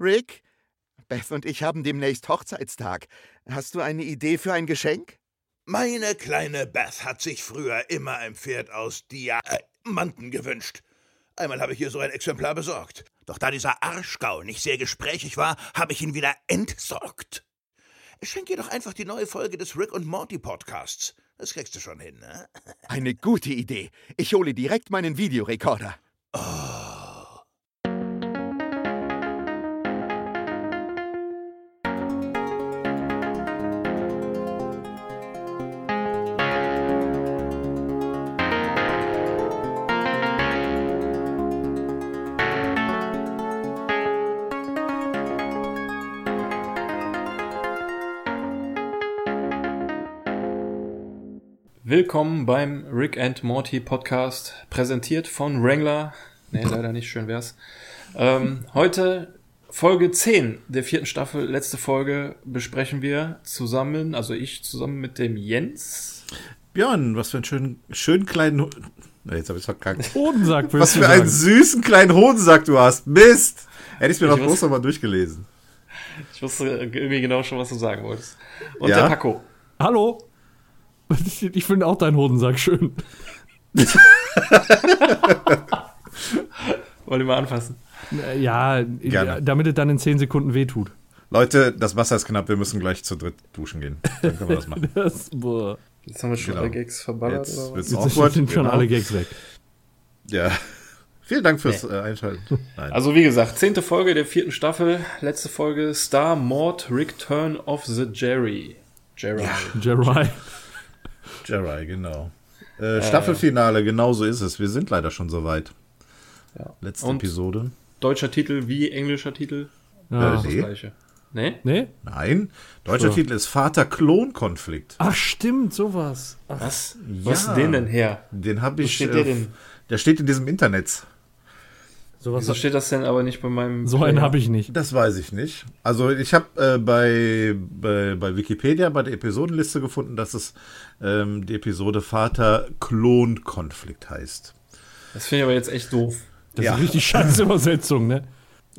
Rick, Beth und ich haben demnächst Hochzeitstag. Hast du eine Idee für ein Geschenk? Meine kleine Beth hat sich früher immer ein Pferd aus Diamanten gewünscht. Einmal habe ich ihr so ein Exemplar besorgt. Doch da dieser Arschgau nicht sehr gesprächig war, habe ich ihn wieder entsorgt. Schenk ihr doch einfach die neue Folge des Rick und Morty Podcasts. Das kriegst du schon hin, ne? Eine gute Idee. Ich hole direkt meinen Videorekorder. Oh. Willkommen beim Rick and Morty Podcast, präsentiert von Wrangler. Nee, leider nicht, schön wär's. Ähm, heute Folge 10 der vierten Staffel, letzte Folge, besprechen wir zusammen, also ich zusammen mit dem Jens. Björn, was für einen schönen, schönen kleinen. Na, jetzt habe ich verkackt. Hodensack, Was für einen süßen kleinen Hodensack du hast. Mist! Hätte ich mir noch bloß wusste- noch mal durchgelesen. Ich wusste irgendwie genau schon, was du sagen wolltest. Und Ja? der Paco. Hallo? Ich finde auch deinen Hodensack schön. Wollen wir mal anfassen? Äh, Ja, Gerne. damit es dann in 10 Sekunden wehtut. Leute, das Wasser ist knapp. Wir müssen gleich zu dritt duschen gehen. Dann können wir das machen. Das, boah. Jetzt haben wir schon Genau. alle Gags verballert, Jetzt wird's Jetzt awkward. sind schon genau. alle Gags weg. Ja. Vielen Dank fürs äh, Einschalten. Nein. Also wie gesagt, zehnte Folge der vierten Staffel, letzte Folge Star Mord Return of the Jerry. Jerry. Jerai. Jerai, genau. Äh, Staffelfinale, genau so ist es. Wir sind leider schon soweit. Ja. Letzte Und- Episode. Deutscher Titel wie englischer Titel? Ja. Das Nee. gleiche. Nee? Nee? Nein. Deutscher So. Titel ist Vater-Klon-Konflikt. Ach, stimmt, sowas. Ach, Was? Wo ist Ja. denn denn her? Den habe Wo ich. steht äh, der denn? Der steht in diesem Internet. Sowas. Wieso steht das denn aber nicht bei meinem so einen habe ich nicht. Das weiß ich nicht. Also ich habe äh, bei, bei, bei Wikipedia bei der Episodenliste gefunden, dass es ähm, die Episode Vater-Klon-Konflikt heißt. Das finde ich aber jetzt echt doof. Das Ja. ist richtig scheiß Übersetzung, ne?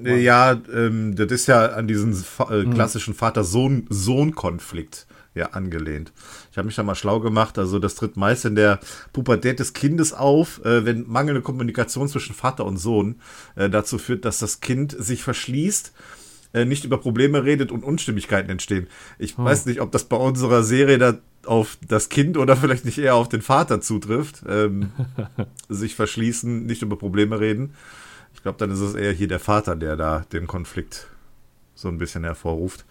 Äh, Ja, ähm, das ist ja an diesen äh, klassischen Vater-Sohn-Sohn-Konflikt ja angelehnt. Ich habe mich da mal schlau gemacht. Also das tritt meist in der Pubertät des Kindes auf, äh, wenn mangelnde Kommunikation zwischen Vater und Sohn äh, dazu führt, dass das Kind sich verschließt, äh, nicht über Probleme redet und Unstimmigkeiten entstehen. Ich weiß nicht, ob das bei unserer Serie da auf das Kind oder vielleicht nicht eher auf den Vater zutrifft. Ähm, sich verschließen, nicht über Probleme reden. Ich glaube, dann ist es eher hier der Vater, der da den Konflikt so ein bisschen hervorruft.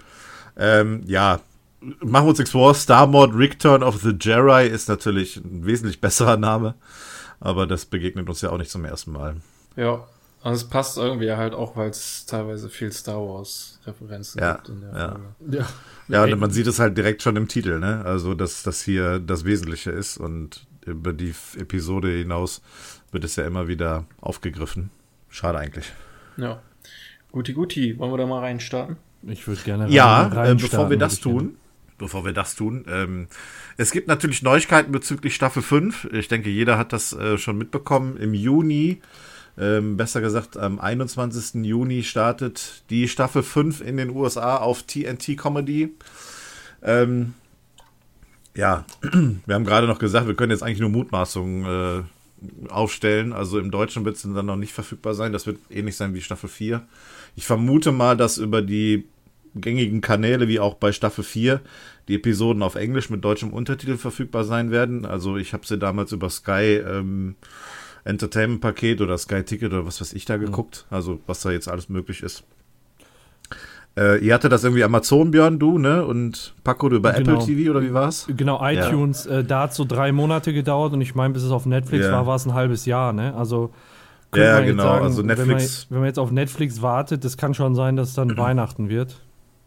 Ähm, ja, machen wir uns nichts vor. Star Mord Return of the Jedi ist natürlich ein wesentlich besserer Name, aber das begegnet uns ja auch nicht zum ersten Mal. Ja. Also es passt irgendwie halt auch, weil es teilweise viel Star Wars Referenzen Ja, gibt in der ja. Folge. Ja. Ja, und man sieht es halt direkt schon im Titel, ne? Also, dass das hier das Wesentliche ist und über die Episode hinaus wird es ja immer wieder aufgegriffen. Schade eigentlich. Ja. Guti guti, wollen wir da mal reinstarten? Ich würde gerne rein- Ja, äh, reinstarten, bevor wir das tun, bevor wir das tun, ähm, es gibt natürlich Neuigkeiten bezüglich Staffel 5. Ich denke, jeder hat das äh, schon mitbekommen. Im Juni, ähm, besser gesagt am 21. Juni startet die Staffel 5 in den USA auf TNT Comedy. Ähm, ja, wir haben gerade noch gesagt, wir können jetzt eigentlich nur Mutmaßungen äh, aufstellen. Also im Deutschen wird es dann noch nicht verfügbar sein. Das wird ähnlich sein wie Staffel 4. Ich vermute mal, dass über die gängigen Kanäle, wie auch bei Staffel 4, die Episoden auf Englisch mit deutschem Untertitel verfügbar sein werden. Also ich habe sie damals über Sky ähm, Entertainment Paket oder Sky Ticket oder was weiß ich da geguckt. Also was da jetzt alles möglich ist. Äh, ihr hatte das irgendwie Amazon, Björn, du, ne? Und Paco, du über Genau. Apple TV oder wie war's? Genau, iTunes, äh, da hat so drei Monate gedauert und ich meine, bis es auf Netflix Ja. war, war es ein halbes Jahr, ne? Also Ja, genau, also wenn man, Netflix- wenn man jetzt auf Netflix wartet, das kann schon sein, dass es dann Weihnachten wird.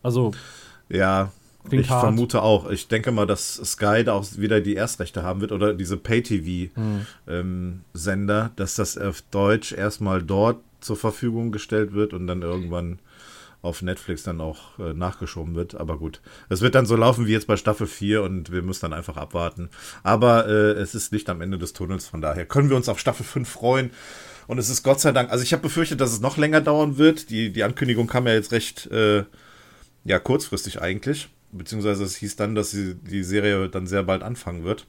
Also, Ja, Klingt ich hart. vermute auch. Ich denke mal, dass Sky da auch wieder die Erstrechte haben wird oder diese Pay-TV-Sender, dass das auf Deutsch erstmal dort zur Verfügung gestellt wird und dann irgendwann auf Netflix dann auch äh, nachgeschoben wird. Aber gut, es wird dann so laufen wie jetzt bei Staffel 4 und wir müssen dann einfach abwarten. Aber äh, es ist Licht am Ende des Tunnels, von daher können wir uns auf Staffel 5 freuen. Und es ist Gott sei Dank, also ich habe befürchtet, dass es noch länger dauern wird. Die, die Ankündigung kam ja jetzt recht äh, ja, kurzfristig eigentlich. Beziehungsweise es hieß dann, dass sie, die Serie dann sehr bald anfangen wird.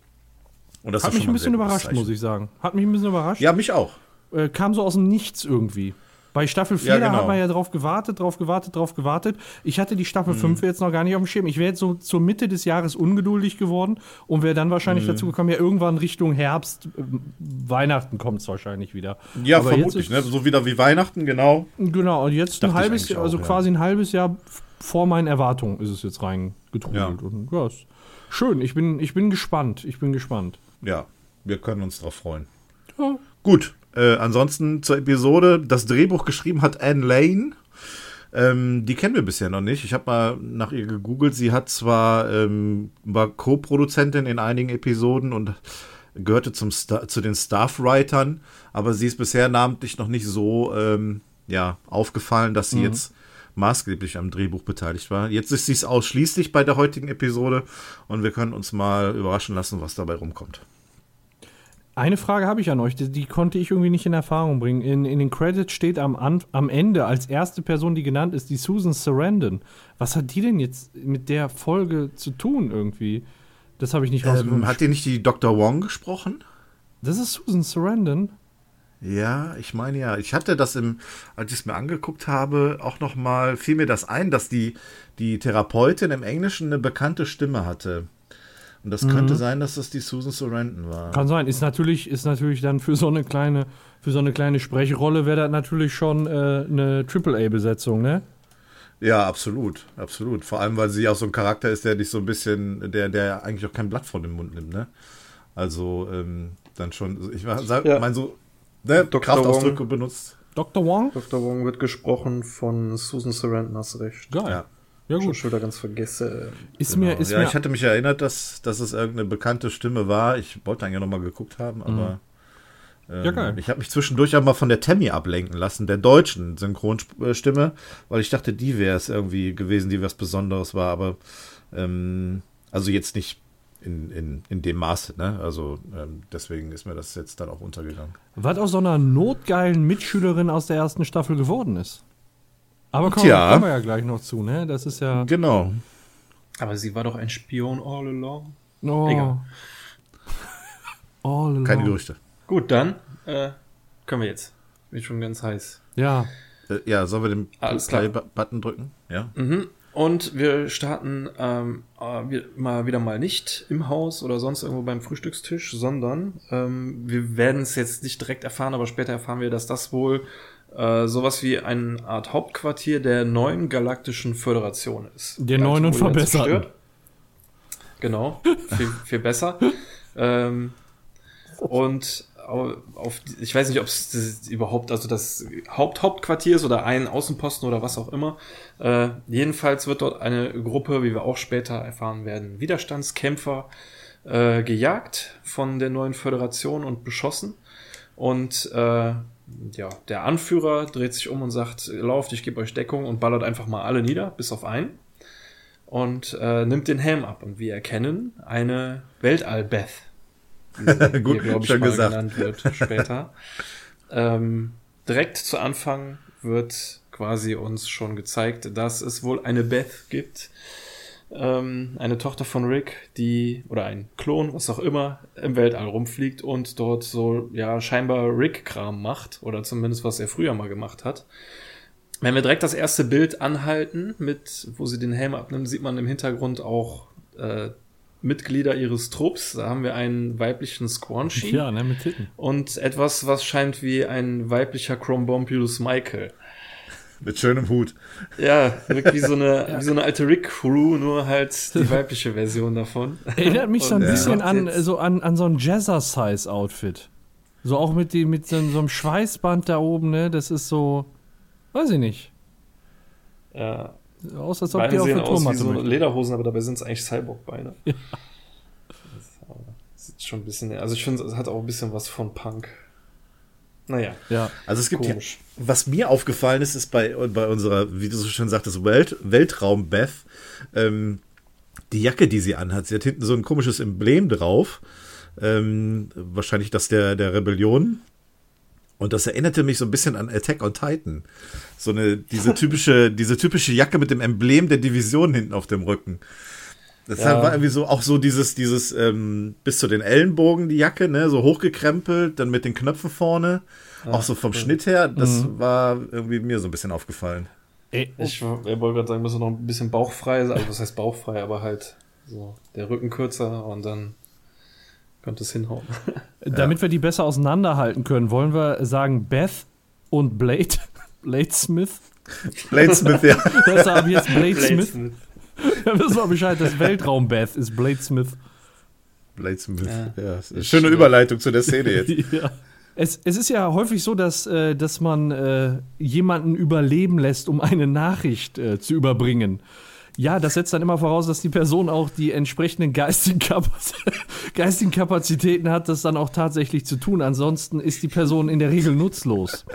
Und das Hat mich ein bisschen überrascht, muss ich sagen. Hat mich ein bisschen überrascht. Ja, mich auch. Äh, kam so aus dem Nichts irgendwie. Bei Staffel 4 ja, genau. hat man ja drauf gewartet, drauf gewartet, drauf gewartet. Ich hatte die Staffel mhm. 5 jetzt noch gar nicht auf dem Schirm. Ich wäre jetzt so zur Mitte des Jahres ungeduldig geworden und wäre dann wahrscheinlich mhm. dazu gekommen, ja, irgendwann Richtung Herbst, äh, Weihnachten kommt es wahrscheinlich wieder. Ja, Aber vermutlich, ne? So wieder wie Weihnachten, genau. Genau, und jetzt ein halbes Jahr, also ja. quasi ein halbes Jahr vor meinen Erwartungen ist es jetzt reingetrudelt. Ja. Und ja, ist schön. Ich bin, ich bin gespannt. Ich bin gespannt. Ja, wir können uns drauf freuen. Ja. Gut, äh, ansonsten zur Episode. Das Drehbuch geschrieben hat Anne Lane. Ähm, die kennen wir bisher noch nicht. Ich habe mal nach ihr gegoogelt. Sie hat zwar ähm, war Co-Produzentin in einigen Episoden und gehörte zum Star zu den Staff-Writern, aber sie ist bisher namentlich noch nicht so ähm, ja, aufgefallen, dass sie mhm. jetzt maßgeblich am Drehbuch beteiligt war. Jetzt ist sie es ausschließlich bei der heutigen Episode und wir können uns mal überraschen lassen, was dabei rumkommt. Eine Frage habe ich an euch, die, die, konnte ich irgendwie nicht in Erfahrung bringen. In, in den Credits steht am, am Ende als erste Person, die genannt ist, die Susan Sarandon. Was hat die denn jetzt mit der Folge zu tun irgendwie? Das habe ich nicht rausgefunden. Ähm, hat die nicht die Dr. Wong gesprochen? Das ist Susan Sarandon. Ja, ich meine ja, ich hatte das im, als ich es mir angeguckt habe, auch noch mal fiel mir das ein, dass die die Therapeutin im Englischen eine bekannte Stimme hatte. Und das mhm. könnte sein, dass das die Susan Sarandon war. Kann sein. Ist natürlich, ist natürlich dann für so eine kleine, für so eine kleine Sprechrolle wäre das natürlich schon äh, eine Triple-A-Besetzung, ne? Ja, absolut, absolut. Vor allem, weil sie auch so ein Charakter ist, der dich so ein bisschen, der, der eigentlich auch kein Blatt vor den Mund nimmt, ne? Also, ähm, dann schon, ich ja. meine so, ne, Kraftausdrücke Wong. benutzt. Dr. Wong? Dr. Wong wird gesprochen von Susan Sarandon, hast recht. Geil. Ja. Ja, gut. Schon wieder ganz vergesse. Ist genau. mir, ist ja, mir ich hatte mich erinnert, dass, dass es irgendeine bekannte Stimme war. Ich wollte eigentlich nochmal geguckt haben, mhm. aber. Mhm. Ähm, ja, geil. Ich habe mich zwischendurch auch mal von der Tammy ablenken lassen, der deutschen Synchronstimme, weil ich dachte, die wäre es irgendwie gewesen, die was Besonderes war, aber ähm, also jetzt nicht in, in, in dem Maße, ne? Also ähm, deswegen ist mir das jetzt dann auch untergegangen. Was aus so einer notgeilen Mitschülerin aus der ersten Staffel geworden ist. Aber kommen, Tja. kommen wir ja gleich noch zu, ne? Das ist ja. Genau. Aber sie war doch ein Spion all along. Oh. Egal. all along. Keine Gerüchte. Gut, dann äh, können wir jetzt. Bin schon ganz heiß. Ja. Äh, ja, sollen wir den Play-Button drücken? Ja. Mhm. Und wir starten ähm, äh, mal wieder mal nicht im Haus oder sonst irgendwo beim Frühstückstisch, sondern ähm, wir werden es jetzt nicht direkt erfahren, aber später erfahren wir, dass das wohl äh, sowas wie eine Art Hauptquartier der neuen galaktischen Föderation ist. Der neuen und verbessert. Genau, viel, viel besser. ähm, und auf, ich weiß nicht, ob es überhaupt, also das Haupthauptquartier ist oder ein Außenposten oder was auch immer. Äh, jedenfalls wird dort eine Gruppe, wie wir auch später erfahren werden, Widerstandskämpfer äh, gejagt von der neuen Föderation und beschossen. Und äh, ja, der Anführer dreht sich um und sagt, lauft, ich gebe euch Deckung und ballert einfach mal alle nieder, bis auf einen. Und äh, nimmt den Helm ab. Und wir erkennen eine Weltall-Beth. Gut, glaube ich, schon gesagt. genannt wird später. ähm, direkt zu Anfang wird quasi uns schon gezeigt, dass es wohl eine Beth gibt, ähm, eine Tochter von Rick, die, oder ein Klon, was auch immer, im Weltall rumfliegt und dort so, ja, scheinbar Rick-Kram macht, oder zumindest was er früher mal gemacht hat. Wenn wir direkt das erste Bild anhalten, mit, wo sie den Helm abnimmt, sieht man im Hintergrund auch äh, Mitglieder ihres Trupps. Da haben wir einen weiblichen Squanchy. Ja, ne, mit Titten. Und etwas, was scheint wie ein weiblicher Chrombompius Michael. Mit schönem Hut. Ja, wie so eine, ja. wie so eine alte Rick-Crew, nur halt die weibliche Version davon. Erinnert mich so ein bisschen an, so an, an so ein Jazzercise-Outfit. So auch mit, die, mit so, so, einem Schweißband da oben, ne? Das ist so, weiß ich nicht. Ja. Aus, als ob Beine die auf der aus wie so Lederhosen, aber dabei sind es eigentlich Cyborg-Beine. Ja. Das, sieht schon ein bisschen, also ich finde, es hat auch ein bisschen was von Punk. Naja. Ja. Also es gibt Komisch. hier, was mir aufgefallen ist, ist bei, bei unserer, wie du so schön sagtest, Welt, Weltraum-Beth, ähm, die Jacke, die sie anhat. Sie hat hinten so ein komisches Emblem drauf. Ähm, wahrscheinlich das der, der Rebellion. Und das erinnerte mich so ein bisschen an Attack on Titan. So eine, diese typische, diese typische Jacke mit dem Emblem der Division hinten auf dem Rücken. Das ja. war irgendwie so, auch so dieses, dieses, ähm, bis zu den Ellenbogen die Jacke, ne, so hochgekrempelt, dann mit den Knöpfen vorne. Ja, auch so vom ja. Schnitt her, das mhm. war irgendwie mir so ein bisschen aufgefallen. Ich, ich wollte gerade sagen, müssen noch ein bisschen bauchfrei, also was heißt bauchfrei, aber halt so der Rücken kürzer und dann könnte es hinhauen. Damit wir die besser auseinanderhalten können, wollen wir sagen Beth und Blade. Blade Smith. Blade Smith, ja. Das haben jetzt Blade, Blade Smith. Smith. Ja, wissen wir Bescheid, das Weltraum Beth ist Blade Smith. Blade Smith, ja. ja schöne Überleitung zu der Szene jetzt. ja. Es, es, ist ja häufig so, dass, äh, dass man äh, jemanden überleben lässt, um eine Nachricht äh, zu überbringen. Ja, das setzt dann immer voraus, dass die Person auch die entsprechenden geistigen, Kapaz geistigen Kapazitäten hat, das dann auch tatsächlich zu tun. Ansonsten ist die Person in der Regel nutzlos.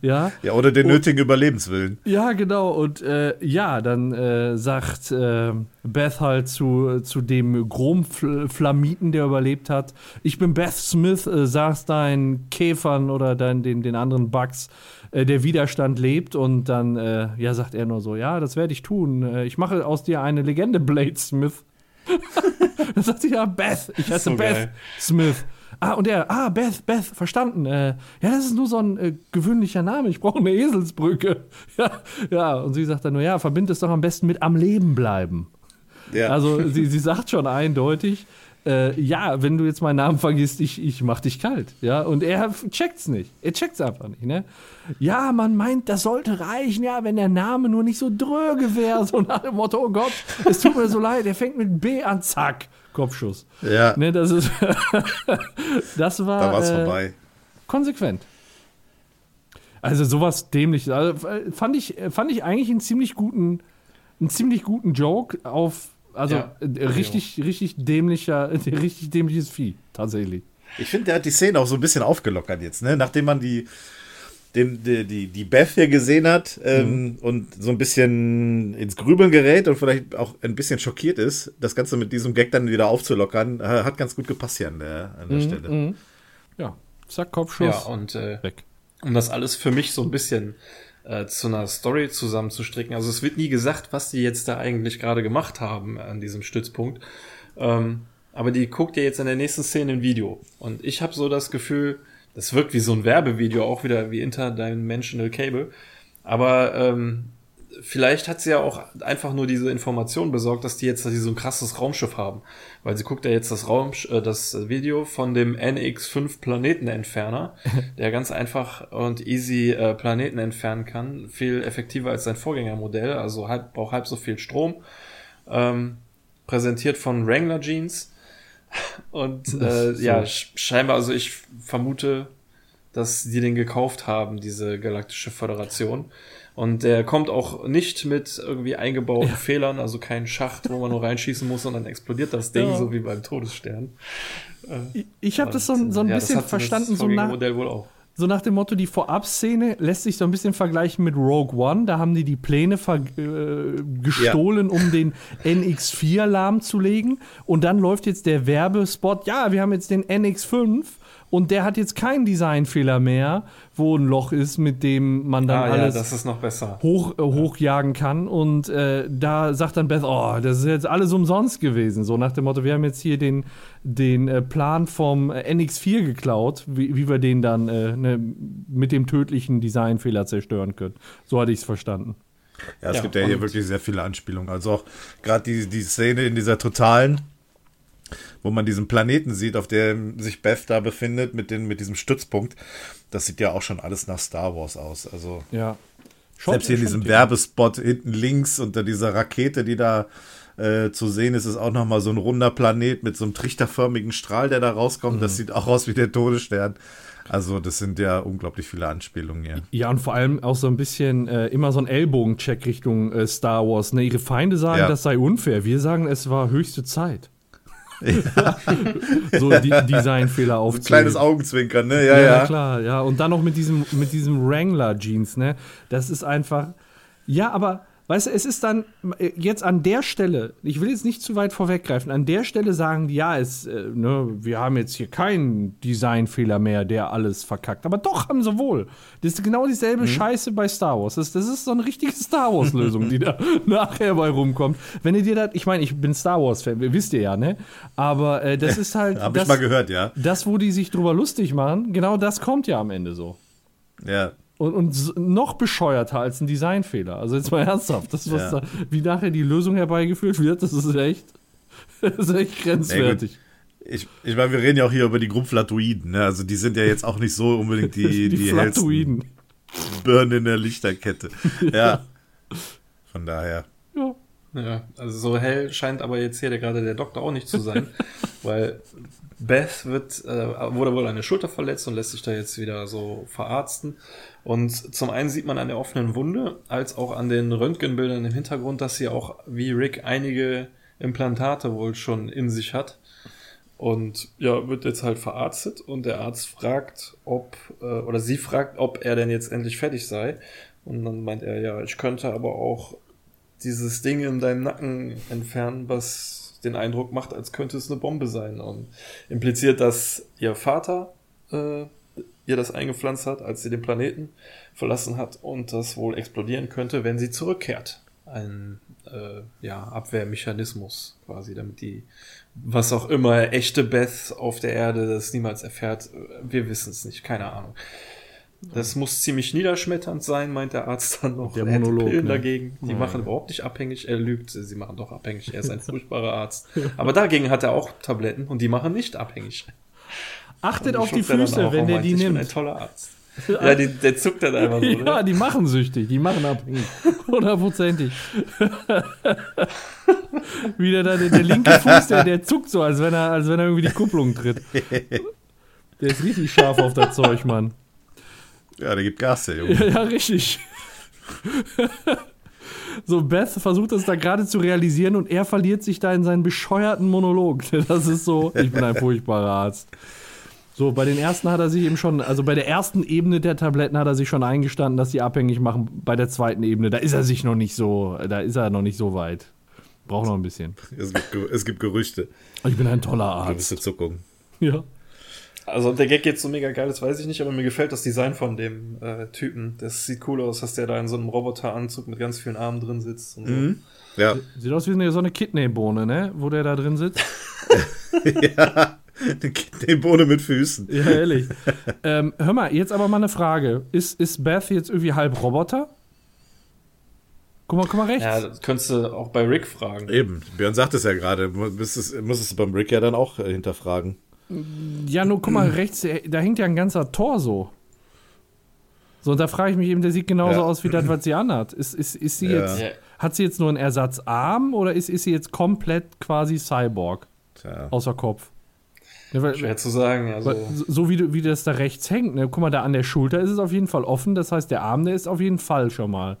Ja, ja oder den und, nötigen Überlebenswillen. Ja, genau. Und äh, ja, dann äh, sagt äh, Beth halt zu, zu dem Chromflamiten, der überlebt hat: Ich bin Beth Smith, äh, sagst deinen Käfern oder dein, den, den anderen Bugs äh, der Widerstand lebt und dann äh, ja, sagt er nur so, ja, das werde ich tun. Äh, ich mache aus dir eine Legende, Blade Smith. dann sagt sie, ja, Beth, ich heiße so Beth geil. Smith. Ah, und er, ah, Beth, Beth, verstanden. Äh, ja, das ist nur so ein äh, gewöhnlicher Name. Ich brauche eine Eselsbrücke. ja, ja, und sie sagt dann nur, ja, verbind es doch am besten mit am Leben bleiben. Ja. Also sie, sie sagt schon eindeutig, äh, ja, wenn du jetzt meinen Namen vergisst, ich, ich mach dich kalt. Ja, und er checkt's nicht. Er checkt's einfach nicht, ne? Ja, man meint, das sollte reichen, ja, wenn der Name nur nicht so dröge wäre. So nach dem Motto, oh Gott, es tut mir so leid, er fängt mit B an, zack, Kopfschuss. Ja. Ne, das ist, das war. Da war's äh, vorbei. Konsequent. Also sowas dämliches. Also, fand ich, fand ich eigentlich einen ziemlich guten, einen ziemlich guten Joke auf also ja. Äh, richtig, richtig dämlicher, richtig dämliches Vieh, tatsächlich. Ich finde, der hat die Szene auch so ein bisschen aufgelockert jetzt, ne? Nachdem man die, den, die, die, die Beth hier gesehen hat ähm, mhm. und so ein bisschen ins Grübeln gerät und vielleicht auch ein bisschen schockiert ist, das Ganze mit diesem Gag dann wieder aufzulockern, äh, hat ganz gut gepasst hier an der, an der mhm, Stelle. Mhm. Ja, zack, Kopfschuss. Ja, und äh, weg. Um das alles für mich so ein bisschen äh, zu einer Story zusammenzustricken. Also es wird nie gesagt, was die jetzt da eigentlich gerade gemacht haben an diesem Stützpunkt. Ähm, aber die guckt ja jetzt in der nächsten Szene ein Video. Und ich habe so das Gefühl, das wirkt wie so ein Werbevideo, auch wieder wie Interdimensional Cable. Aber ähm, vielleicht hat sie ja auch einfach nur diese Information besorgt, dass die jetzt dass die so ein krasses Raumschiff haben. Weil sie guckt ja jetzt das Raum, äh, das Video von dem NX5 Planetenentferner, der ganz einfach und easy äh, Planeten entfernen kann. Viel effektiver als sein Vorgängermodell, also halb, braucht halb so viel Strom. Ähm, präsentiert von Wrangler Jeans. Und äh, so. ja, scheinbar, also ich vermute, dass die den gekauft haben, diese galaktische Föderation. Und der kommt auch nicht mit irgendwie eingebauten ja. Fehlern, also kein Schacht, wo man nur reinschießen muss und dann explodiert das Ding, ja. so wie beim Todesstern. Ich, ich habe das so, so ein ja, bisschen verstanden, so nach, Modell wohl auch. so nach dem Motto, die Vorab-Szene lässt sich so ein bisschen vergleichen mit Rogue One. Da haben die die Pläne äh, gestohlen, um den NX4 lahmzulegen. Und dann läuft jetzt der Werbespot, ja, wir haben jetzt den NX5 und der hat jetzt keinen Designfehler mehr, wo ein Loch ist, mit dem man dann ah, alles ja, hoch, äh, hochjagen kann. Und äh, da sagt dann Beth, oh, das ist jetzt alles umsonst gewesen. So nach dem Motto, wir haben jetzt hier den, den äh, Plan vom äh, NX4 geklaut, wie, wie wir den dann äh, ne, mit dem tödlichen Designfehler zerstören können. So hatte ich es verstanden. Ja, es ja, gibt ja hier wirklich sehr viele Anspielungen. Also auch gerade die, die Szene in dieser totalen wo man diesen Planeten sieht, auf dem sich Beth da befindet, mit, den, mit diesem Stützpunkt. Das sieht ja auch schon alles nach Star Wars aus. Also, ja. Schon, selbst hier in diesem Werbespot hinten links unter dieser Rakete, die da äh, zu sehen ist, ist auch nochmal so ein runder Planet mit so einem trichterförmigen Strahl, der da rauskommt. Mhm. Das sieht auch aus wie der Todesstern. Also, das sind ja unglaublich viele Anspielungen, ja. Ja, und vor allem auch so ein bisschen äh, immer so ein Ellbogencheck Richtung äh, Star Wars. Ne? Ihre Feinde sagen, ja. das sei unfair. Wir sagen, es war höchste Zeit. so die Designfehler aufzählen. So ein kleines Augenzwinkern, ne? Ja, ja, ja. klar, ja. Und dann noch mit diesem, mit diesem Wrangler-Jeans, ne? Das ist einfach. Ja, aber Weißt du, es ist dann jetzt an der Stelle, ich will jetzt nicht zu weit vorweggreifen, an der Stelle sagen die, ja, es, äh, ne, wir haben jetzt hier keinen Designfehler mehr, der alles verkackt. Aber doch haben sie wohl. Das ist genau dieselbe mhm. Scheiße bei Star Wars. Das, das ist so eine richtige Star Wars-Lösung, die da nachher bei rumkommt. Wenn ihr dir das, ich meine, ich bin Star Wars-Fan, wisst ihr ja, ne? Aber äh, das ist halt. Hab das, ich mal gehört, ja. Das, wo die sich drüber lustig machen, genau das kommt ja am Ende so. Ja. Und, und noch bescheuerter als ein Designfehler. Also jetzt mal ernsthaft. Das, was ja. da, wie nachher die Lösung herbeigeführt wird, das ist echt, das ist echt grenzwertig. ich, ich meine, wir reden ja auch hier über die Gruppflatoiden, ne? Also die sind ja jetzt auch nicht so unbedingt die, die, die Flatoiden. Birnen in der Lichterkette. Ja. Von daher. Ja. Also so hell scheint aber jetzt hier gerade der Doktor auch nicht zu sein, weil Beth wird, äh, wurde wohl eine Schulter verletzt und lässt sich da jetzt wieder so verarzten. Und zum einen sieht man an der offenen Wunde, als auch an den Röntgenbildern im Hintergrund, dass sie auch wie Rick einige Implantate wohl schon in sich hat. Und ja, wird jetzt halt verarztet und der Arzt fragt, ob, äh, oder sie fragt, ob er denn jetzt endlich fertig sei. Und dann meint er, ja, ich könnte aber auch dieses Ding in deinem Nacken entfernen, was den Eindruck macht, als könnte es eine Bombe sein und impliziert, dass ihr Vater äh, ihr das eingepflanzt hat, als sie den Planeten verlassen hat und das wohl explodieren könnte, wenn sie zurückkehrt. Ein äh, ja, Abwehrmechanismus quasi, damit die, was auch immer, echte Beth auf der Erde das niemals erfährt. Wir wissen es nicht, keine Ahnung. Das muss ziemlich niederschmetternd sein, meint der Arzt dann noch. Der Monolog. Pillen ne? dagegen, die ja. machen überhaupt nicht abhängig. Er lügt, sie machen doch abhängig. Er ist ein furchtbarer Arzt. Aber dagegen hat er auch Tabletten und die machen nicht abhängig. Achtet auf die Füße, wenn der die nimmt. Ich bin ein toller Arzt. Ja, die, der zuckt dann einfach so. Ja, oder? die machen süchtig, die machen abhängig. Hundertprozentig. Wieder da der, der, linke Fuß, der, der zuckt so, als wenn, er, als wenn er irgendwie die Kupplung tritt. Der ist richtig scharf auf das Zeug, Mann. Ja, der gibt Gas, der Junge. Ja, ja richtig. so, Beth versucht das da gerade zu realisieren und er verliert sich da in seinen bescheuerten Monolog. Das ist so, ich bin ein furchtbarer Arzt. So, bei den ersten hat er sich eben schon, also bei der ersten Ebene der Tabletten hat er sich schon eingestanden, dass sie abhängig machen. Bei der zweiten Ebene, da ist er sich noch nicht so, da ist er noch nicht so weit. Braucht noch ein bisschen. Es gibt, es gibt Gerüchte. Ich bin ein toller Arzt. Gewisse Zuckung. Ja. Also der Gag geht so mega geil, das weiß ich nicht, aber mir gefällt das Design von dem äh, Typen. Das sieht cool aus, dass der da in so einem Roboteranzug mit ganz vielen Armen drin sitzt. Und so. Mhm. Ja. Sieht aus wie eine, so eine Kidneybohne, ne? Wo der da drin sitzt. ja, eine Kidneybohne mit Füßen. Ja, ehrlich. ähm, hör mal, jetzt aber mal eine Frage. Ist, ist Beth jetzt irgendwie halb Roboter? Guck mal, guck mal rechts. Ja, das könntest du auch bei Rick fragen. Eben, Björn sagt es ja gerade. Müsstest es beim Rick ja dann auch äh, hinterfragen. Ja, nur guck mal rechts, da hängt ja ein ganzer Torso. So, und da frage ich mich eben, der sieht genauso ja. aus wie das, was sie anhat. Ist, ist, ist sie ja. jetzt, hat sie jetzt nur einen Ersatzarm oder ist, ist sie jetzt komplett quasi Cyborg? Tja. Außer Kopf. Ja, weil, Schwer zu sagen. Also. So wie, wie das da rechts hängt, ne? guck mal, da an der Schulter ist es auf jeden Fall offen. Das heißt, der Arm, der ist auf jeden Fall schon mal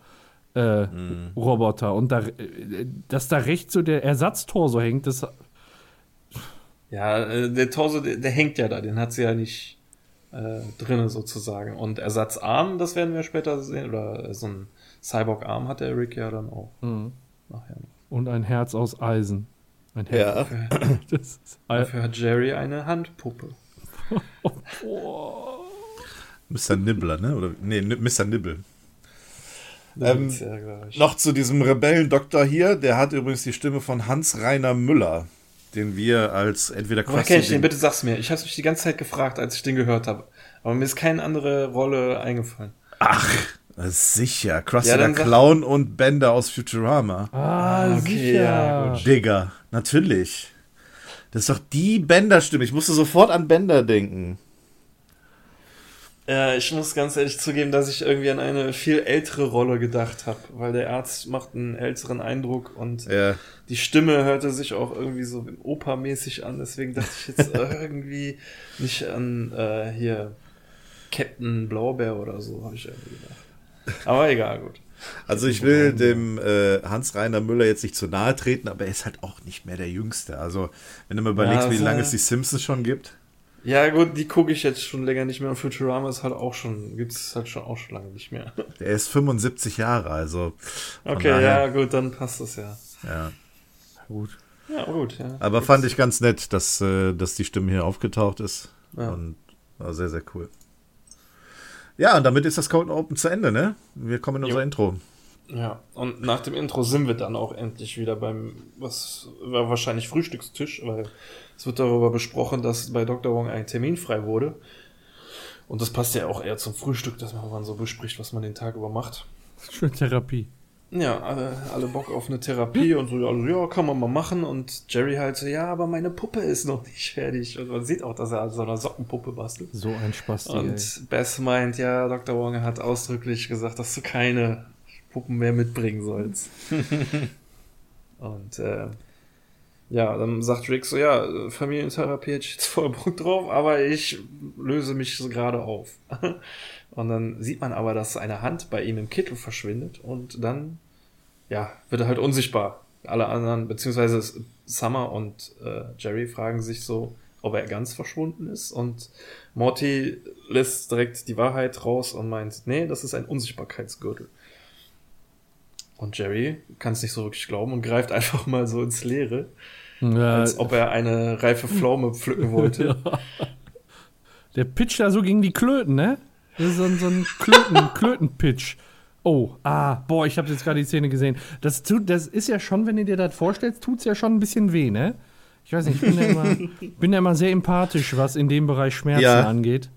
äh, mhm. Roboter. Und da, äh, dass da rechts so der Ersatztorso hängt, das ja, äh, der Torso, der, der, hängt ja da, den hat sie ja nicht äh, drinne sozusagen. Und Ersatzarm, das werden wir später sehen, oder so ein Cyborg-Arm hat der Rick ja dann auch. Mhm. Nachher noch. Und ein Herz aus Eisen. Ein Herz. Ja. das Dafür hat Jerry eine Handpuppe. oh. Mr. Nibbler, ne? Oder, nee, Mr. Nibble. Ähm, noch zu diesem Rebellendoktor hier, der hat übrigens die Stimme von Hans-Rainer Müller den wir als entweder Woher kenne ich den? Bitte sag's mir. Ich habe mich die ganze Zeit gefragt, als ich den gehört habe. Aber mir ist keine andere Rolle eingefallen. Ach, sicher. Krusty ja, der Clown und Bender aus Futurama. Ah, okay, sicher. Ja, Digga, natürlich. Das ist doch die Bender-Stimme. Ich musste sofort an Bender denken. Ja, ich muss ganz ehrlich zugeben, dass ich irgendwie an eine viel ältere Rolle gedacht habe, weil der Arzt macht einen älteren Eindruck und ja. die Stimme hörte sich auch irgendwie so Opermäßig an, deswegen dachte ich jetzt irgendwie nicht an äh, hier Captain Blaubeer oder so, habe ich irgendwie gedacht. Aber egal, gut. Also ich will dem äh, Hans-Reiner Müller jetzt nicht zu nahe treten, aber er ist halt auch nicht mehr der Jüngste. Also wenn du mal überlegst, ja, wie lange es die Simpsons schon gibt. Ja gut, die gucke ich jetzt schon länger nicht mehr und Futurama ist halt auch schon, gibt es halt schon auch schon lange nicht mehr. Er ist 75 Jahre, also. Okay, daher, ja gut, dann passt das ja. Ja. Gut. Ja, gut, ja. Aber fand ich ganz nett, dass, äh, dass die Stimme hier aufgetaucht ist. Ja. Und war sehr, sehr cool. Ja, und damit ist das Code Open zu Ende, ne? Wir kommen in unser jo. Intro. Ja, und nach dem Intro sind wir dann auch endlich wieder beim, was war wahrscheinlich Frühstückstisch, weil es wird darüber besprochen, dass bei Dr. Wong ein Termin frei wurde. Und das passt ja auch eher zum Frühstück, dass man so bespricht, was man den Tag über macht. Schön Therapie. Ja, alle, alle Bock auf eine Therapie und so, also, ja, kann man mal machen. Und Jerry halt so, ja, aber meine Puppe ist noch nicht fertig. Und man sieht auch, dass er an so einer Sockenpuppe bastelt. So ein Spaß. Und ey. Bess meint, ja, Dr. Wong hat ausdrücklich gesagt, dass du keine Puppen mehr mitbringen sollst. und äh, ja, dann sagt Rick so, ja, Familientherapie hätte ich jetzt voll Bock drauf, aber ich löse mich so gerade auf. Und dann sieht man aber, dass eine Hand bei ihm im Kittel verschwindet und dann, ja, wird er halt unsichtbar. Alle anderen, beziehungsweise Summer und äh, Jerry fragen sich so, ob er ganz verschwunden ist und Morty lässt direkt die Wahrheit raus und meint, nee, das ist ein Unsichtbarkeitsgürtel. Und Jerry kann es nicht so wirklich glauben und greift einfach mal so ins Leere, ja. als ob er eine reife Pflaume pflücken wollte. Ja. Der pitcht da so gegen die Klöten, ne? Das ist so ein, so ein Klöten, Klötenpitch. Oh, ah, boah, ich habe jetzt gerade die Szene gesehen. Das, tut, das ist ja schon, wenn du dir das vorstellst, tut es ja schon ein bisschen weh, ne? Ich weiß nicht, ich bin ja immer, bin immer sehr empathisch, was in dem Bereich Schmerzen ja. angeht.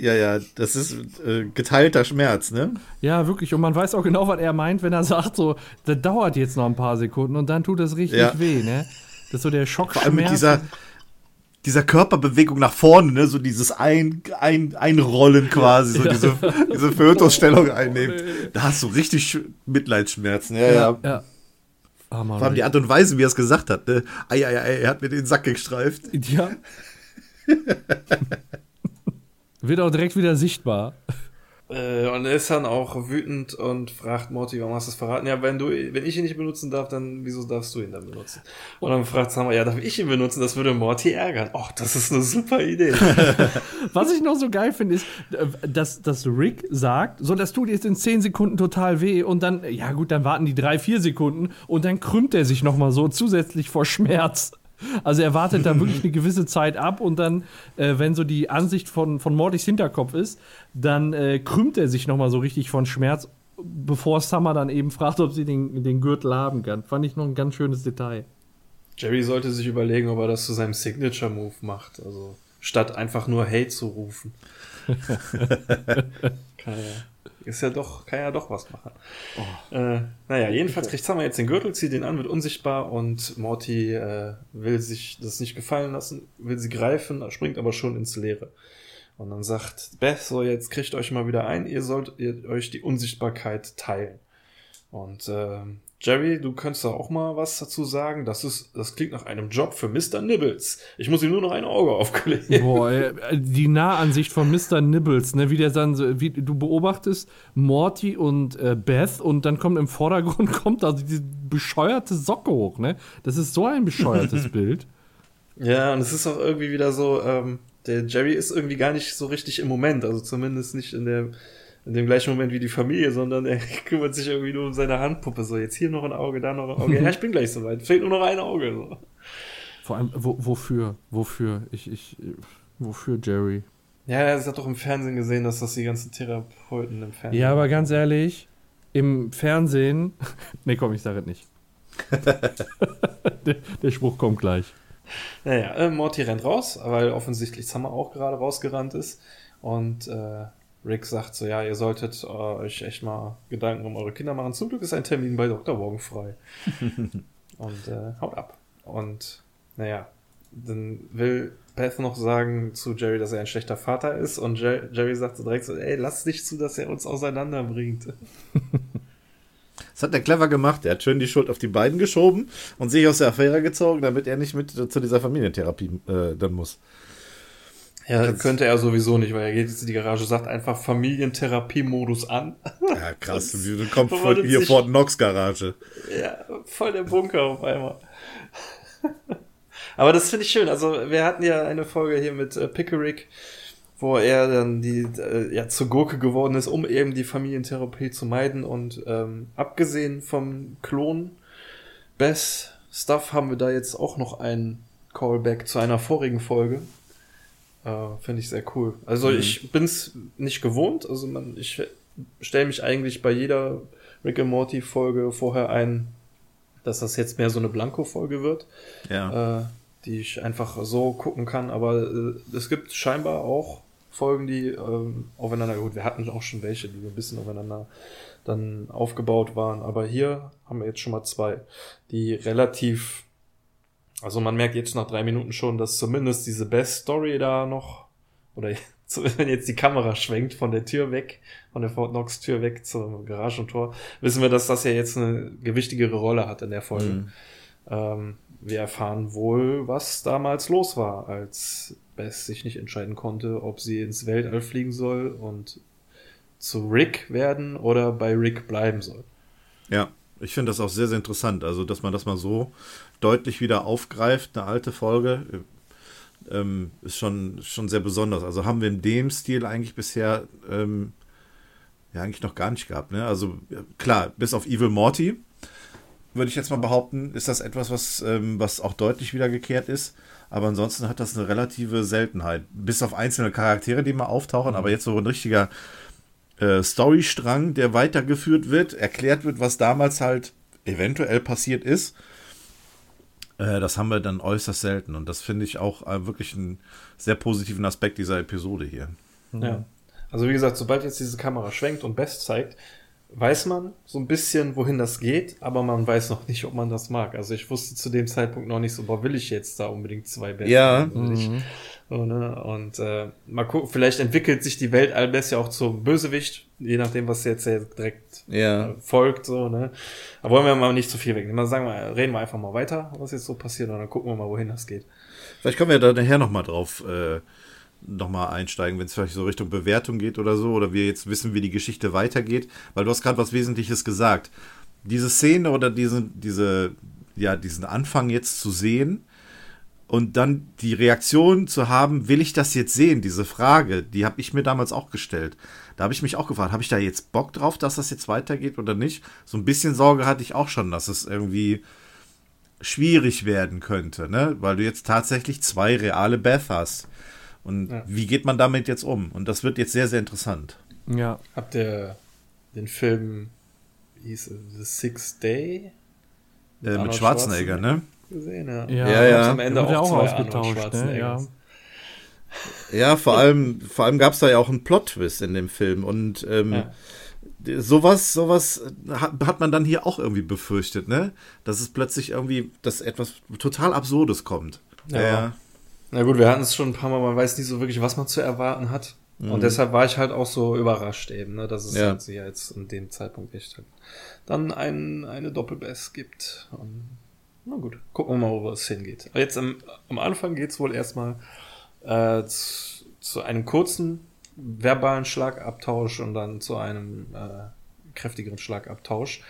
Ja, ja, das ist äh, geteilter Schmerz, ne? Ja, wirklich. Und man weiß auch genau, was er meint, wenn er sagt, so, das dauert jetzt noch ein paar Sekunden und dann tut das richtig ja. weh, ne? Das ist so der Schockschmerz. Vor allem mit dieser, dieser Körperbewegung nach vorne, ne, so dieses ein, ein, Einrollen quasi, so ja. diese, diese Fötusstellung einnehmen. Da hast du richtig Mitleidsschmerzen. Ja, ja. ja. Oh, Vor allem die Art und Weise, wie er es gesagt hat. Ne? Ei, ei, ei, er hat mir den Sack gestreift. Ja. Wird auch direkt wieder sichtbar. Äh, und er ist dann auch wütend und fragt Morty, warum hast du es verraten? Ja, wenn du, wenn ich ihn nicht benutzen darf, dann wieso darfst du ihn dann benutzen? Und dann fragt Summer, ja, darf ich ihn benutzen? Das würde Morty ärgern. Och, das ist eine super Idee. Was ich noch so geil finde, ist, äh, dass, dass Rick sagt, so, das tut jetzt in 10 Sekunden total weh und dann, ja gut, dann warten die drei, vier Sekunden und dann krümmt er sich nochmal so zusätzlich vor Schmerz. Also er wartet da wirklich eine gewisse Zeit ab und dann, äh, wenn so die Ansicht von, von Mortys Hinterkopf ist, dann äh, krümmt er sich nochmal so richtig von Schmerz, bevor Summer dann eben fragt, ob sie den, den Gürtel haben kann. Fand ich noch ein ganz schönes Detail. Jerry sollte sich überlegen, ob er das zu seinem Signature-Move macht. Also statt einfach nur Hey zu rufen. ja. Ist ja doch, kann ja doch was machen. Oh. Äh, naja, jedenfalls kriegt Summer jetzt den Gürtel, zieht ihn an, wird unsichtbar und Morty äh, will sich das nicht gefallen lassen, will sie greifen, springt aber schon ins Leere. Und dann sagt Beth so, jetzt kriegt euch mal wieder ein, ihr sollt ihr, euch die Unsichtbarkeit teilen. Und äh, Jerry, du könntest da auch mal was dazu sagen. Das ist, das klingt nach einem Job für Mr. Nibbles. Ich muss ihm nur noch ein Auge aufkleben. Boah, ey, die Nahansicht von Mr. Nibbles, ne, wie der dann so, wie du beobachtest Morty und äh, Beth und dann kommt im Vordergrund kommt da diese bescheuerte Socke hoch, ne? Das ist so ein bescheuertes Bild. Ja, und es ist auch irgendwie wieder so, ähm, der Jerry ist irgendwie gar nicht so richtig im Moment, also zumindest nicht in der in dem gleichen Moment wie die Familie, sondern er kümmert sich irgendwie nur um seine Handpuppe. So, jetzt hier noch ein Auge, da noch ein Auge. Ja, ich bin gleich soweit. Fehlt nur noch ein Auge. So. Vor allem, wo, wofür? Wofür? Ich, ich, wofür Jerry? Ja, er hat doch im Fernsehen gesehen, dass das die ganzen Therapeuten im Fernsehen. Ja, aber ganz ehrlich, im Fernsehen. nee, komm, ich sage es nicht. der, der, Spruch kommt gleich. Naja, äh, Morty rennt raus, weil offensichtlich Summer auch gerade rausgerannt ist. Und äh, Rick sagt so, ja, ihr solltet äh, euch echt mal Gedanken um eure Kinder machen. Zum Glück ist ein Termin bei Dr. Wong frei. und äh, haut ab. Und naja, dann will Beth noch sagen zu Jerry, dass er ein schlechter Vater ist. Und Jer Jerry sagt so direkt so, ey, lass nicht zu, dass er uns auseinanderbringt. Das hat er clever gemacht. Er hat schön die Schuld auf die beiden geschoben und sich aus der Affäre gezogen, damit er nicht mit zu dieser Familientherapie äh, dann muss. Ja, das könnte er sowieso nicht, weil er geht jetzt in die Garage, sagt einfach Familientherapie-Modus an. Ja, krass. Du kommst von hier Fort Knox Garage. Ja, voll der Bunker auf einmal. Aber das finde ich schön. Also, wir hatten ja eine Folge hier mit äh, Pickerick, wo er dann die äh, ja zur Gurke geworden ist, um eben die Familientherapie zu meiden. Und ähm, abgesehen vom Klon Bess Stuff haben wir da jetzt auch noch ein Callback zu einer vorigen Folge. Äh, Finde ich sehr cool. Also mhm. ich bin's nicht gewohnt. Also man, ich stelle mich eigentlich bei jeder Rick and Morty Folge vorher ein, dass das jetzt mehr so eine Blanko-Folge wird. Ja. Äh, die ich einfach so gucken kann. Aber äh, es gibt scheinbar auch Folgen, die ähm, aufeinander, gut, wir hatten auch schon welche, die ein bisschen aufeinander dann aufgebaut waren. Aber hier haben wir jetzt schon mal zwei, die relativ, also man merkt jetzt nach drei Minuten schon, dass zumindest diese Best Story da noch, oder wenn jetzt die Kamera schwenkt von der Tür weg, von der Fort Knox Tür weg zum Garagentor, wissen wir, dass das ja jetzt eine gewichtigere Rolle hat in der Folge. Mhm. Ähm, wir erfahren wohl, was damals los war, als Bess sich nicht entscheiden konnte, ob sie ins Weltall fliegen soll und zu Rick werden oder bei Rick bleiben soll. Ja, ich finde das auch sehr, sehr interessant. Also, dass man das mal so deutlich wieder aufgreift, eine alte Folge, ähm, ist schon, schon sehr besonders. Also haben wir in dem Stil eigentlich bisher ähm, ja eigentlich noch gar nicht gehabt. Ne? Also klar, bis auf Evil Morty, würde ich jetzt mal behaupten, ist das etwas, was, ähm, was auch deutlich wiedergekehrt ist. Aber ansonsten hat das eine relative Seltenheit. Bis auf einzelne Charaktere, die mal auftauchen, mhm. aber jetzt so ein richtiger äh, Storystrang, der weitergeführt wird, erklärt wird, was damals halt eventuell passiert ist. Äh, das haben wir dann äußerst selten. Und das finde ich auch äh, wirklich einen sehr positiven Aspekt dieser Episode hier. Ja. Also wie gesagt, sobald jetzt diese Kamera schwenkt und Best zeigt, weiß man so ein bisschen, wohin das geht, aber man weiß noch nicht, ob man das mag. Also ich wusste zu dem Zeitpunkt noch nicht so, boah, will ich jetzt da unbedingt zwei Bässe? Ja. Mhm. So, ne? Und äh, mal gucken, vielleicht entwickelt sich die Welt allbess ja auch zum Bösewicht, je nachdem, was jetzt direkt ja. äh, folgt. So, ne? Aber wollen wir mal nicht zu viel wegnehmen. Mal sagen wir, reden wir einfach mal weiter, was jetzt so passiert, und dann gucken wir mal, wohin das geht. Vielleicht kommen wir da nachher nochmal drauf. Äh nochmal einsteigen, wenn es vielleicht so Richtung Bewertung geht oder so, oder wir jetzt wissen, wie die Geschichte weitergeht, weil du hast gerade was Wesentliches gesagt. Diese Szene oder diesen, diese, ja, diesen Anfang jetzt zu sehen und dann die Reaktion zu haben, will ich das jetzt sehen, diese Frage, die habe ich mir damals auch gestellt. Da habe ich mich auch gefragt, habe ich da jetzt Bock drauf, dass das jetzt weitergeht oder nicht? So ein bisschen Sorge hatte ich auch schon, dass es irgendwie schwierig werden könnte, ne? Weil du jetzt tatsächlich zwei reale Beth hast. Und ja. wie geht man damit jetzt um? Und das wird jetzt sehr, sehr interessant. Ja. Habt ihr den Film, wie hieß es, The Sixth Day? Mit, äh, mit Schwarzenegger, ne? Gesehen, ja. Ja, ja. ja. Am Ende auch, auch ausgetauscht, ne? Ja. Ja, vor allem, vor allem gab es da ja auch einen Plot-Twist in dem Film und ähm, ja. sowas, sowas hat, hat, man dann hier auch irgendwie befürchtet, ne? Dass es plötzlich irgendwie, dass etwas total Absurdes kommt. Ja. ja. Na gut, wir hatten es schon ein paar Mal, man weiß nicht so wirklich, was man zu erwarten hat. Mhm. Und deshalb war ich halt auch so überrascht eben, ne, dass es ja. halt ja jetzt in dem Zeitpunkt echt halt dann ein, eine Doppelbass gibt. Und, na gut, gucken wir mal, wo es hingeht. Jetzt am, am Anfang geht's wohl erstmal äh, zu, zu einem kurzen verbalen Schlagabtausch und dann zu einem äh, kräftigeren Schlagabtausch.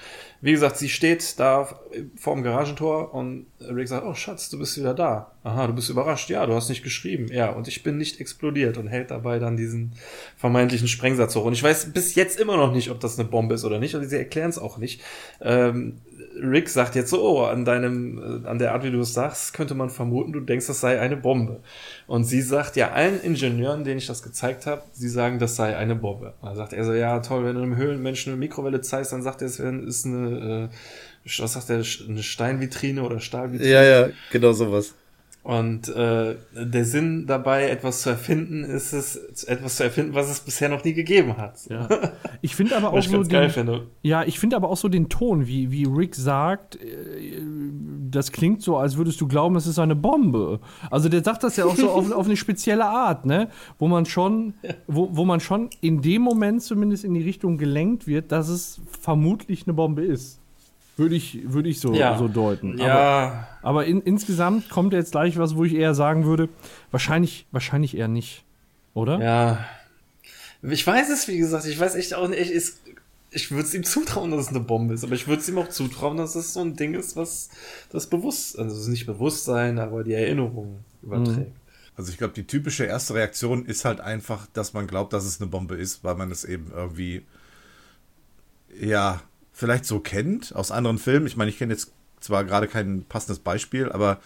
Wie gesagt, sie steht da vor dem Garagentor und Rick sagt, oh Schatz, du bist wieder da. Aha, du bist überrascht. Ja, du hast nicht geschrieben. Ja, und ich bin nicht explodiert und hält dabei dann diesen vermeintlichen Sprengsatz hoch. Und ich weiß bis jetzt immer noch nicht, ob das eine Bombe ist oder nicht. Und sie erklären es auch nicht. Ähm, Rick sagt jetzt so, oh, an deinem, äh, an der Art, wie du es sagst, könnte man vermuten, du denkst, das sei eine Bombe. Und sie sagt ja allen Ingenieuren, denen ich das gezeigt habe, sie sagen, das sei eine Bombe. Und dann sagt er so, ja toll, wenn du einem Höhlenmenschen eine Mikrowelle zeigst, dann sagt er, es ist eine, äh, was sagt er, eine Steinvitrine oder Stahlvitrine. Ja, ja, genau sowas. Und äh, der Sinn dabei, etwas zu erfinden, ist es, etwas zu erfinden, was es bisher noch nie gegeben hat. Ja. Ich finde aber auch so den, ja, ich finde aber auch so den Ton, wie, wie Rick sagt, äh, das klingt so, als würdest du glauben, es ist eine Bombe. Also der sagt das ja auch so auf, auf eine spezielle Art, ne? Wo man schon, wo, wo man schon in dem Moment zumindest in die Richtung gelenkt wird, dass es vermutlich eine Bombe ist. Würde ich, würde ich so, Ja. so deuten. Ja. Aber, aber in, insgesamt kommt jetzt gleich was, wo ich eher sagen würde, wahrscheinlich, wahrscheinlich eher nicht. Oder? Ja. Ich weiß es, wie gesagt, ich weiß echt auch nicht. Ich, ich würde es ihm zutrauen, dass es eine Bombe ist, aber ich würde es ihm auch zutrauen, dass es so ein Ding ist, was das Bewusst, also es ist nicht Bewusstsein, aber die Erinnerung überträgt. Also ich glaube, die typische erste Reaktion ist halt einfach, dass man glaubt, dass es eine Bombe ist, weil man es eben irgendwie, ja, vielleicht so kennt aus anderen Filmen. Ich meine, ich kenne jetzt zwar gerade kein passendes Beispiel, aber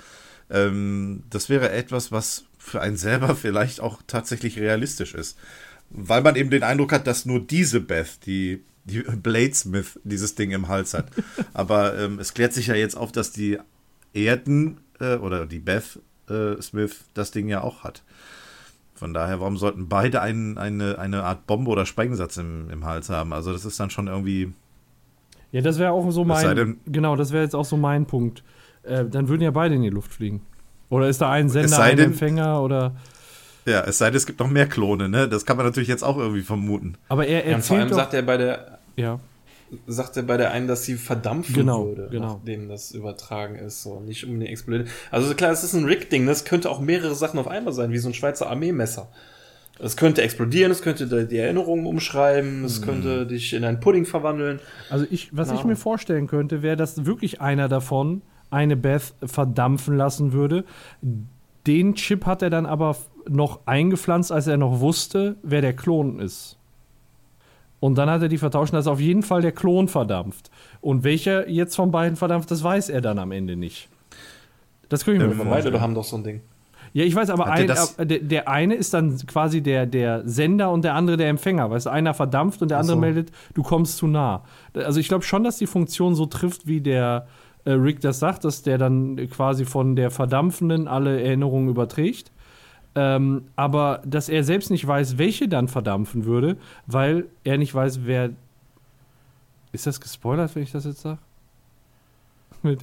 ähm, das wäre etwas, was für einen selber vielleicht auch tatsächlich realistisch ist. Weil man eben den Eindruck hat, dass nur diese Beth, die, die Bladesmith, dieses Ding im Hals hat. Aber ähm, es klärt sich ja jetzt auf, dass die Erden äh, oder die Beth äh, Smith das Ding ja auch hat. Von daher, warum sollten beide ein, eine, eine Art Bombe oder Sprengsatz im, im Hals haben? Also das ist dann schon irgendwie. Ja, das wäre auch so mein. denn- Genau, das wäre jetzt auch so mein Punkt. Äh, dann würden ja beide in die Luft fliegen. Oder ist da ein Sender, sei ein denn- Empfänger oder. Ja, es sei denn, es gibt noch mehr Klone, ne? Das kann man natürlich jetzt auch irgendwie vermuten. Aber er Ja, und vor allem erzählt doch. sagt er bei der, ja. sagt er bei der einen, dass sie verdampfen Genau, würde, genau. nachdem das übertragen ist, so nicht unbedingt explodiert. Also klar, es ist ein Rick-Ding, das könnte auch mehrere Sachen auf einmal sein, wie so ein Schweizer Armeemesser. Es könnte explodieren, es könnte die Erinnerungen umschreiben, es könnte dich in einen Pudding verwandeln. Also ich, was ich Genau. mir vorstellen könnte, wäre, dass wirklich einer davon eine Beth verdampfen lassen würde. Den Chip hat er dann aber noch eingepflanzt, als er noch wusste, wer der Klon ist. Und dann hat er die vertauscht, dass auf jeden Fall der Klon verdampft. Und welcher jetzt von beiden verdampft, das weiß er dann am Ende nicht. Das könnte ich mir Ähm, vorstellen. Beide haben doch so ein Ding. Ja, ich weiß, aber ein, das- äh, der, der eine ist dann quasi der, der Sender und der andere der Empfänger. Weißt du, einer verdampft und der andere so. meldet, du kommst zu nah. Also ich glaube schon, dass die Funktion so trifft, wie der äh, Rick das sagt, dass der dann quasi von der Verdampfenden alle Erinnerungen überträgt. Ähm, aber dass er selbst nicht weiß, welche dann verdampfen würde, weil er nicht weiß, wer. Ist das gespoilert, wenn ich das jetzt sage?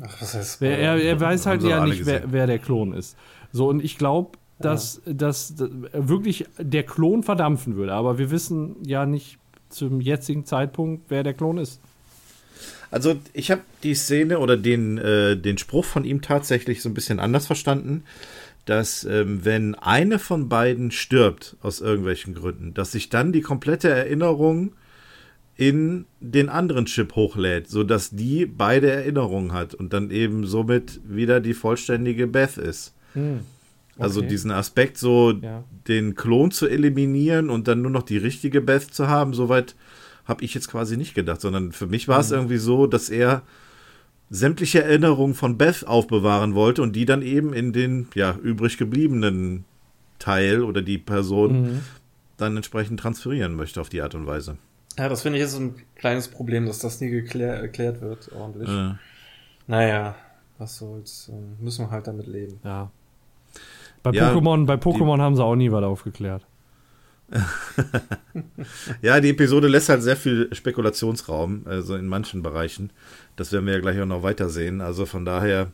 Ach, was heißt er, er weiß halt ja nicht, wer, wer der Klon ist. So, und ich glaube, dass, dass, dass wirklich der Klon verdampfen würde. Aber wir wissen ja nicht zum jetzigen Zeitpunkt, wer der Klon ist. Also ich habe die Szene oder den, äh, den Spruch von ihm tatsächlich so ein bisschen anders verstanden, dass ähm, wenn eine von beiden stirbt aus irgendwelchen Gründen, dass sich dann die komplette Erinnerung in den anderen Chip hochlädt, sodass die beide Erinnerungen hat und dann eben somit wieder die vollständige Beth ist. Also Okay. diesen Aspekt, so Ja. den Klon zu eliminieren und dann nur noch die richtige Beth zu haben, soweit habe ich jetzt quasi nicht gedacht, sondern für mich war es irgendwie so, dass er sämtliche Erinnerungen von Beth aufbewahren wollte und die dann eben in den ja übrig gebliebenen Teil oder die Person dann entsprechend transferieren möchte auf die Art und Weise. Ja, das finde ich ist ein kleines Problem, dass das nie geklär, erklärt wird, ordentlich. Äh, Naja, was soll's. ähm, Müssen wir halt damit leben. Ja. Bei Ja, Pokémon, bei Pokémon haben sie auch nie was aufgeklärt. ja, die Episode lässt halt sehr viel Spekulationsraum, also in manchen Bereichen. Das werden wir ja gleich auch noch weiter sehen. Also von daher,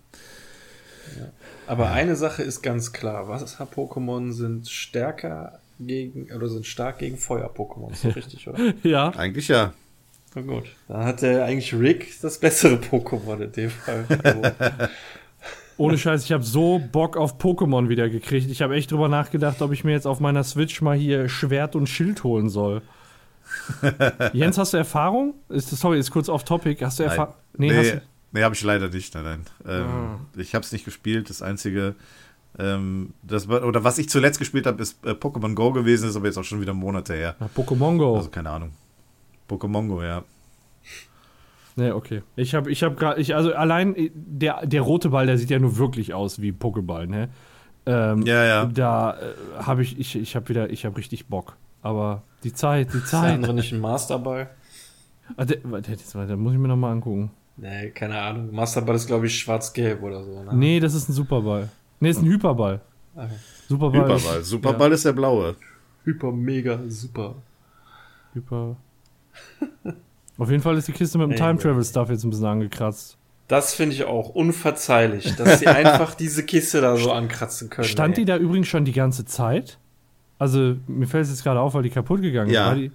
Aber eine Sache ist ganz klar. Wasser-Pokémon sind stärker gegen, oder sind stark gegen Feuer-Pokémon. Ist doch richtig, oder? Ja. eigentlich ja. Na gut. Dann hat der eigentlich Rick das bessere Pokémon in dem Fall. Ohne Scheiß, ich habe so Bock auf Pokémon wieder gekriegt. Ich habe echt drüber nachgedacht, ob ich mir jetzt auf meiner Switch mal hier Schwert und Schild holen soll. Jens, hast du Erfahrung? Ist, sorry, ist kurz off topic. Hast du. Erfahrung? Nee, nee, du, habe ich leider nicht. Nein, nein. Ähm, Ah. Ich habe es nicht gespielt. Das einzige, ähm, das, oder was ich zuletzt gespielt habe, ist äh, Pokémon Go gewesen, ist aber jetzt auch schon wieder Monate her. Pokémon Go. Also keine Ahnung. Pokémon Go, ja. Nee, okay. Ich habe ich hab gerade, ich, also allein äh, der, der rote Ball, der sieht ja nur wirklich aus wie Pokéball, ne? Ähm, Ja, ja. Da äh, habe ich, ich, ich habe wieder, ich habe richtig Bock. Aber die Zeit, die ist der Zeit. andere nicht ein Masterball? Ah, der, warte, jetzt, warte, muss ich mir noch mal angucken. Nee, keine Ahnung. Masterball ist, glaube ich, schwarz-gelb oder so. Ne? Nee, das ist ein Superball. Nee, ist ein Hyperball. Okay. Superball. Hyperball. ist- Superball ist der blaue. Hyper, mega, super. Ja, Hyper. Auf jeden Fall ist die Kiste mit dem Time. Travel Stuff jetzt ein bisschen angekratzt. Das finde ich auch unverzeihlich, dass sie einfach diese Kiste da so ankratzen können. Stand ey. die da übrigens schon die ganze Zeit? Also, mir fällt es jetzt gerade auf, weil die kaputt gegangen Ja. ist. War die,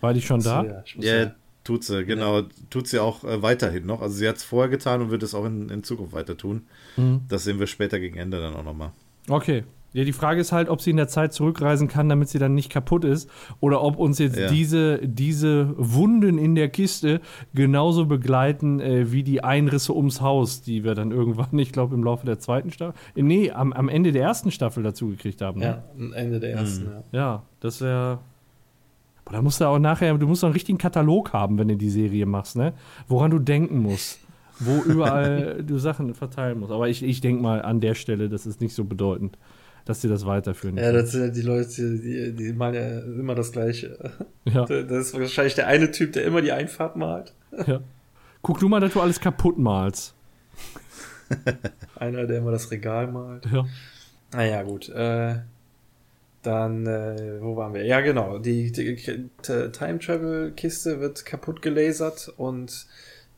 war die schon da? Ja, Ja, ja. Tut sie, genau. Tut sie auch äh, weiterhin noch. Also sie hat es vorher getan und wird es auch in, in Zukunft weiter tun. Mhm. Das sehen wir später gegen Ende dann auch nochmal. Okay. Ja, die Frage ist halt, ob sie in der Zeit zurückreisen kann, damit sie dann nicht kaputt ist, oder ob uns jetzt ja. diese, diese Wunden in der Kiste genauso begleiten äh, wie die Einrisse ums Haus, die wir dann irgendwann, ich glaube, im Laufe der zweiten Staffel, äh, nee, am, am Ende der ersten Staffel dazu gekriegt haben. Ne? Ja, am Ende der ersten, mhm. ja. Ja, das wäre. Da musst du auch nachher, du musst auch einen richtigen Katalog haben, wenn du die Serie machst, ne? Woran du denken musst. Wo überall du Sachen verteilen musst. Aber ich, ich denke mal an der Stelle, das ist nicht so bedeutend dass sie das weiterführen. Ja, das sind ja die Leute, die, die malen ja immer das Gleiche. Ja. Das ist wahrscheinlich der eine Typ, der immer die Einfahrt malt. Ja. Guck du mal, dass du alles kaputt malst. Einer, der immer das Regal malt. Ja. Naja, gut. Äh, dann, äh, wo waren wir? Ja, genau. Die, die Time Travel Kiste wird kaputt gelasert und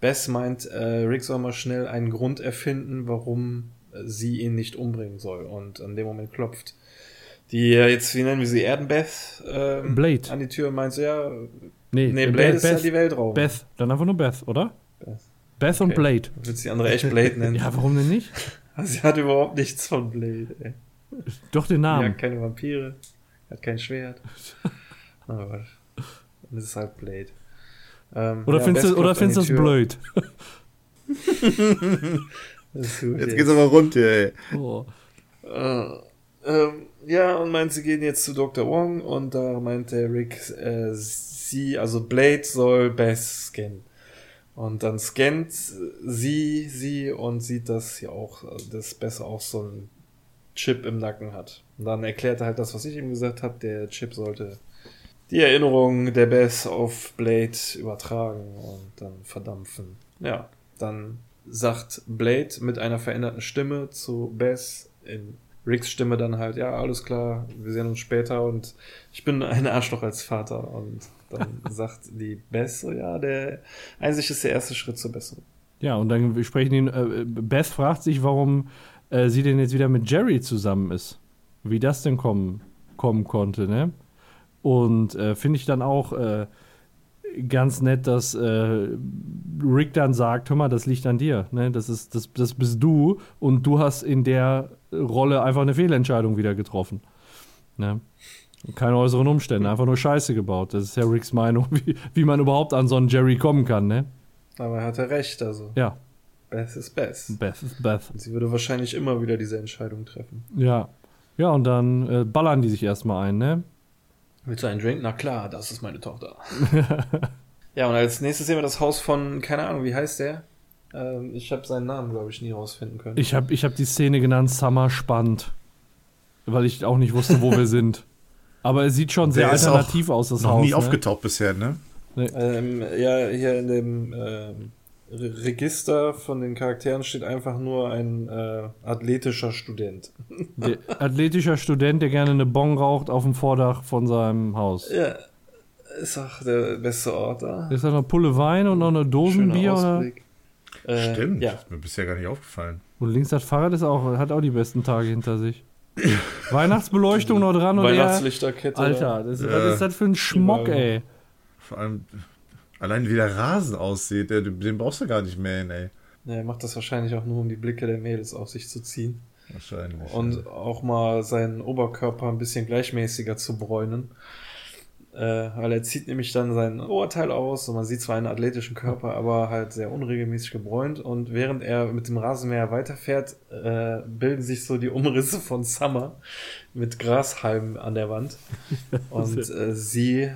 Bess meint, äh, Rick soll mal schnell einen Grund erfinden, warum sie ihn nicht umbringen soll. Und an dem Moment klopft die, jetzt, wie nennen wir sie, Erdenbeth ähm, Blade. an die Tür und meint so, ja, nee, nee Blade Beth, ist ja die Weltraum. Beth, dann einfach nur Beth, oder? Beth, Beth okay. und Blade. Willst du die andere echt Blade nennen? ja, warum denn nicht? Also, sie hat überhaupt nichts von Blade, ey. Doch den Namen. Sie hat keine Vampire, hat kein Schwert. Aber dann ist es halt Blade. Ähm, oder ja, findest du, oder findest du das blöd? Jetzt geht's aber rund hier, ey. Oh. Äh, ähm, ja, und meint, sie gehen jetzt zu Dr. Wong und da meint der Rick, äh, sie, also Blade soll Beth scannen. Und dann scannt sie sie und sieht, dass sie auch, dass Beth auch so einen Chip im Nacken hat. Und dann erklärt er halt das, was ich ihm gesagt habe, der Chip sollte die Erinnerung der Beth auf Blade übertragen und dann verdampfen. Ja, dann sagt Blade mit einer veränderten Stimme zu Bess in Ricks Stimme dann halt, ja, alles klar, wir sehen uns später und ich bin ein Arschloch als Vater. Und dann sagt die Bess so, ja, der Einsicht ist der erste Schritt zur Besserung. Ja, und dann sprechen ihn, äh, Beth fragt sich, warum äh, sie denn jetzt wieder mit Jerry zusammen ist. Wie das denn kommen, kommen konnte, ne? Und äh, finde ich dann auch, äh, ganz nett, dass äh, Rick dann sagt, hör mal, das liegt an dir. Ne? Das, ist, das, das bist du und du hast in der Rolle einfach eine Fehlentscheidung wieder getroffen. Ne? Keine äußeren Umstände, einfach nur Scheiße gebaut. Das ist ja Ricks Meinung, wie, wie man überhaupt an so einen Jerry kommen kann. Ne? Aber er hatte recht, also. Ja. Beth ist Beth. Beth ist Beth. Und sie würde wahrscheinlich immer wieder diese Entscheidung treffen. Ja. Ja, und dann äh, ballern die sich erstmal ein, ne? Willst du einen Drink? Na klar, das ist meine Tochter. ja, und als nächstes sehen wir das Haus von, keine Ahnung, wie heißt der? Ähm, ich habe seinen Namen, glaube ich, nie rausfinden können. Ich habe ich hab die Szene genannt Summer Spannend. Weil ich auch nicht wusste, wo wir sind. Aber es sieht schon sehr alternativ aus, das noch Haus. Noch nie ne? aufgetaucht bisher, ne? Nee. Ähm, ja, hier in dem ähm, Register von den Charakteren steht einfach nur ein äh, athletischer Student. Der athletischer Student, der gerne eine Bon raucht auf dem Vordach von seinem Haus. Ja, ist auch der beste Ort da. Ist da noch Pulle Wein und noch eine Dosenbier? Oder? Äh, Stimmt, ja. ist mir bisher gar nicht aufgefallen. Und links das Fahrrad ist auch, hat auch die besten Tage hinter sich. Weihnachtsbeleuchtung noch dran und Weihnachtslichterkette. Alter, das, ja. was ist das für ein Schmock, ey? Vor allem, Allein wie der Rasen aussieht, den brauchst du gar nicht mehr hin, ey. Ja, er macht das wahrscheinlich auch nur, um die Blicke der Mädels auf sich zu ziehen. Wahrscheinlich. Und ja. auch mal seinen Oberkörper ein bisschen gleichmäßiger zu bräunen. Äh, weil er zieht nämlich dann sein Oberteil aus und man sieht zwar einen athletischen Körper, aber halt sehr unregelmäßig gebräunt. Und während er mit dem Rasenmäher weiterfährt, äh, bilden sich so die Umrisse von Summer mit Grashalmen an der Wand. Und äh, sie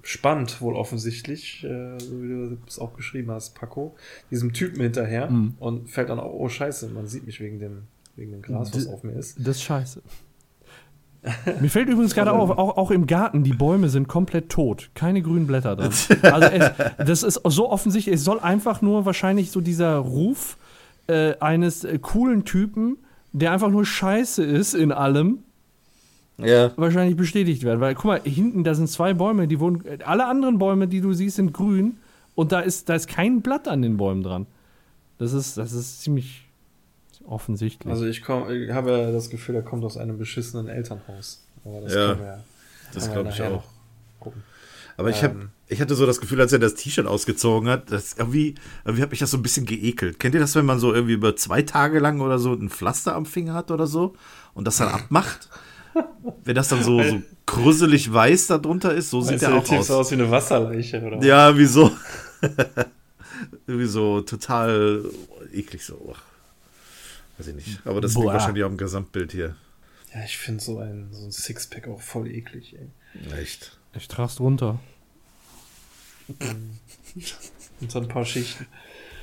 spannt wohl offensichtlich, äh, so wie du es auch geschrieben hast, Paco, diesem Typen hinterher mhm. und fällt dann auch, oh scheiße, man sieht mich wegen dem, wegen dem Gras, was D auf mir ist. Das ist scheiße. Mir fällt übrigens gerade auf, auch, auch, im Garten, die Bäume sind komplett tot. Keine grünen Blätter drin. Also es, das ist so offensichtlich, es soll einfach nur wahrscheinlich so dieser Ruf äh, eines äh, coolen Typen, der einfach nur scheiße ist in allem, ja. wahrscheinlich bestätigt werden. Weil, guck mal, hinten, da sind zwei Bäume, die wurden. Alle anderen Bäume, die du siehst, sind grün und da ist, da ist kein Blatt an den Bäumen dran. Das ist, das ist ziemlich offensichtlich. Also ich, komm, ich habe ja das Gefühl, er kommt aus einem beschissenen Elternhaus. Aber das ja, ja das glaube ich auch. Gucken. Aber ich, hab, ähm, ich hatte so das Gefühl, als er das T-Shirt ausgezogen hat, dass irgendwie, irgendwie hat mich das so ein bisschen geekelt. Kennt ihr das, wenn man so irgendwie über zwei Tage lang oder so ein Pflaster am Finger hat oder so und das dann abmacht? Wenn das dann so, so krüsselig weiß darunter ist, so sieht er auch aus. aus wie eine Wasserleiche, oder? Ja, wieso? irgendwie so total eklig so. Weiß ich nicht. Aber das Boah. liegt wahrscheinlich auch im Gesamtbild hier. Ja, ich finde so ein, so ein Sixpack auch voll eklig, ey. Echt? Ich trag's drunter. Und so ein paar Schichten.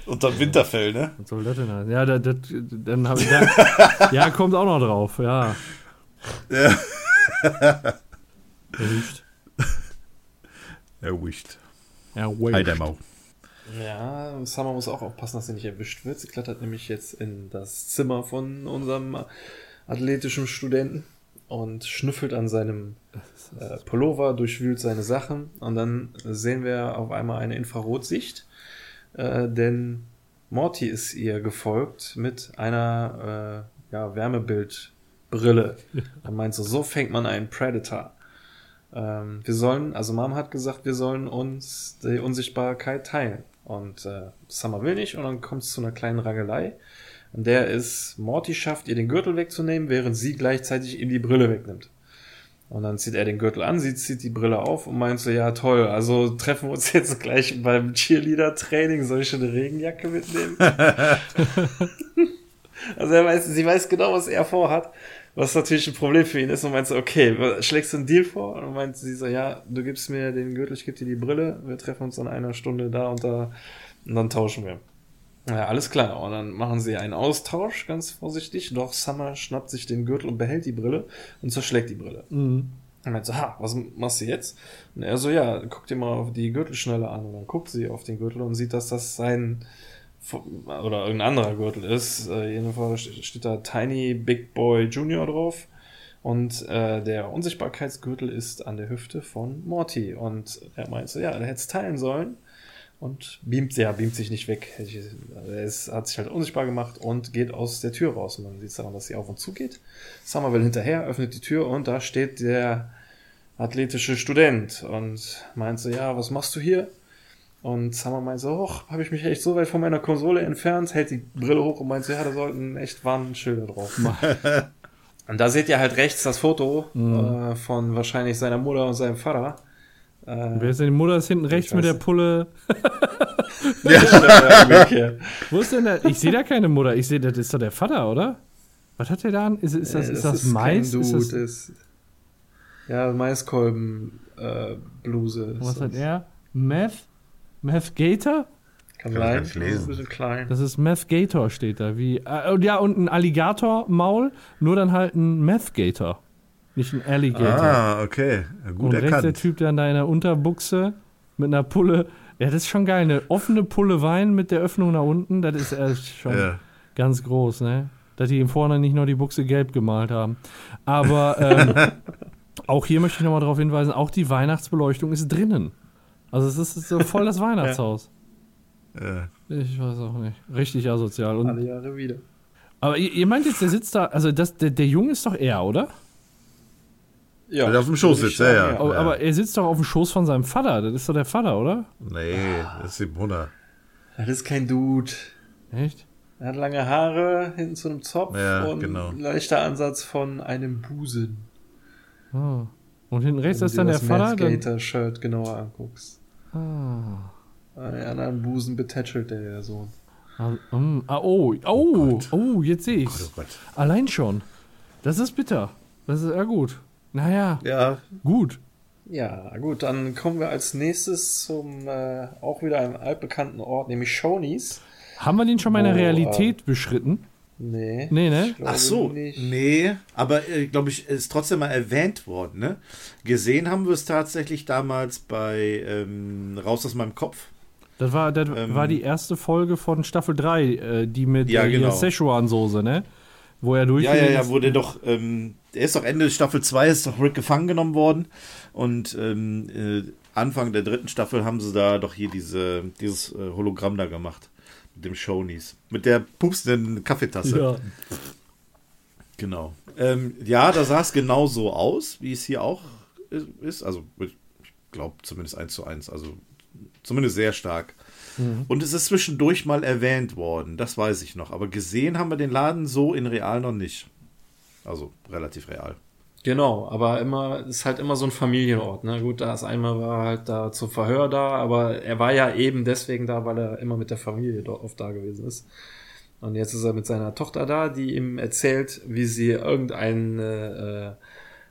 Unter Winterfell, ne? Was soll das denn heißen? Ja, das, das, dann habe ich. Ja, ja, kommt auch noch drauf, ja. Ja. Erwischt. Erwischt. Erwischt. Hi, Demo. Ja, Summer muss auch aufpassen, dass sie nicht erwischt wird. Sie klettert nämlich jetzt in das Zimmer von unserem athletischen Studenten und schnüffelt an seinem äh, Pullover, durchwühlt seine Sachen und dann sehen wir auf einmal eine Infrarotsicht, äh, denn Morty ist ihr gefolgt mit einer äh, ja, Wärmebildbrille. Er meint so, so fängt man einen Predator. Ähm, wir sollen, also Mom hat gesagt, wir sollen uns die Unsichtbarkeit teilen. Und äh, Summer will nicht und dann kommt es zu einer kleinen Rangelei. Und der ist, Morty schafft, ihr den Gürtel wegzunehmen, während sie gleichzeitig ihm die Brille wegnimmt. Und dann zieht er den Gürtel an, sie zieht die Brille auf und meint so, ja toll, also treffen wir uns jetzt gleich beim Cheerleader-Training, soll ich schon eine Regenjacke mitnehmen? also er weiß, sie weiß genau, was er vorhat, was natürlich ein Problem für ihn ist und meint so, okay, schlägst du einen Deal vor? Und meint sie so, ja, du gibst mir den Gürtel, ich gebe dir die Brille, wir treffen uns in einer Stunde da und da und dann tauschen wir. Ja, alles klar. Und dann machen sie einen Austausch, ganz vorsichtig. Doch Summer schnappt sich den Gürtel und behält die Brille und zerschlägt die Brille. Mhm. Und meint so, ha, was machst du jetzt? Und er so, ja, guck dir mal auf die Gürtelschnelle an. Und dann guckt sie auf den Gürtel und sieht, dass das sein oder irgendein anderer Gürtel ist. Äh, jedenfalls steht da Tiny Big Boy Junior drauf. Und äh, der Unsichtbarkeitsgürtel ist an der Hüfte von Morty. Und er meint so, ja, er hätte es teilen sollen und beamt, ja, beamt sich nicht weg. Er ist, hat sich halt unsichtbar gemacht und geht aus der Tür raus. Man sieht daran, dass sie auf und zu geht. Summer will hinterher, öffnet die Tür und da steht der athletische Student und meint so, ja, was machst du hier? Und Summer meint so, och, habe ich mich echt so weit von meiner Konsole entfernt, hält die Brille hoch und meint so, ja, da sollten echt Warnschilder drauf. und da seht ihr halt rechts das Foto mhm. äh, von wahrscheinlich seiner Mutter und seinem Vater äh, Wer ist denn die Mutter ist hinten rechts mit der Pulle? ja, Wo ist denn der? Ich sehe da keine Mutter. Ich sehe, das ist doch der Vater, oder? Was hat der da an? Ist, ist das, ist das, das Mais? Ist das ist, ja, Maiskolben-Bluse. Äh, Was hat er? Meth? Meth Gator? Kann, Kann sein. Das ist ein bisschen klein. Das ist Meth Gator steht da. Wie, äh, ja, und ein Alligator-Maul, nur dann halt ein Meth Gator. Nicht ein Alligator. Ah, okay. Ja, gut Und erkannt. rechts der Typ dann da in der Unterbuchse mit einer Pulle. Ja, das ist schon geil. Eine offene Pulle Wein mit der Öffnung nach unten, das ist äh, schon ja. ganz groß, ne? Dass die ihm vorne nicht nur die Buchse gelb gemalt haben. Aber ähm, auch hier möchte ich nochmal darauf hinweisen, auch die Weihnachtsbeleuchtung ist drinnen. Also es ist so voll das Weihnachtshaus. Ja. Ich weiß auch nicht. Richtig asozial. Und, Alle Jahre wieder. Aber ihr, ihr meint jetzt, der sitzt da, also das, der, der Junge ist doch er, oder? Ja. Weil er auf dem Schoß sitzt, ja, ja, ja. Aber er sitzt doch auf dem Schoß von seinem Vater. Das ist doch der Vater, oder? Nee, das ist die Mutter. Das ist kein Dude. Echt? Er hat lange Haare, hinten zu einem Zopf ja, und genau. ein leichter Ansatz von einem Busen. Oh. Und hinten rechts ist dann der Vater? Wenn du das Skater-Shirt genauer anguckst. Ah. Einen anderen Busen betätschelt der, der Sohn. Ah, um, ah, oh, oh, oh, oh, jetzt sehe ich. Oh Allein schon. Das ist bitter. Das ist ja gut. Naja. Ja. Gut. Ja, gut, dann kommen wir als nächstes zum äh, auch wieder einem altbekannten Ort, nämlich Shoney's. Haben wir den schon mal in der Realität äh, beschritten? Nee. Nee, ne? Ach so, nicht. nee, aber äh, glaube ich, ist trotzdem mal erwähnt worden, ne? Gesehen haben wir es tatsächlich damals bei ähm, Raus aus meinem Kopf. Das war, das ähm, war die erste Folge von Staffel 3, äh, die mit ja, äh, genau. Szechuan-Soße, ne? Wo er durch. Ja, ja, ja, wo der doch, ähm, der ist doch Ende Staffel 2 ist doch Rick gefangen genommen worden. Und ähm, äh, Anfang der dritten Staffel haben sie da doch hier diese, dieses äh, Hologramm da gemacht. Dem Shonies. Mit der pupsenden Kaffeetasse. Ja. Genau. Ähm, ja, da sah es genau so aus, wie es hier auch ist. Also, ich glaube zumindest eins zu eins. Also zumindest sehr stark. Mhm. Und es ist zwischendurch mal erwähnt worden, das weiß ich noch. Aber gesehen haben wir den Laden so in real noch nicht. Also relativ real. Genau, aber immer, ist halt immer so ein Familienort, ne? Gut, da ist einmal war halt da zum Verhör da, aber er war ja eben deswegen da, weil er immer mit der Familie dort oft da gewesen ist. Und jetzt ist er mit seiner Tochter da, die ihm erzählt, wie sie irgendein äh,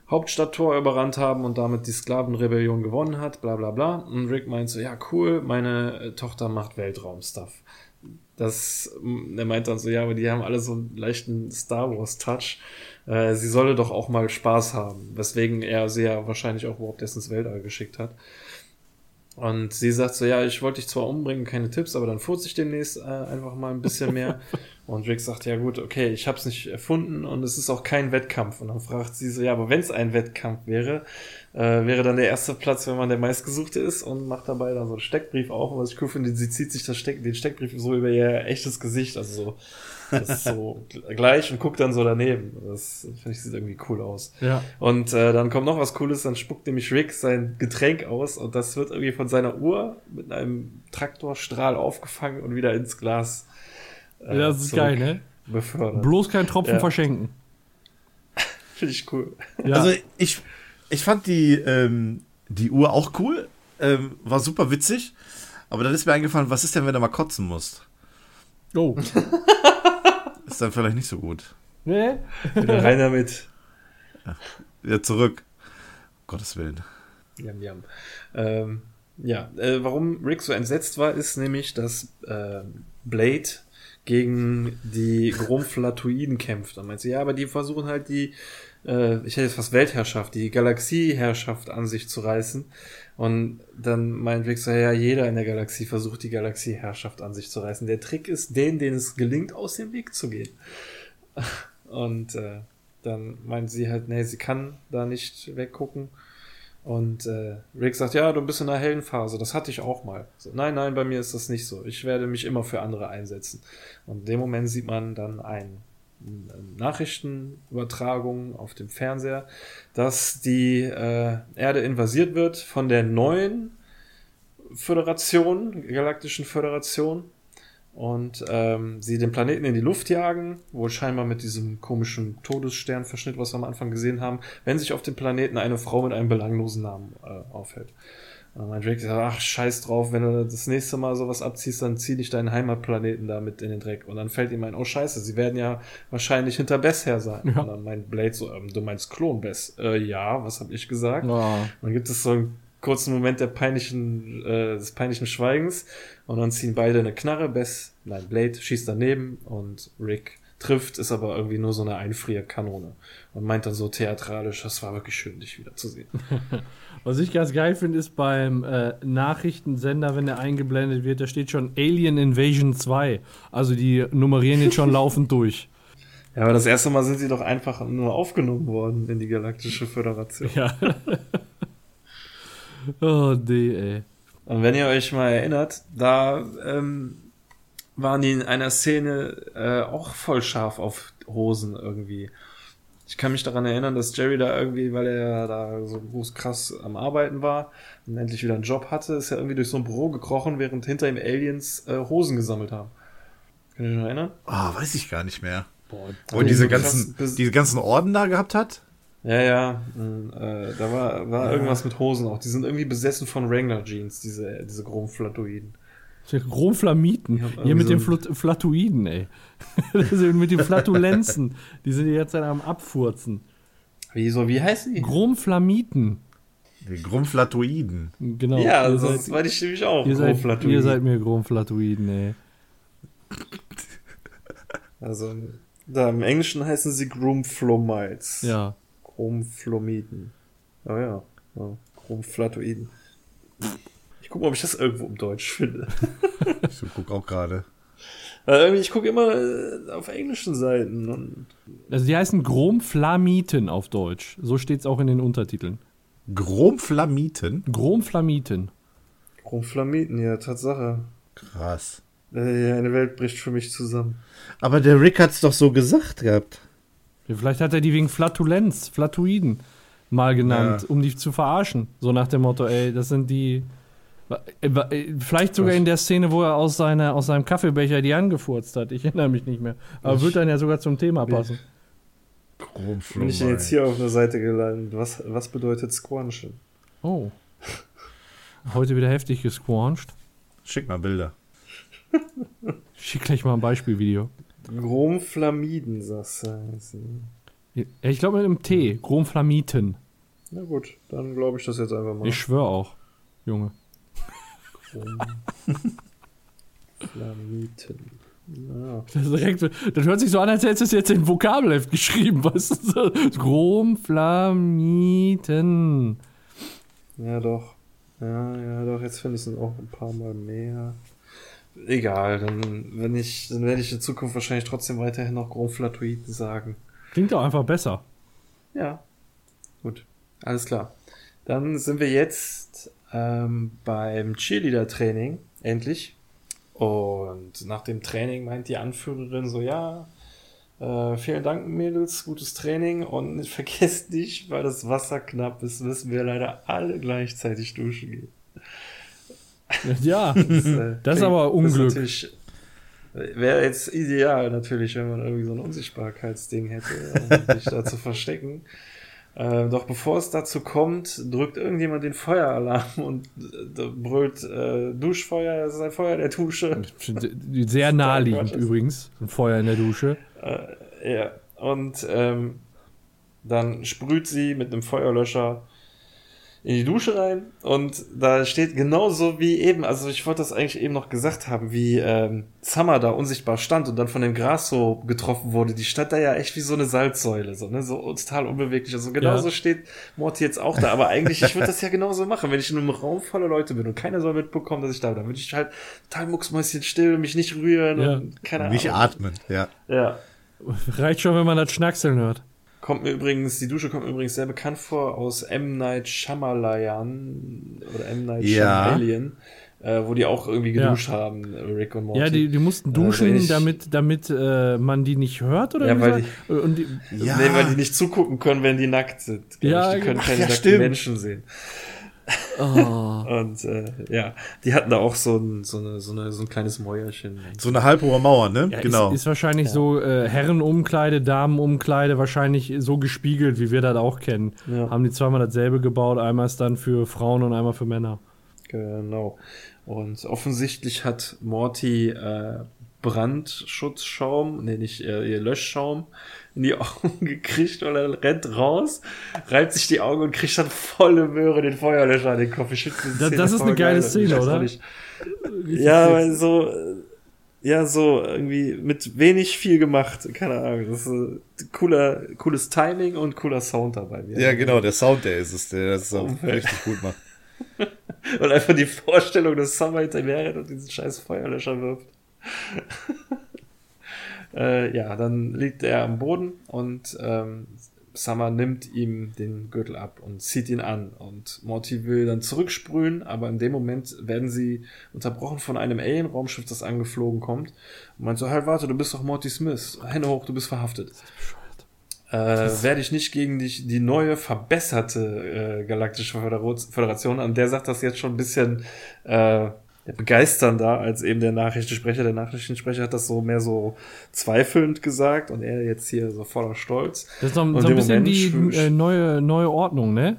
Hauptstadttor überrannt haben und damit die Sklavenrebellion gewonnen hat, bla bla bla. Und Rick meint so, ja cool, meine äh, Tochter macht Weltraumstuff. Das, er meint dann so, ja, aber die haben alle so einen leichten Star Wars Touch. Äh, sie solle doch auch mal Spaß haben, weswegen er sie ja wahrscheinlich auch überhaupt erst ins Weltall geschickt hat. Und sie sagt so, ja, ich wollte dich zwar umbringen, keine Tipps, aber dann furze ich demnächst äh, einfach mal ein bisschen mehr. und Rick sagt, ja gut, okay, ich habe es nicht erfunden und es ist auch kein Wettkampf. Und dann fragt sie so, ja, aber wenn es ein Wettkampf wäre, äh, wäre dann der erste Platz, wenn man der meistgesuchte ist und macht dabei dann so einen Steckbrief auf. Und was ich cool finde, sie zieht sich das Steck, den Steckbrief so über ihr echtes Gesicht, also so, das ist so gleich und guckt dann so daneben. Das finde ich sieht irgendwie cool aus. Ja. Und äh, dann kommt noch was Cooles, dann spuckt nämlich Rick sein Getränk aus und das wird irgendwie von seiner Uhr mit einem Traktorstrahl aufgefangen und wieder ins Glas. Äh, ja, das ist geil, ne? Befördert. Bloß kein Tropfen ja. verschenken. Finde ich cool. Ja. Also ich ich fand die, ähm, die Uhr auch cool. Ähm, war super witzig. Aber dann ist mir eingefallen, was ist denn, wenn du mal kotzen musst? Oh. ist dann vielleicht nicht so gut. Nee. Wieder rein damit. Ja, wieder zurück. Um Gottes Willen. Jam, jam. Ähm, ja, äh, warum Rick so entsetzt war, ist nämlich, dass äh, Blade gegen die Gromflatoiden kämpft. Und meint sie, ja, aber die versuchen halt die äh, ich hätte jetzt fast Weltherrschaft, die Galaxieherrschaft an sich zu reißen. Und dann meint Rick so, ja, jeder in der Galaxie versucht, die Galaxieherrschaft an sich zu reißen. Der Trick ist, den, denen es gelingt, aus dem Weg zu gehen. Und äh, dann meint sie halt, nee, sie kann da nicht weggucken. Und äh, Rick sagt, ja, du bist in einer hellen Phase, das hatte ich auch mal. So, nein, nein, bei mir ist das nicht so. Ich werde mich immer für andere einsetzen. Und in dem Moment sieht man dann ein Nachrichtenübertragung auf dem Fernseher, dass die äh, Erde invasiert wird von der neuen Föderation, Galaktischen Föderation, und ähm, sie den Planeten in die Luft jagen, wohl scheinbar mit diesem komischen Todessternverschnitt, was wir am Anfang gesehen haben, wenn sich auf dem Planeten eine Frau mit einem belanglosen Namen äh, aufhält. Und mein Drake sagt, ach, scheiß drauf, wenn du das nächste Mal sowas abziehst, dann zieh dich deinen Heimatplaneten da mit in den Dreck. Und dann fällt ihm ein, oh scheiße, sie werden ja wahrscheinlich hinter Bess her sein. Ja. Und dann meint Blade so, ähm, du meinst Klon Bess. Äh, ja, was hab ich gesagt? Oh. Dann gibt es so einen kurzen Moment der peinlichen, äh, des peinlichen Schweigens. Und dann ziehen beide eine Knarre. Bess, nein, Blade schießt daneben und Rick trifft, ist aber irgendwie nur so eine Einfrierkanone. Und meint dann so theatralisch, das war wirklich schön, dich wiederzusehen. Was ich ganz geil finde, ist beim äh, Nachrichtensender, wenn er eingeblendet wird, da steht schon Alien Invasion 2. Also die nummerieren jetzt schon laufend durch. Ja, aber das erste Mal sind sie doch einfach nur aufgenommen worden in die Galaktische Föderation. Ja. oh, nee, ey. Und wenn ihr euch mal erinnert, da ähm, waren die in einer Szene äh, auch voll scharf auf Hosen irgendwie. Ich kann mich daran erinnern, dass Jerry da irgendwie, weil er da so groß krass am Arbeiten war und endlich wieder einen Job hatte, ist er irgendwie durch so ein Büro gekrochen, während hinter ihm Aliens äh, Hosen gesammelt haben. Kann ich mich noch erinnern? Ah, weiß ich gar nicht mehr. Boah, Wo er diese ganzen, diese ganzen Orden da gehabt hat? Ja, ja. Und, äh, da war, war ja. irgendwas mit Hosen auch. Die sind irgendwie besessen von Wrangler Jeans, diese, diese Chromflatoiden. Chromflamiten. Hier mit so den Fl Flatoiden, ey. mit den Flatulenzen. Die sind jetzt am Abfurzen. Wieso, wie heißen die? Chromflamiten. Die Chromflatoiden. Genau. Ja, also das weiß ich nämlich auch. Ihr seid, ihr seid mir Chromflatoiden, ey. Also, da im Englischen heißen sie Chromflomites. Ja. Chromflomiden. Oh ja. ja. Chromflatoiden. Ich gucke mal, ob ich das irgendwo im Deutsch finde. ich gucke auch gerade. Ich gucke immer äh, auf englischen Seiten. Also die heißen Gromflamiten auf Deutsch. So steht es auch in den Untertiteln. Gromflamiten? Gromflamiten. Gromflamiten, ja, Tatsache. Krass. Äh, eine Welt bricht für mich zusammen. Aber der Rick hat es doch so gesagt gehabt. Ja, vielleicht hat er die wegen Flatulenz, Flatuiden. mal genannt, ja. um dich zu verarschen. So nach dem Motto, ey, das sind die. Äh, äh, vielleicht sogar Was? in der Szene, wo er aus, seiner, aus seinem Kaffeebecher die angefurzt hat. Ich erinnere mich nicht mehr. Aber ich, wird dann ja sogar zum Thema passen. Bin ich jetzt hier auf einer Seite gelandet? Was, was bedeutet Squanchen? Oh. Heute wieder heftig gesquanched. Schick mal Bilder. Schick gleich mal ein Beispielvideo. Chromflamiden, sagst du. Ich glaube mit einem T. Chromflamiten. Na gut, dann glaube ich das jetzt einfach mal. Ich schwöre auch, Junge. Chromflamiten. Ja. Das, direkt, das hört sich so an, als hättest du es jetzt in Vokabelheft geschrieben. Was ist das? Chromflamiten. Ja, doch. Ja, ja, doch. Jetzt finde ich es auch ein paar Mal mehr. Egal, dann, wenn ich, dann werde ich in Zukunft wahrscheinlich trotzdem weiterhin noch Chromflatoiden sagen. Klingt doch einfach besser. Ja. Gut. Alles klar. Dann sind wir jetzt ähm, beim Cheerleader-Training. Endlich. Und nach dem Training meint die Anführerin so, ja, äh, vielen Dank, Mädels, gutes Training und vergesst nicht, weil das Wasser knapp ist, müssen wir leider alle gleichzeitig duschen gehen. Ja, das, äh, das ist aber Unglück. Wäre jetzt ideal natürlich, wenn man irgendwie so ein Unsichtbarkeitsding hätte, um sich da zu verstecken. Äh, doch bevor es dazu kommt, drückt irgendjemand den Feueralarm und äh, brüllt äh, Duschfeuer, es ist ein Feuer in der Dusche. Sehr naheliegend übrigens, ein Feuer in der Dusche. Äh, ja, und ähm, dann sprüht sie mit einem Feuerlöscher in die Dusche rein und da steht genauso wie eben, also ich wollte das eigentlich eben noch gesagt haben, wie ähm, Summer da unsichtbar stand und dann von dem Gras so getroffen wurde, die stand da ja echt wie so eine Salzsäule, so, ne, so total unbeweglich. Also genauso ja. steht Morty jetzt auch da, aber eigentlich, ich würde das ja genauso machen, wenn ich in einem Raum voller Leute bin und keiner soll mitbekommen, dass ich da bin, dann würde ich halt total mucksmäuschen still, mich nicht rühren ja. und keine Ahnung. Nicht atmen, ja. Ja. Reicht schon, wenn man das Schnackseln hört. Kommt mir übrigens, die Dusche kommt mir übrigens sehr bekannt vor aus M. Night Shyamalan oder M. Night ja. Shyamalan, äh, wo die auch irgendwie geduscht ja. haben, Rick und Morty. Ja, die, die mussten duschen, also damit, damit äh, man die nicht hört, oder? Ja, weil die, und die, ja. Nee, weil die nicht zugucken können, wenn die nackt sind. Ja, die können keine nackten Menschen sehen. Oh. Und äh, ja, die hatten da auch so ein, so, eine, so, eine, so ein kleines Mäuerchen. So eine halbhohe Mauer, ne? Ja, genau. Ist, ist wahrscheinlich ja. so äh, Herrenumkleide, Damenumkleide, wahrscheinlich so gespiegelt, wie wir das auch kennen. Ja. Haben die zweimal dasselbe gebaut, einmal ist dann für Frauen und einmal für Männer. Genau. Und offensichtlich hat Morty äh, Brandschutzschaum, nee, nicht äh, Löschschaum in die Augen gekriegt und er rennt raus, reibt sich die Augen und kriegt dann volle Möhre den Feuerlöscher an den Kopf. Ich das, das ist eine geile geil. Szene, oder? Ja, weil so, ja, so irgendwie mit wenig viel gemacht. Keine Ahnung. Das ist cooler, cooles Timing und cooler Sound dabei. Ja, genau, der Sound, der ist es, der das auch richtig gut macht. und einfach die Vorstellung, dass Summer hinterher und diesen scheiß Feuerlöscher wirft. Äh, ja, dann liegt er am Boden und ähm, Summer nimmt ihm den Gürtel ab und zieht ihn an. Und Morty will dann zurücksprühen, aber in dem Moment werden sie unterbrochen von einem Alien-Raumschiff, das angeflogen kommt. Und meint so, halt, warte, du bist doch Morty Smith. Hände hoch, du bist verhaftet. Äh, werde ich nicht gegen dich die neue, verbesserte äh, Galaktische Föderation, an der sagt das jetzt schon ein bisschen äh, begeisternder als eben der Nachrichtensprecher. Der Nachrichtensprecher hat das so mehr so zweifelnd gesagt und er jetzt hier so voller Stolz. Das ist so, so ein bisschen Moment die äh, neue, neue Ordnung, ne?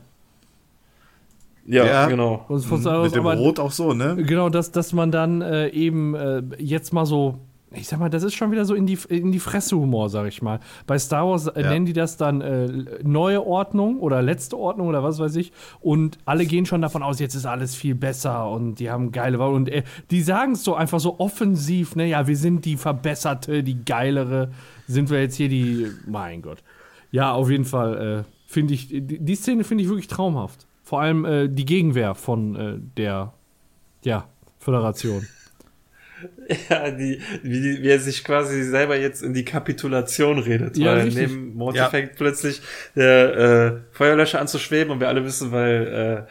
Ja, ja, genau. Mit dem Rot auch so, ne? Genau, dass, dass man dann äh, eben äh, jetzt mal so ich sag mal, das ist schon wieder so in die, in die Fresse-Humor, sag ich mal. Bei Star Wars äh, ja. nennen die das dann äh, neue Ordnung oder letzte Ordnung oder was weiß ich. Und alle gehen schon davon aus, jetzt ist alles viel besser und die haben geile Wahl. Und äh, die sagen es so einfach so offensiv, ne? Ja, wir sind die verbesserte, die geilere. Sind wir jetzt hier die. Mein Gott. Ja, auf jeden Fall äh, finde ich, die, die Szene finde ich wirklich traumhaft. Vor allem äh, die Gegenwehr von äh, der ja, Föderation. Ja, die, wie, wie er sich quasi selber jetzt in die Kapitulation redet. Ja, weil richtig. neben Morty ja. fängt plötzlich der äh, Feuerlöscher an zu schweben und wir alle wissen, weil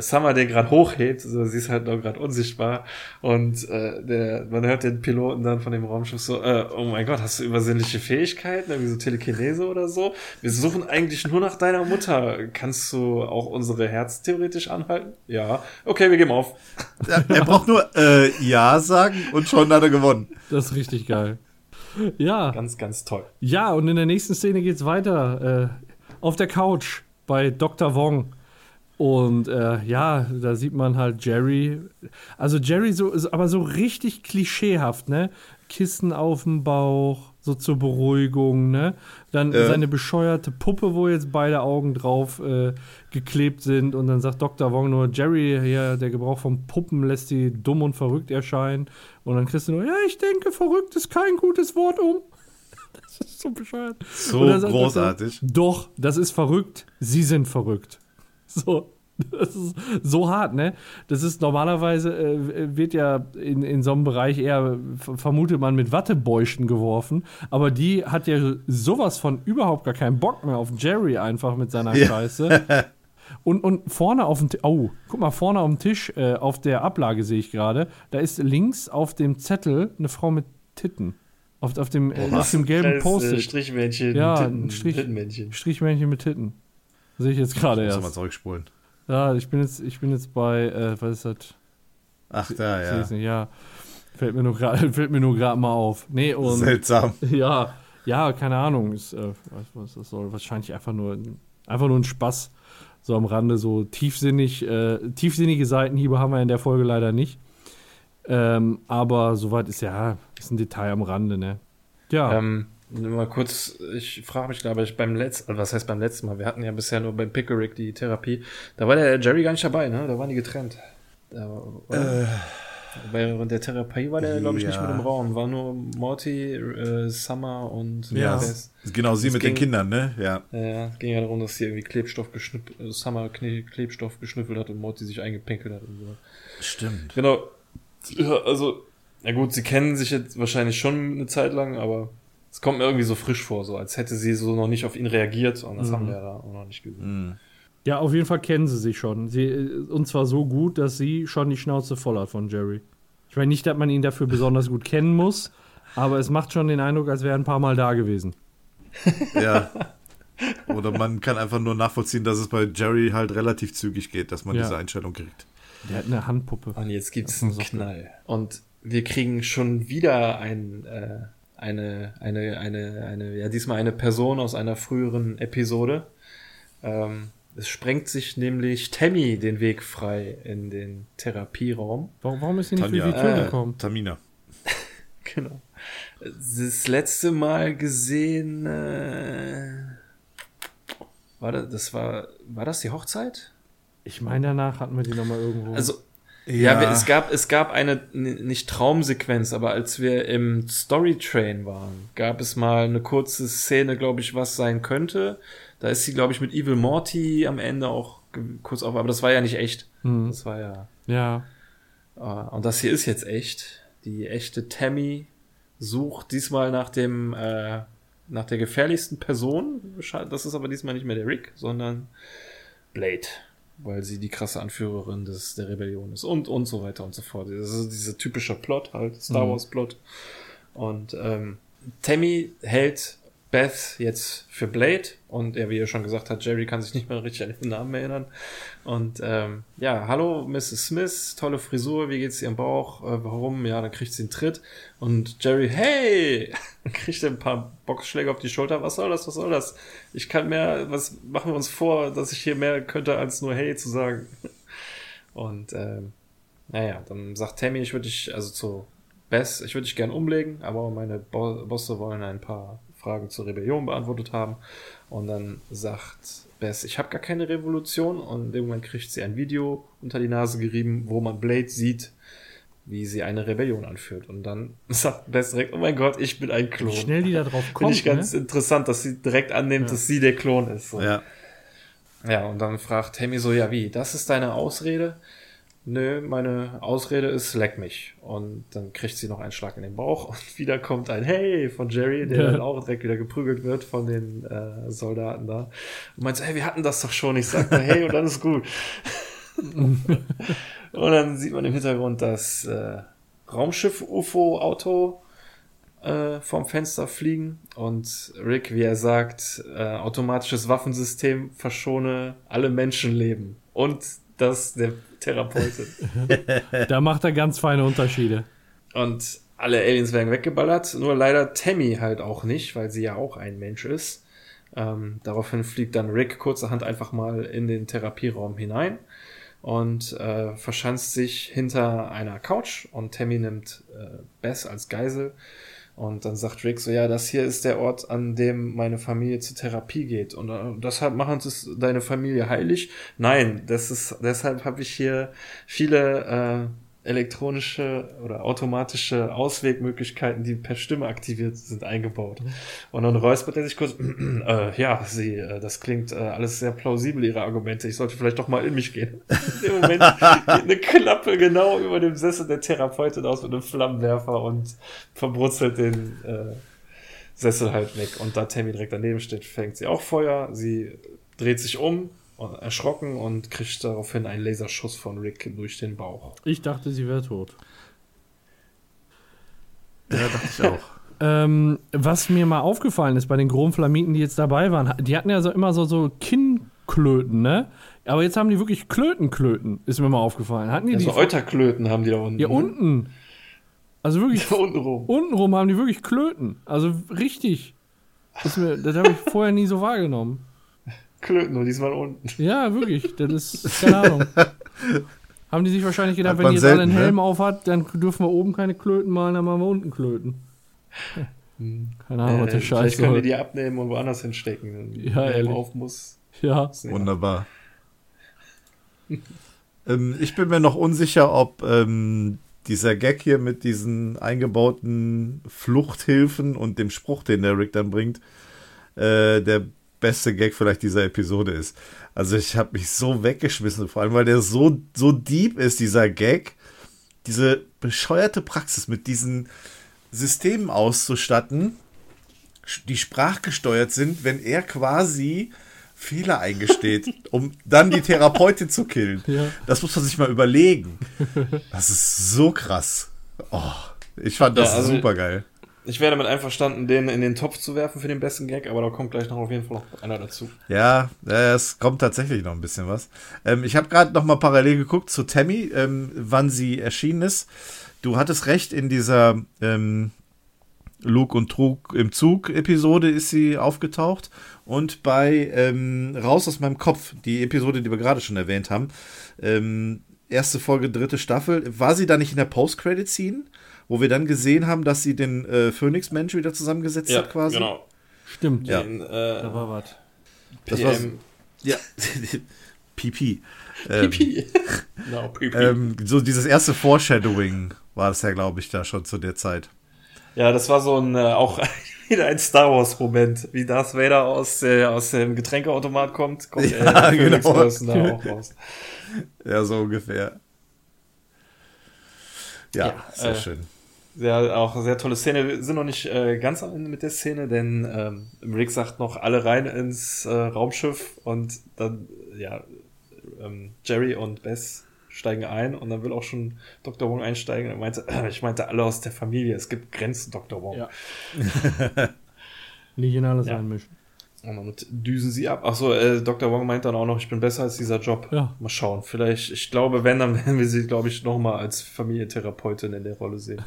Summer den gerade hochhebt, so, sie ist halt noch gerade unsichtbar und äh, der, man hört den Piloten dann von dem Raumschiff so, äh, oh mein Gott, hast du übersinnliche Fähigkeiten, irgendwie so Telekinese oder so? Wir suchen eigentlich nur nach deiner Mutter. Kannst du auch unsere Herz theoretisch anhalten? Ja. Okay, wir geben auf. Ja, er braucht nur äh, Ja sagen und schon hat er gewonnen. Das ist richtig geil. Ja. Ganz, ganz toll. Ja, und in der nächsten Szene geht's weiter. Äh, auf der Couch bei Dr. Wong. Und äh, ja, da sieht man halt Jerry. Also Jerry so, aber so richtig klischeehaft, ne? Kissen auf dem Bauch, so zur Beruhigung, ne? Dann äh. seine bescheuerte Puppe, wo jetzt beide Augen drauf äh, geklebt sind. Und dann sagt Dr. Wong nur, Jerry, hier, der Gebrauch von Puppen lässt sie dumm und verrückt erscheinen. Und dann kriegst du nur, ja, ich denke, verrückt ist kein gutes Wort um. Das ist so bescheuert. So großartig. Er, Doch, das ist verrückt. Sie sind verrückt. So. Das ist so hart, ne? Das ist normalerweise, äh, wird ja in, in so einem Bereich eher, vermutet man, mit Wattebäuschen geworfen. Aber die hat ja sowas von überhaupt gar keinen Bock mehr auf Jerry einfach mit seiner ja. Scheiße. Und, und vorne auf dem Tisch, oh, guck mal, vorne auf dem Tisch, äh, auf der Ablage sehe ich gerade, da ist links auf dem Zettel eine Frau mit Titten. Auf, auf dem, äh, auf dem gelben Post-it. Strichmännchen ja, Titten, ein Strich. Strichmännchen mit Titten. Sehe ich jetzt gerade erst. Muss mal zurückspulen. Ja, ich bin jetzt, ich bin jetzt bei, äh, was ist das? Ach, da, ja. Nicht, ja. Fällt mir nur gerade, fällt mir nur gerade mal auf. Nee, und. Seltsam. Ja, ja, keine Ahnung. Ist, äh, was das soll. Wahrscheinlich einfach nur, einfach nur ein Spaß. So am Rande, so tiefsinnig, äh, tiefsinnige Seitenhiebe haben wir in der Folge leider nicht. Ähm, aber soweit ist ja, ist ein Detail am Rande, ne? Ja. Ähm, mal kurz, ich frage mich, glaube ich, beim letzten, was heißt beim letzten Mal? Wir hatten ja bisher nur beim Pickerick die Therapie. Da war der Jerry gar nicht dabei, ne? Da waren die getrennt. Da, äh, Während der Therapie war der, glaube ich, ja. nicht mit im Raum. War nur Morty, äh, Summer und ja. Genau, sie mit ging, den Kindern, ne? Ja. Ja, ging ja darum, dass sie irgendwie Klebstoff geschnüffelt, äh, Summer Klebstoff geschnüffelt hat und Morty sich eingepinkelt hat und so. Stimmt. Genau, ja, also, ja gut, sie kennen sich jetzt wahrscheinlich schon eine Zeit lang, aber es kommt mir irgendwie so frisch vor, so als hätte sie so noch nicht auf ihn reagiert und das mhm. haben wir da auch noch nicht gesehen. Mhm. Ja, auf jeden Fall kennen sie sich schon. Sie, und zwar so gut, dass sie schon die Schnauze voll hat von Jerry. Ich meine nicht, dass man ihn dafür besonders gut kennen muss, aber es macht schon den Eindruck, als wäre er ein paar Mal da gewesen. Ja. Oder man kann einfach nur nachvollziehen, dass es bei Jerry halt relativ zügig geht, dass man ja. diese Einstellung kriegt. Der hat eine Handpuppe. Und jetzt gibt es einen Knall. Und wir kriegen schon wieder ein, äh, eine, eine, eine, eine, ja, diesmal eine Person aus einer früheren Episode. Ähm, es sprengt sich nämlich Tammy den Weg frei in den Therapieraum. Warum, warum ist sie nicht Tanja, durch die Tür äh, gekommen? Tamina. genau. Das letzte Mal gesehen, äh, war das, das war, war das die Hochzeit? Ich meine, danach hatten wir die nochmal irgendwo. Also, ja, ja es gab, es gab eine, nicht Traumsequenz, aber als wir im Storytrain waren, gab es mal eine kurze Szene, glaube ich, was sein könnte. Da ist sie, glaube ich, mit Evil Morty am Ende auch kurz auf, aber das war ja nicht echt. Mhm. Das war ja. Ja. Uh, und das hier ist jetzt echt. Die echte Tammy sucht diesmal nach dem, äh, nach der gefährlichsten Person. Das ist aber diesmal nicht mehr der Rick, sondern Blade weil sie die krasse Anführerin des, der Rebellion ist und, und so weiter und so fort. Das ist dieser typische Plot halt, Star mhm. Wars Plot. Und ähm, Tammy hält Beth jetzt für Blade und er, wie er schon gesagt hat, Jerry kann sich nicht mehr richtig an den Namen erinnern. Und ähm, ja, hallo Mrs. Smith, tolle Frisur, wie geht's ihrem Bauch? Äh, warum? Ja, dann kriegt sie einen Tritt. Und Jerry, hey! Kriegt er ein paar Boxschläge auf die Schulter. Was soll das? Was soll das? Ich kann mehr, was machen wir uns vor, dass ich hier mehr könnte, als nur hey zu sagen. Und ähm, naja, dann sagt Tammy, ich würde dich, also zu Bess, ich würde dich gern umlegen, aber meine Bo Bosse wollen ein paar Fragen zur Rebellion beantwortet haben. Und dann sagt Bess, ich habe gar keine Revolution. Und in dem Moment kriegt sie ein Video unter die Nase gerieben, wo man Blade sieht, wie sie eine Rebellion anführt. Und dann sagt Bess direkt, oh mein Gott, ich bin ein Klon. Wie schnell die da drauf kommt. Finde ich ganz ne? interessant, dass sie direkt annimmt, ja. dass sie der Klon ist. So. Ja. Ja, und dann fragt Tammy so, ja wie, das ist deine Ausrede? Nö, meine Ausrede ist, leck mich. Und dann kriegt sie noch einen Schlag in den Bauch und wieder kommt ein Hey von Jerry, der ja. dann auch direkt wieder geprügelt wird von den äh, Soldaten da. Und meint so, hey, wir hatten das doch schon. Ich sag hey und dann ist gut. und dann sieht man im Hintergrund das äh, Raumschiff-UFO-Auto äh, vom Fenster fliegen und Rick, wie er sagt, äh, automatisches Waffensystem verschone alle Menschenleben und das der Therapeutin. da macht er ganz feine Unterschiede. Und alle Aliens werden weggeballert, nur leider Tammy halt auch nicht, weil sie ja auch ein Mensch ist. Ähm, daraufhin fliegt dann Rick kurzerhand einfach mal in den Therapieraum hinein und äh, verschanzt sich hinter einer Couch und Tammy nimmt äh, Bess als Geisel und dann sagt Rick so, ja, das hier ist der Ort, an dem meine Familie zur Therapie geht. Und äh, deshalb machen es deine Familie heilig? Nein, das ist, deshalb habe ich hier viele äh, elektronische oder automatische Auswegmöglichkeiten, die per Stimme aktiviert sind, eingebaut. Und dann räuspert er sich kurz, äh, ja, sie, äh, das klingt äh, alles sehr plausibel, ihre Argumente. Ich sollte vielleicht doch mal in mich gehen. dem Moment geht eine Klappe genau über dem Sessel der Therapeutin aus mit einem Flammenwerfer und verbrutzelt den äh, Sessel halt weg. Und da Tammy direkt daneben steht, fängt sie auch Feuer. Sie dreht sich um, erschrocken und kriegt daraufhin einen Laserschuss von Rick durch den Bauch. Ich dachte, sie wäre tot. Ja, dachte ich auch. ähm, was mir mal aufgefallen ist bei den Gromflamiten, die jetzt dabei waren, die hatten ja so immer so, so Kinnklöten, ne? Aber jetzt haben die wirklich Klötenklöten, ist mir mal aufgefallen. Hatten die also die Euterklöten haben die da unten. Ja, ne? unten. Also wirklich. Ja, untenrum. Untenrum haben die wirklich Klöten. Also richtig. Das, das habe ich vorher nie so wahrgenommen. Klöten, nur diesmal unten. Ja, wirklich. Das ist, keine Ahnung. Haben die sich wahrscheinlich gedacht, wenn ihr jetzt alle einen Helm ne? auf hat, dann dürfen wir oben keine Klöten malen, dann machen wir unten Klöten. Hm. Keine Ahnung, äh, was der Scheiß Vielleicht können wir die abnehmen und woanders hinstecken, ja, ehrlich. auf muss. Ja. Wunderbar. ähm, ich bin mir noch unsicher, ob ähm, dieser Gag hier mit diesen eingebauten Fluchthilfen und dem Spruch, den der Rick dann bringt, äh, der beste Gag vielleicht dieser Episode ist. Also ich habe mich so weggeschmissen, vor allem weil der so, so deep ist, dieser Gag. Diese bescheuerte Praxis mit diesen Systemen auszustatten, die sprachgesteuert sind, wenn er quasi Fehler eingesteht, um dann die Therapeutin zu killen. Ja. Das muss man sich mal überlegen. Das ist so krass. Oh, ich fand das ja, also super geil. Ich wäre damit einverstanden, den in den Topf zu werfen für den besten Gag, aber da kommt gleich noch auf jeden Fall noch einer dazu. Ja, es kommt tatsächlich noch ein bisschen was. Ähm, ich habe gerade noch mal parallel geguckt zu Tammy, ähm, wann sie erschienen ist. Du hattest recht, in dieser ähm, Luke und Trug im Zug-Episode ist sie aufgetaucht. Und bei ähm, Raus aus meinem Kopf, die Episode, die wir gerade schon erwähnt haben, ähm, erste Folge, dritte Staffel, war sie da nicht in der Post-Credit-Scene? Wo wir dann gesehen haben, dass sie den äh, Phoenix-Mensch wieder zusammengesetzt ja, hat, quasi. Genau. Stimmt. Ja. Den, äh, da war was. Das war ja PP. Ähm, PP. no, PP. Ähm, so dieses erste Foreshadowing war das ja, glaube ich, da schon zu der Zeit. Ja, das war so ein äh, auch wieder ein Star Wars Moment, wie Darth Vader aus, äh, aus dem Getränkeautomat kommt, kommt ja, äh, genau. da auch raus. Ja, so ungefähr. Ja, ja sehr äh, schön sehr, auch sehr tolle Szene. Wir sind noch nicht äh, ganz am Ende mit der Szene, denn ähm, Rick sagt noch alle rein ins äh, Raumschiff und dann, ja, ähm, Jerry und Bess steigen ein und dann will auch schon Dr. Wong einsteigen. Er meinte, äh, ich meinte alle aus der Familie, es gibt Grenzen, Dr. Wong. Ja. nicht in alles ja. einmischen. Und damit düsen sie ab. Achso, äh, Dr. Wong meint dann auch noch, ich bin besser als dieser Job. Ja. Mal schauen. Vielleicht, ich glaube, wenn, dann werden wir sie, glaube ich, nochmal als Familientherapeutin in der Rolle sehen.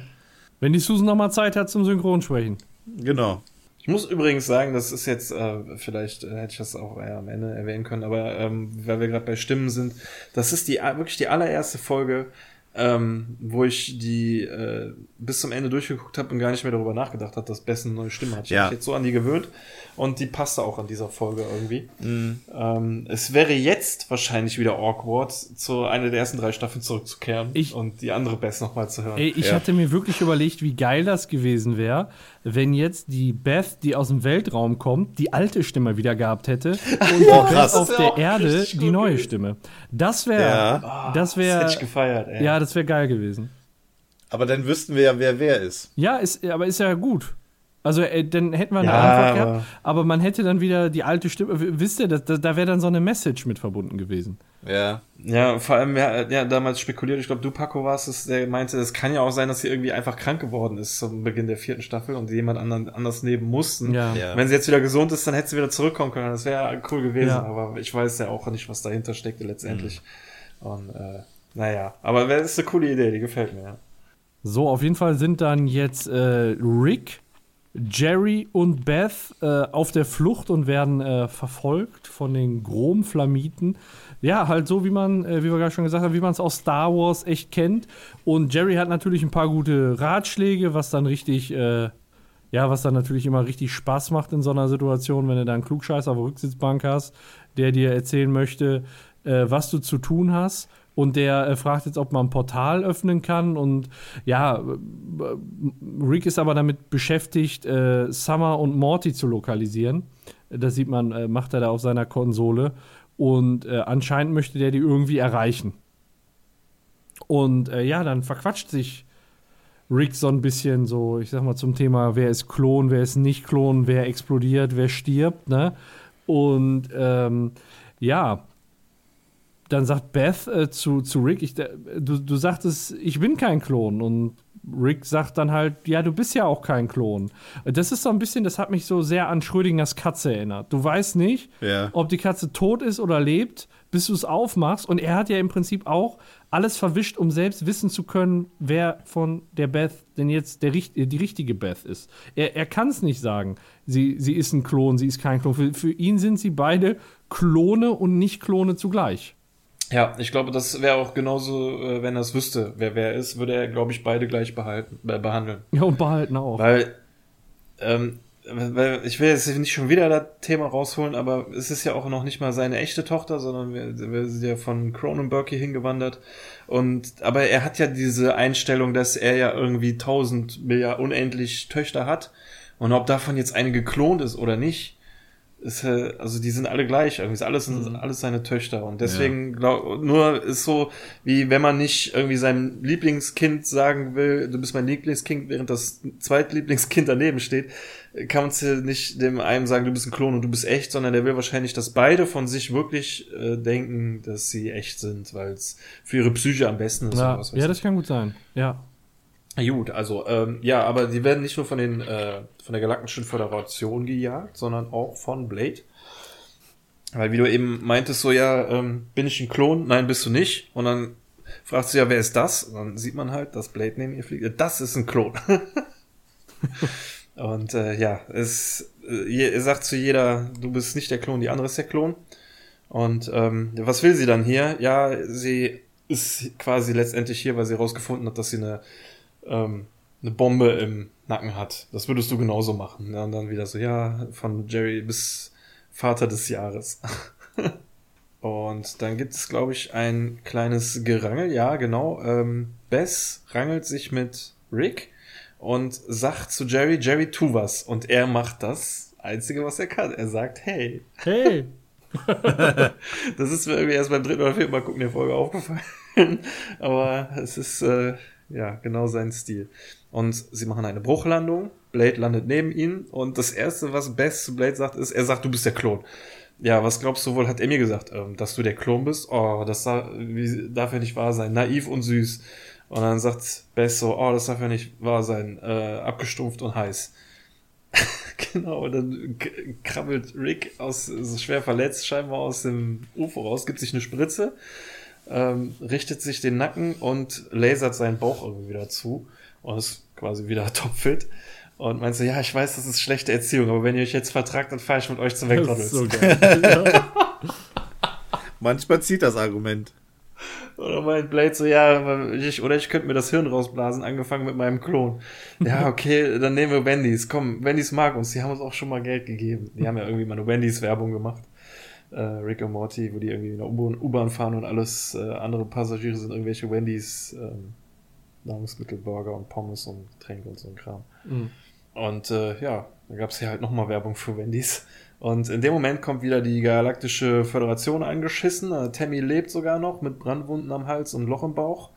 wenn die Susan nochmal Zeit hat zum Synchronsprechen. Genau. Ich muss übrigens sagen, das ist jetzt, äh, vielleicht äh, hätte ich das auch eher am Ende erwähnen können, aber ähm, weil wir gerade bei Stimmen sind, das ist die wirklich die allererste Folge, ähm, wo ich die äh, bis zum Ende durchgeguckt habe und gar nicht mehr darüber nachgedacht habe, dass Bess eine neue Stimme hat. Ich ja. habe mich jetzt so an die gewöhnt und die passte auch an dieser Folge irgendwie. Mhm. Ähm, es wäre jetzt wahrscheinlich wieder awkward, zu einer der ersten drei Staffeln zurückzukehren ich, und die andere Bess nochmal zu hören. Ey, ich ja. hatte mir wirklich überlegt, wie geil das gewesen wäre, wenn jetzt die Beth, die aus dem Weltraum kommt, die alte Stimme wieder gehabt hätte und ja, Beth auf der Erde die neue gewesen. Stimme. Das wäre, ja. das wäre, das hätte ich gefeiert. Ey. Ja, das wäre geil gewesen. Aber dann wüssten wir ja, wer wer ist. Ja, ist, aber ist ja gut. Also äh, dann hätten wir eine ja, Antwort gehabt, aber, aber man hätte dann wieder die alte Stimme. Wisst ihr, da, da wäre dann so eine Message mit verbunden gewesen. Ja. Ja, vor allem, ja, ja damals spekuliert, ich glaube, du Paco warst es, der meinte, es kann ja auch sein, dass sie irgendwie einfach krank geworden ist zum Beginn der vierten Staffel und jemand anderen, anders nehmen mussten. Ja. ja. Wenn sie jetzt wieder gesund ist, dann hätte sie wieder zurückkommen können. Das wäre cool gewesen, ja. aber ich weiß ja auch nicht, was dahinter steckte letztendlich. Mhm. Und äh, naja, aber das ist eine coole Idee, die gefällt mir, ja. So, auf jeden Fall sind dann jetzt äh, Rick, Jerry und Beth äh, auf der Flucht und werden äh, verfolgt von den Grom-Flamiten. Ja, halt so, wie man, äh, wie wir gerade schon gesagt haben, wie man es aus Star Wars echt kennt. Und Jerry hat natürlich ein paar gute Ratschläge, was dann richtig, äh, ja, was dann natürlich immer richtig Spaß macht in so einer Situation, wenn du da einen Klugscheißer auf der Rücksitzbank hast, der dir erzählen möchte, äh, was du zu tun hast. Und der äh, fragt jetzt, ob man ein Portal öffnen kann. Und ja, Rick ist aber damit beschäftigt, äh, Summer und Morty zu lokalisieren. Das sieht man, äh, macht er da auf seiner Konsole. Und äh, anscheinend möchte der die irgendwie erreichen. Und äh, ja, dann verquatscht sich Rick so ein bisschen so, ich sag mal, zum Thema, wer ist Klon, wer ist nicht Klon, wer explodiert, wer stirbt, ne? Und ähm, ja, dann sagt Beth äh, zu, zu Rick, ich, du, du sagtest, ich bin kein Klon. Und Rick sagt dann halt, ja, du bist ja auch kein Klon. Das ist so ein bisschen, das hat mich so sehr an Schrödingers Katze erinnert. Du weißt nicht, ja. ob die Katze tot ist oder lebt, bis du es aufmachst. Und er hat ja im Prinzip auch alles verwischt, um selbst wissen zu können, wer von der Beth denn jetzt der, die richtige Beth ist. Er, er kann es nicht sagen. Sie, sie ist ein Klon, sie ist kein Klon. Für, für ihn sind sie beide Klone und nicht Klone zugleich. Ja, ich glaube, das wäre auch genauso, äh, wenn er es wüsste, wer wer ist, würde er, glaube ich, beide gleich behalten, äh, behandeln. Ja, und behalten auch. Weil, ähm, weil ich will jetzt nicht schon wieder das Thema rausholen, aber es ist ja auch noch nicht mal seine echte Tochter, sondern wir, wir sind ja von Cronenberg hier hingewandert. Und, aber er hat ja diese Einstellung, dass er ja irgendwie tausend Milliarden unendlich Töchter hat. Und ob davon jetzt eine geklont ist oder nicht, ist also die sind alle gleich, irgendwie ist alles, mhm. alles seine Töchter und deswegen ja. glaub, nur ist so, wie wenn man nicht irgendwie seinem Lieblingskind sagen will, du bist mein Lieblingskind, während das Zweitlieblingskind daneben steht, kann man es ja nicht dem einen sagen, du bist ein Klon und du bist echt, sondern der will wahrscheinlich, dass beide von sich wirklich äh, denken, dass sie echt sind, weil es für ihre Psyche am besten ist. Ja, ja das kann gut sein, ja. Gut, also ähm, ja, aber die werden nicht nur von den äh, von der Galaktischen Föderation gejagt, sondern auch von Blade. Weil wie du eben meintest, so ja, ähm, bin ich ein Klon? Nein, bist du nicht. Und dann fragst du ja, wer ist das? Und dann sieht man halt, dass Blade neben ihr fliegt. Das ist ein Klon. Und äh, ja, es äh, sagt zu jeder, du bist nicht der Klon, die andere ist der Klon. Und ähm, was will sie dann hier? Ja, sie ist quasi letztendlich hier, weil sie herausgefunden hat, dass sie eine ähm, eine Bombe im Nacken hat. Das würdest du genauso machen. Ja, und dann wieder so, ja, von Jerry bis Vater des Jahres. und dann gibt es, glaube ich, ein kleines Gerangel. Ja, genau. Ähm, Bess rangelt sich mit Rick und sagt zu Jerry, Jerry, tu was. Und er macht das Einzige, was er kann. Er sagt, hey. Hey. das ist mir irgendwie erst beim dritten oder vierten Mal gucken der Folge aufgefallen. Aber es ist, äh, ja, genau sein Stil. Und sie machen eine Bruchlandung. Blade landet neben ihnen. Und das erste, was Bess zu Blade sagt, ist, er sagt, du bist der Klon. Ja, was glaubst du wohl, hat er mir gesagt, ähm, dass du der Klon bist? Oh, das darf, ja nicht wahr sein. Naiv und süß. Und dann sagt Bess so, oh, das darf ja nicht wahr sein. Äh, abgestumpft und heiß. genau, und dann krabbelt Rick aus, so schwer verletzt, scheinbar aus dem UFO raus, gibt sich eine Spritze ähm, richtet sich den Nacken und lasert seinen Bauch irgendwie wieder zu und ist quasi wieder topfit. Und meinst du, ja, ich weiß, das ist schlechte Erziehung, aber wenn ihr euch jetzt vertragt, dann fahre ich mit euch zum McDonalds. So Manchmal zieht das Argument. Oder meint Blade so, ja, ich, oder ich könnte mir das Hirn rausblasen, angefangen mit meinem Klon. Ja, okay, dann nehmen wir Wendy's. Komm, Wendy's mag uns, die haben uns auch schon mal Geld gegeben. Die haben ja irgendwie mal eine Wendy's-Werbung gemacht äh, Rick und Morty, wo die irgendwie in der U-Bahn fahren und alles äh, andere Passagiere sind irgendwelche Wendys, ähm, Nahrungsmittel, Burger und Pommes und Getränke und so ein Kram. Mhm. Und äh, ja, da gab es hier halt nochmal Werbung für Wendys. Und in dem Moment kommt wieder die Galaktische Föderation eingeschissen. Äh, Tammy lebt sogar noch mit Brandwunden am Hals und Loch im Bauch.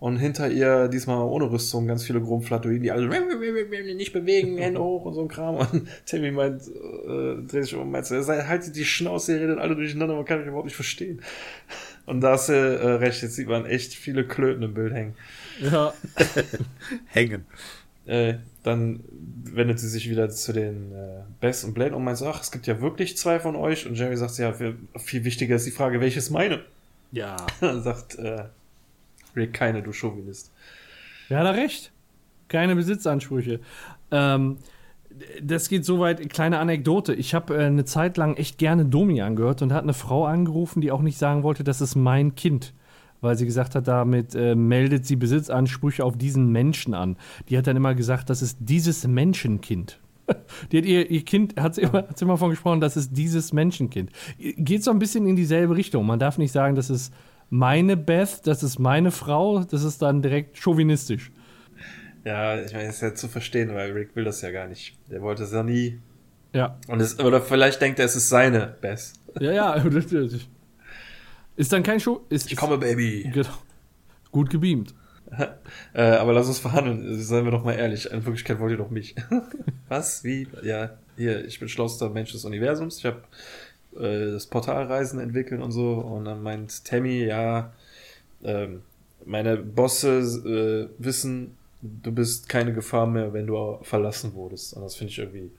Und hinter ihr diesmal ohne Rüstung ganz viele Grumflatoiden, die alle nicht bewegen, Hände hoch und so ein Kram. Und Timmy meint, äh, dreht sich um und meint, so, haltet die Schnauze, ihr redet alle durcheinander, man kann mich überhaupt nicht verstehen. Und da hast du äh, recht, jetzt sieht man echt viele Klöten im Bild hängen. Ja. hängen. Äh, dann wendet sie sich wieder zu den äh, Bess und Blade und meint so, ach, es gibt ja wirklich zwei von euch. Und Jerry sagt, ja, viel wichtiger ist die Frage, welches meine? Ja. sagt äh, Rick, keine, du Chauvinist. Ja, hat er recht. Keine Besitzansprüche. Ähm, das geht soweit, kleine Anekdote. Ich habe äh, eine Zeit lang echt gerne Domi angehört und hat eine Frau angerufen, die auch nicht sagen wollte, das ist mein Kind. Weil sie gesagt hat, damit äh, meldet sie Besitzansprüche auf diesen Menschen an. Die hat dann immer gesagt, das ist dieses Menschenkind. Die hat ihr, ihr Kind, hat sie, immer, hat sie immer von gesprochen, das ist dieses Menschenkind. Geht so ein bisschen in dieselbe Richtung. Man darf nicht sagen, das ist meine Beth, das ist meine Frau, das ist dann direkt chauvinistisch. Ja, ich meine, das ist ja zu verstehen, weil Rick will das ja gar nicht. Der wollte es ja nie. Ja. Und es, oder vielleicht denkt er, es ist seine Beth. Ja, ja. Ist dann kein Show. Ist, ich komme, Baby. Genau. Gut gebeamt. äh, aber lass uns verhandeln. Seien wir doch mal ehrlich. In Wirklichkeit wollt ihr doch mich. Was? Wie? Ja, hier, ich bin schlauster Mensch des Universums. Ich habe äh, das Portalreisen entwickeln und so. Und dann meint Tammy, ja, ähm, meine Bosse äh, wissen, du bist keine Gefahr mehr, wenn du verlassen wurdest. Und das finde ich irgendwie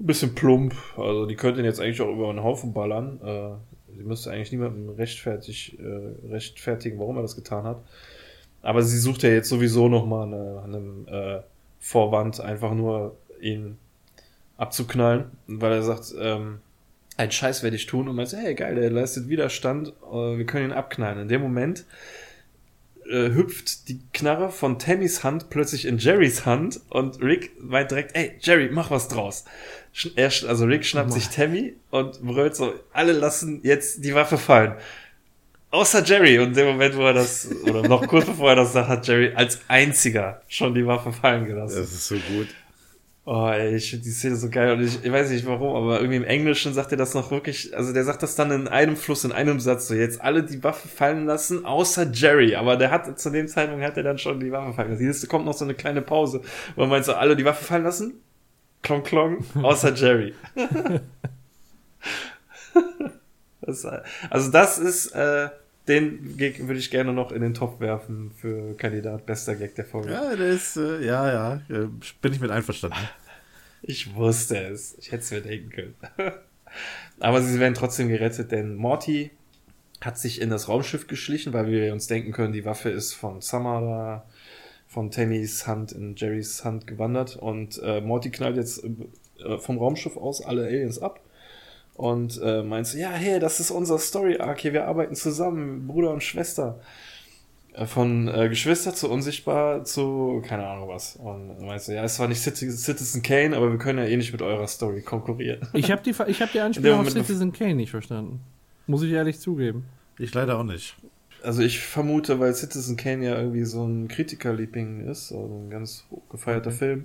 ein bisschen plump. Also die könnten jetzt eigentlich auch über einen Haufen ballern. Äh, sie müsste eigentlich niemandem rechtfertig, äh, rechtfertigen, warum er das getan hat. Aber sie sucht ja jetzt sowieso nochmal eine, einem äh, Vorwand, einfach nur ihn abzuknallen, weil er sagt, ähm, ein Scheiß werde ich tun und meint, hey geil, der leistet Widerstand, äh, wir können ihn abknallen. In dem Moment äh, hüpft die Knarre von Tammys Hand plötzlich in Jerrys Hand und Rick meint direkt, ey, Jerry, mach was draus. Er, also Rick schnappt sich Tammy und brüllt so, alle lassen jetzt die Waffe fallen. Außer Jerry. Und in dem Moment, wo er das, oder noch kurz bevor er das sagt, hat Jerry als einziger schon die Waffe fallen gelassen. Das ist so gut. Oh, ey, ich finde die Szene so geil und ich, ich weiß nicht warum, aber irgendwie im Englischen sagt er das noch wirklich, also der sagt das dann in einem Fluss, in einem Satz, so jetzt alle die Waffe fallen lassen, außer Jerry, aber der hat, zu dem Zeitpunkt hat er dann schon die Waffe fallen lassen. Jetzt kommt noch so eine kleine Pause, wo er meint so, alle die Waffe fallen lassen? Klong, klong, außer Jerry. das, also das ist, äh, den Gag würde ich gerne noch in den Topf werfen für Kandidat bester Gag der Folge. Ja, der ist, äh, ja, ja, äh, bin ich mit einverstanden. Ich wusste es. Ich hätte es mir denken können. Aber sie werden trotzdem gerettet, denn Morty hat sich in das Raumschiff geschlichen, weil wir uns denken können, die Waffe ist von Samara, von Tammys Hand in Jerrys Hand gewandert und äh, Morty knallt jetzt äh, vom Raumschiff aus alle Aliens ab und äh, meinst, ja, hey, das ist unser Story-Arc hier, wir arbeiten zusammen, Bruder und Schwester. Äh, von äh, Geschwister zu unsichtbar zu keine Ahnung was. Und meinst du, ja, es war nicht Citizen Kane, aber wir können ja eh nicht mit eurer Story konkurrieren. Ich habe die, ich hab die Anspielung auf Citizen Kane nicht verstanden. Muss ich ehrlich zugeben. Ich leider auch nicht. Also ich vermute, weil Citizen Kane ja irgendwie so ein Kritikerliebling ist, also ein ganz gefeierter okay. Film,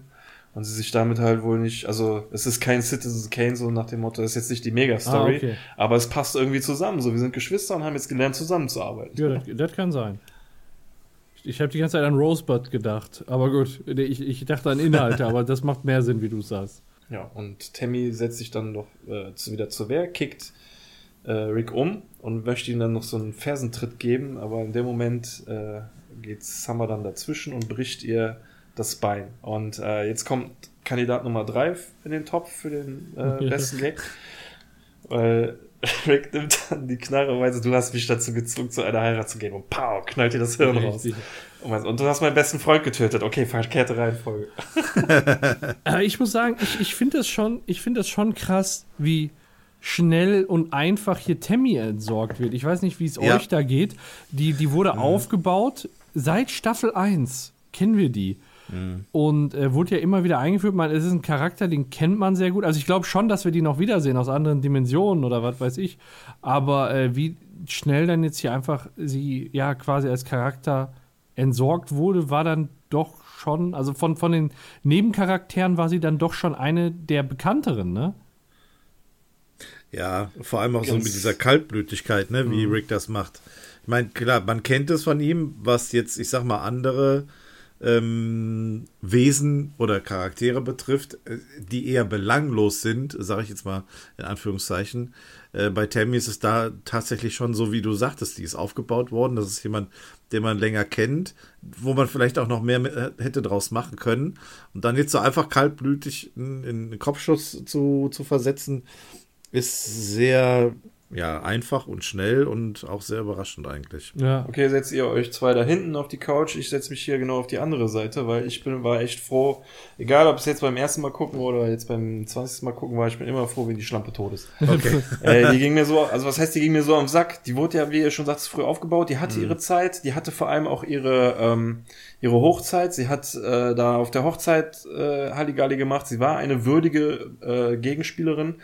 und sie sich damit halt wohl nicht, also es ist kein Citizen Kane so nach dem Motto, das ist jetzt nicht die Mega-Story, ah, okay. aber es passt irgendwie zusammen. So, wir sind Geschwister und haben jetzt gelernt, zusammenzuarbeiten. Ja, das, das kann sein. Ich habe die ganze Zeit an Rosebud gedacht, aber gut, ich, ich dachte an Inhalte, aber das macht mehr Sinn, wie du sagst. Ja, und Tammy setzt sich dann noch äh, wieder zur Wehr, kickt äh, Rick um und möchte ihm dann noch so einen Fersentritt geben, aber in dem Moment äh, geht Summer dann dazwischen und bricht ihr das Bein. Und äh, jetzt kommt Kandidat Nummer 3 in den Topf für den äh, besten Gag. Weil Rick nimmt dann die Knarre und meint, du hast mich dazu gezwungen, zu einer Heirat zu gehen. Und pow, knallt dir das Hirn raus. Und, meint, und du hast meinen besten Freund getötet. Okay, verkehrte Reihenfolge. ich muss sagen, ich, ich finde das, schon, find das schon krass, wie schnell und einfach hier Tammy entsorgt wird. Ich weiß nicht, wie es ja. euch da geht. Die, die wurde mhm. aufgebaut seit Staffel 1. Kennen wir die. Mhm. Und äh, wurde ja immer wieder eingeführt. Man, es ist ein Charakter, den kennt man sehr gut. Also ich glaube schon, dass wir die noch wiedersehen aus anderen Dimensionen oder was weiß ich. Aber äh, wie schnell dann jetzt hier einfach sie ja quasi als Charakter entsorgt wurde, war dann doch schon, also von, von den Nebencharakteren war sie dann doch schon eine der bekannteren, ne? Ja, vor allem auch Ganz so mit dieser Kaltblütigkeit, ne, wie mhm. Rick das macht. Ich meine, klar, man kennt es von ihm, was jetzt, ich sag mal, andere ähm, Wesen oder Charaktere betrifft, äh, die eher belanglos sind, sage ich jetzt mal in Anführungszeichen. Äh, bei Tammy ist es da tatsächlich schon so, wie du sagtest, die ist aufgebaut worden. Das ist jemand, den man länger kennt, wo man vielleicht auch noch mehr äh, hätte draus machen können. Und dann jetzt so einfach kaltblütig in, in Kopfschuss zu, zu versetzen, ist sehr ja, einfach und schnell und auch sehr überraschend eigentlich. Ja. Okay, setzt ihr euch zwei da hinten auf die Couch. Ich setze mich hier genau auf die andere Seite, weil ich bin, war echt froh, egal ob es jetzt beim ersten Mal gucken oder jetzt beim 20. Mal gucken war, ich bin immer froh, wenn die Schlampe tot ist. Okay. äh, die ging mir so, also was heißt, die ging mir so am Sack? Die wurde ja, wie ihr schon sagt, früh aufgebaut. Die hatte mhm. ihre Zeit, die hatte vor allem auch ihre, ähm, ihre Hochzeit. Sie hat äh, da auf der Hochzeit äh, Halligalli gemacht. Sie war eine würdige äh, Gegenspielerin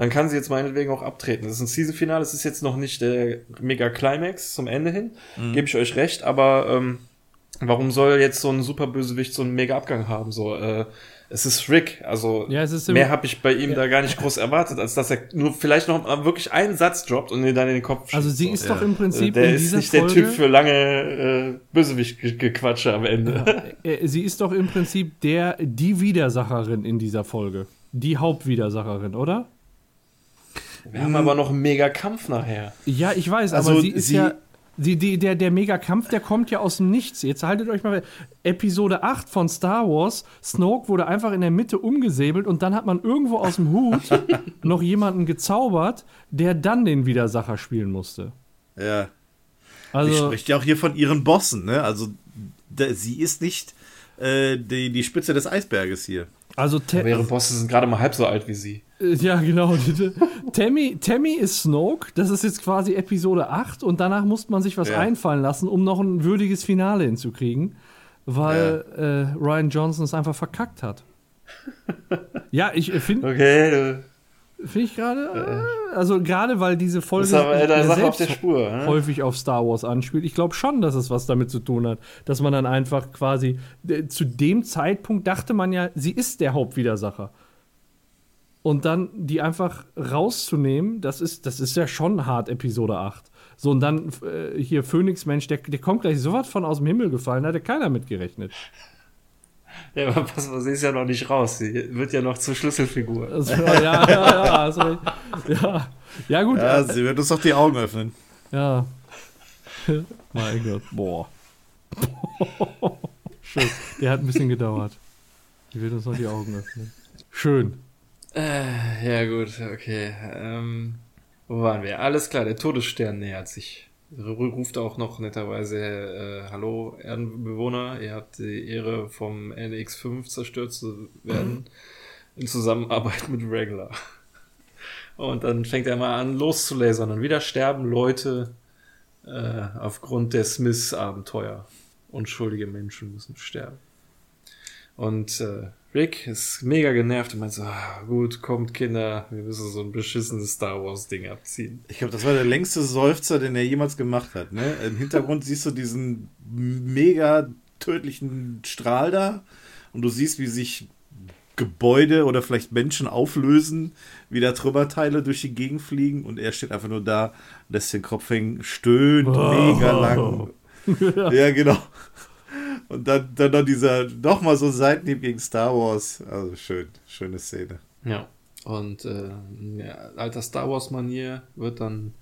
dann kann sie jetzt meinetwegen auch abtreten. Das ist ein Season-Finale, es ist jetzt noch nicht der Mega-Climax zum Ende hin, mhm. gebe ich euch recht, aber ähm, warum soll jetzt so ein Superbösewicht so einen Mega-Abgang haben? So, äh, es ist Rick, also ja, mehr habe ich bei ihm ja. da gar nicht groß erwartet, als dass er nur vielleicht noch mal wirklich einen Satz droppt und ihn dann in den Kopf schießt. Also sie ist so. doch im Prinzip der in ist nicht Folge, der Typ für lange äh, Bösewicht-Gequatsche am Ende. Ja, äh, sie ist doch im Prinzip der die Widersacherin in dieser Folge, die Hauptwidersacherin, oder? Wir haben aber noch einen Mega-Kampf nachher. Ja, ich weiß, also aber sie ist sie ja. Die, die, der, der Mega-Kampf, der kommt ja aus dem Nichts. Jetzt haltet euch mal. Episode 8 von Star Wars. Snoke wurde einfach in der Mitte umgesäbelt und dann hat man irgendwo aus dem Hut noch jemanden gezaubert, der dann den Widersacher spielen musste. Ja. Also, sie spricht ja auch hier von ihren Bossen, ne? Also, sie ist nicht äh, die, die Spitze des Eisberges hier. Also, aber ihre Bosse sind gerade mal halb so alt wie sie. Äh, ja, genau. Tammy, Tammy ist Snoke. Das ist jetzt quasi Episode 8 und danach muss man sich was ja. einfallen lassen, um noch ein würdiges Finale hinzukriegen, weil ja. äh, Ryan Johnson es einfach verkackt hat. ja, ich äh, finde. Okay. Finde ich gerade. Äh, also gerade weil diese Folge aber, äh, selbst auf der Spur, ne? häufig auf Star Wars anspielt. Ich glaube schon, dass es was damit zu tun hat, dass man dann einfach quasi zu dem Zeitpunkt dachte man ja, sie ist der Hauptwidersacher und dann die einfach rauszunehmen, das ist, das ist ja schon hart, Episode 8. So, und dann äh, hier Phoenix Mensch, der, der kommt gleich so was von aus dem Himmel gefallen, da hatte keiner mitgerechnet. Ja, aber pass mal, sie ist ja noch nicht raus. Sie wird ja noch zur Schlüsselfigur. Also, ja, ja, ja, also, ja. Ja, gut. Ja, sie wird uns doch die Augen öffnen. Ja. mein Gott, boah. Schön. Der hat ein bisschen gedauert. Die wird uns noch die Augen öffnen. Schön. Äh, ja, gut, okay. Ähm, wo waren wir? Alles klar, der Todesstern nähert sich. Ruft auch noch netterweise, äh, hallo Erdenbewohner, ihr habt die Ehre vom NX5 zerstört zu werden, in Zusammenarbeit mit Regular. Und dann fängt er mal an loszulasern und wieder sterben Leute äh, aufgrund der Smiths-Abenteuer. Unschuldige Menschen müssen sterben. Und äh, Rick ist mega genervt und meint so, ah, gut, kommt Kinder, wir müssen so ein beschissenes Star Wars Ding abziehen. Ich glaube, das war der längste Seufzer, den er jemals gemacht hat. Ne? Im Hintergrund siehst du diesen mega tödlichen Strahl da und du siehst, wie sich Gebäude oder vielleicht Menschen auflösen, wie da Trümmerteile durch die Gegend fliegen und er steht einfach nur da, lässt den Kopf hängen, stöhnt oh. mega lang. ja, genau. Und dann, dann noch dieser, nochmal so Seitenhieb gegen Star Wars. Also schön, schöne Szene. Ja. Und äh, ja, alter Star Wars-Manier wird dann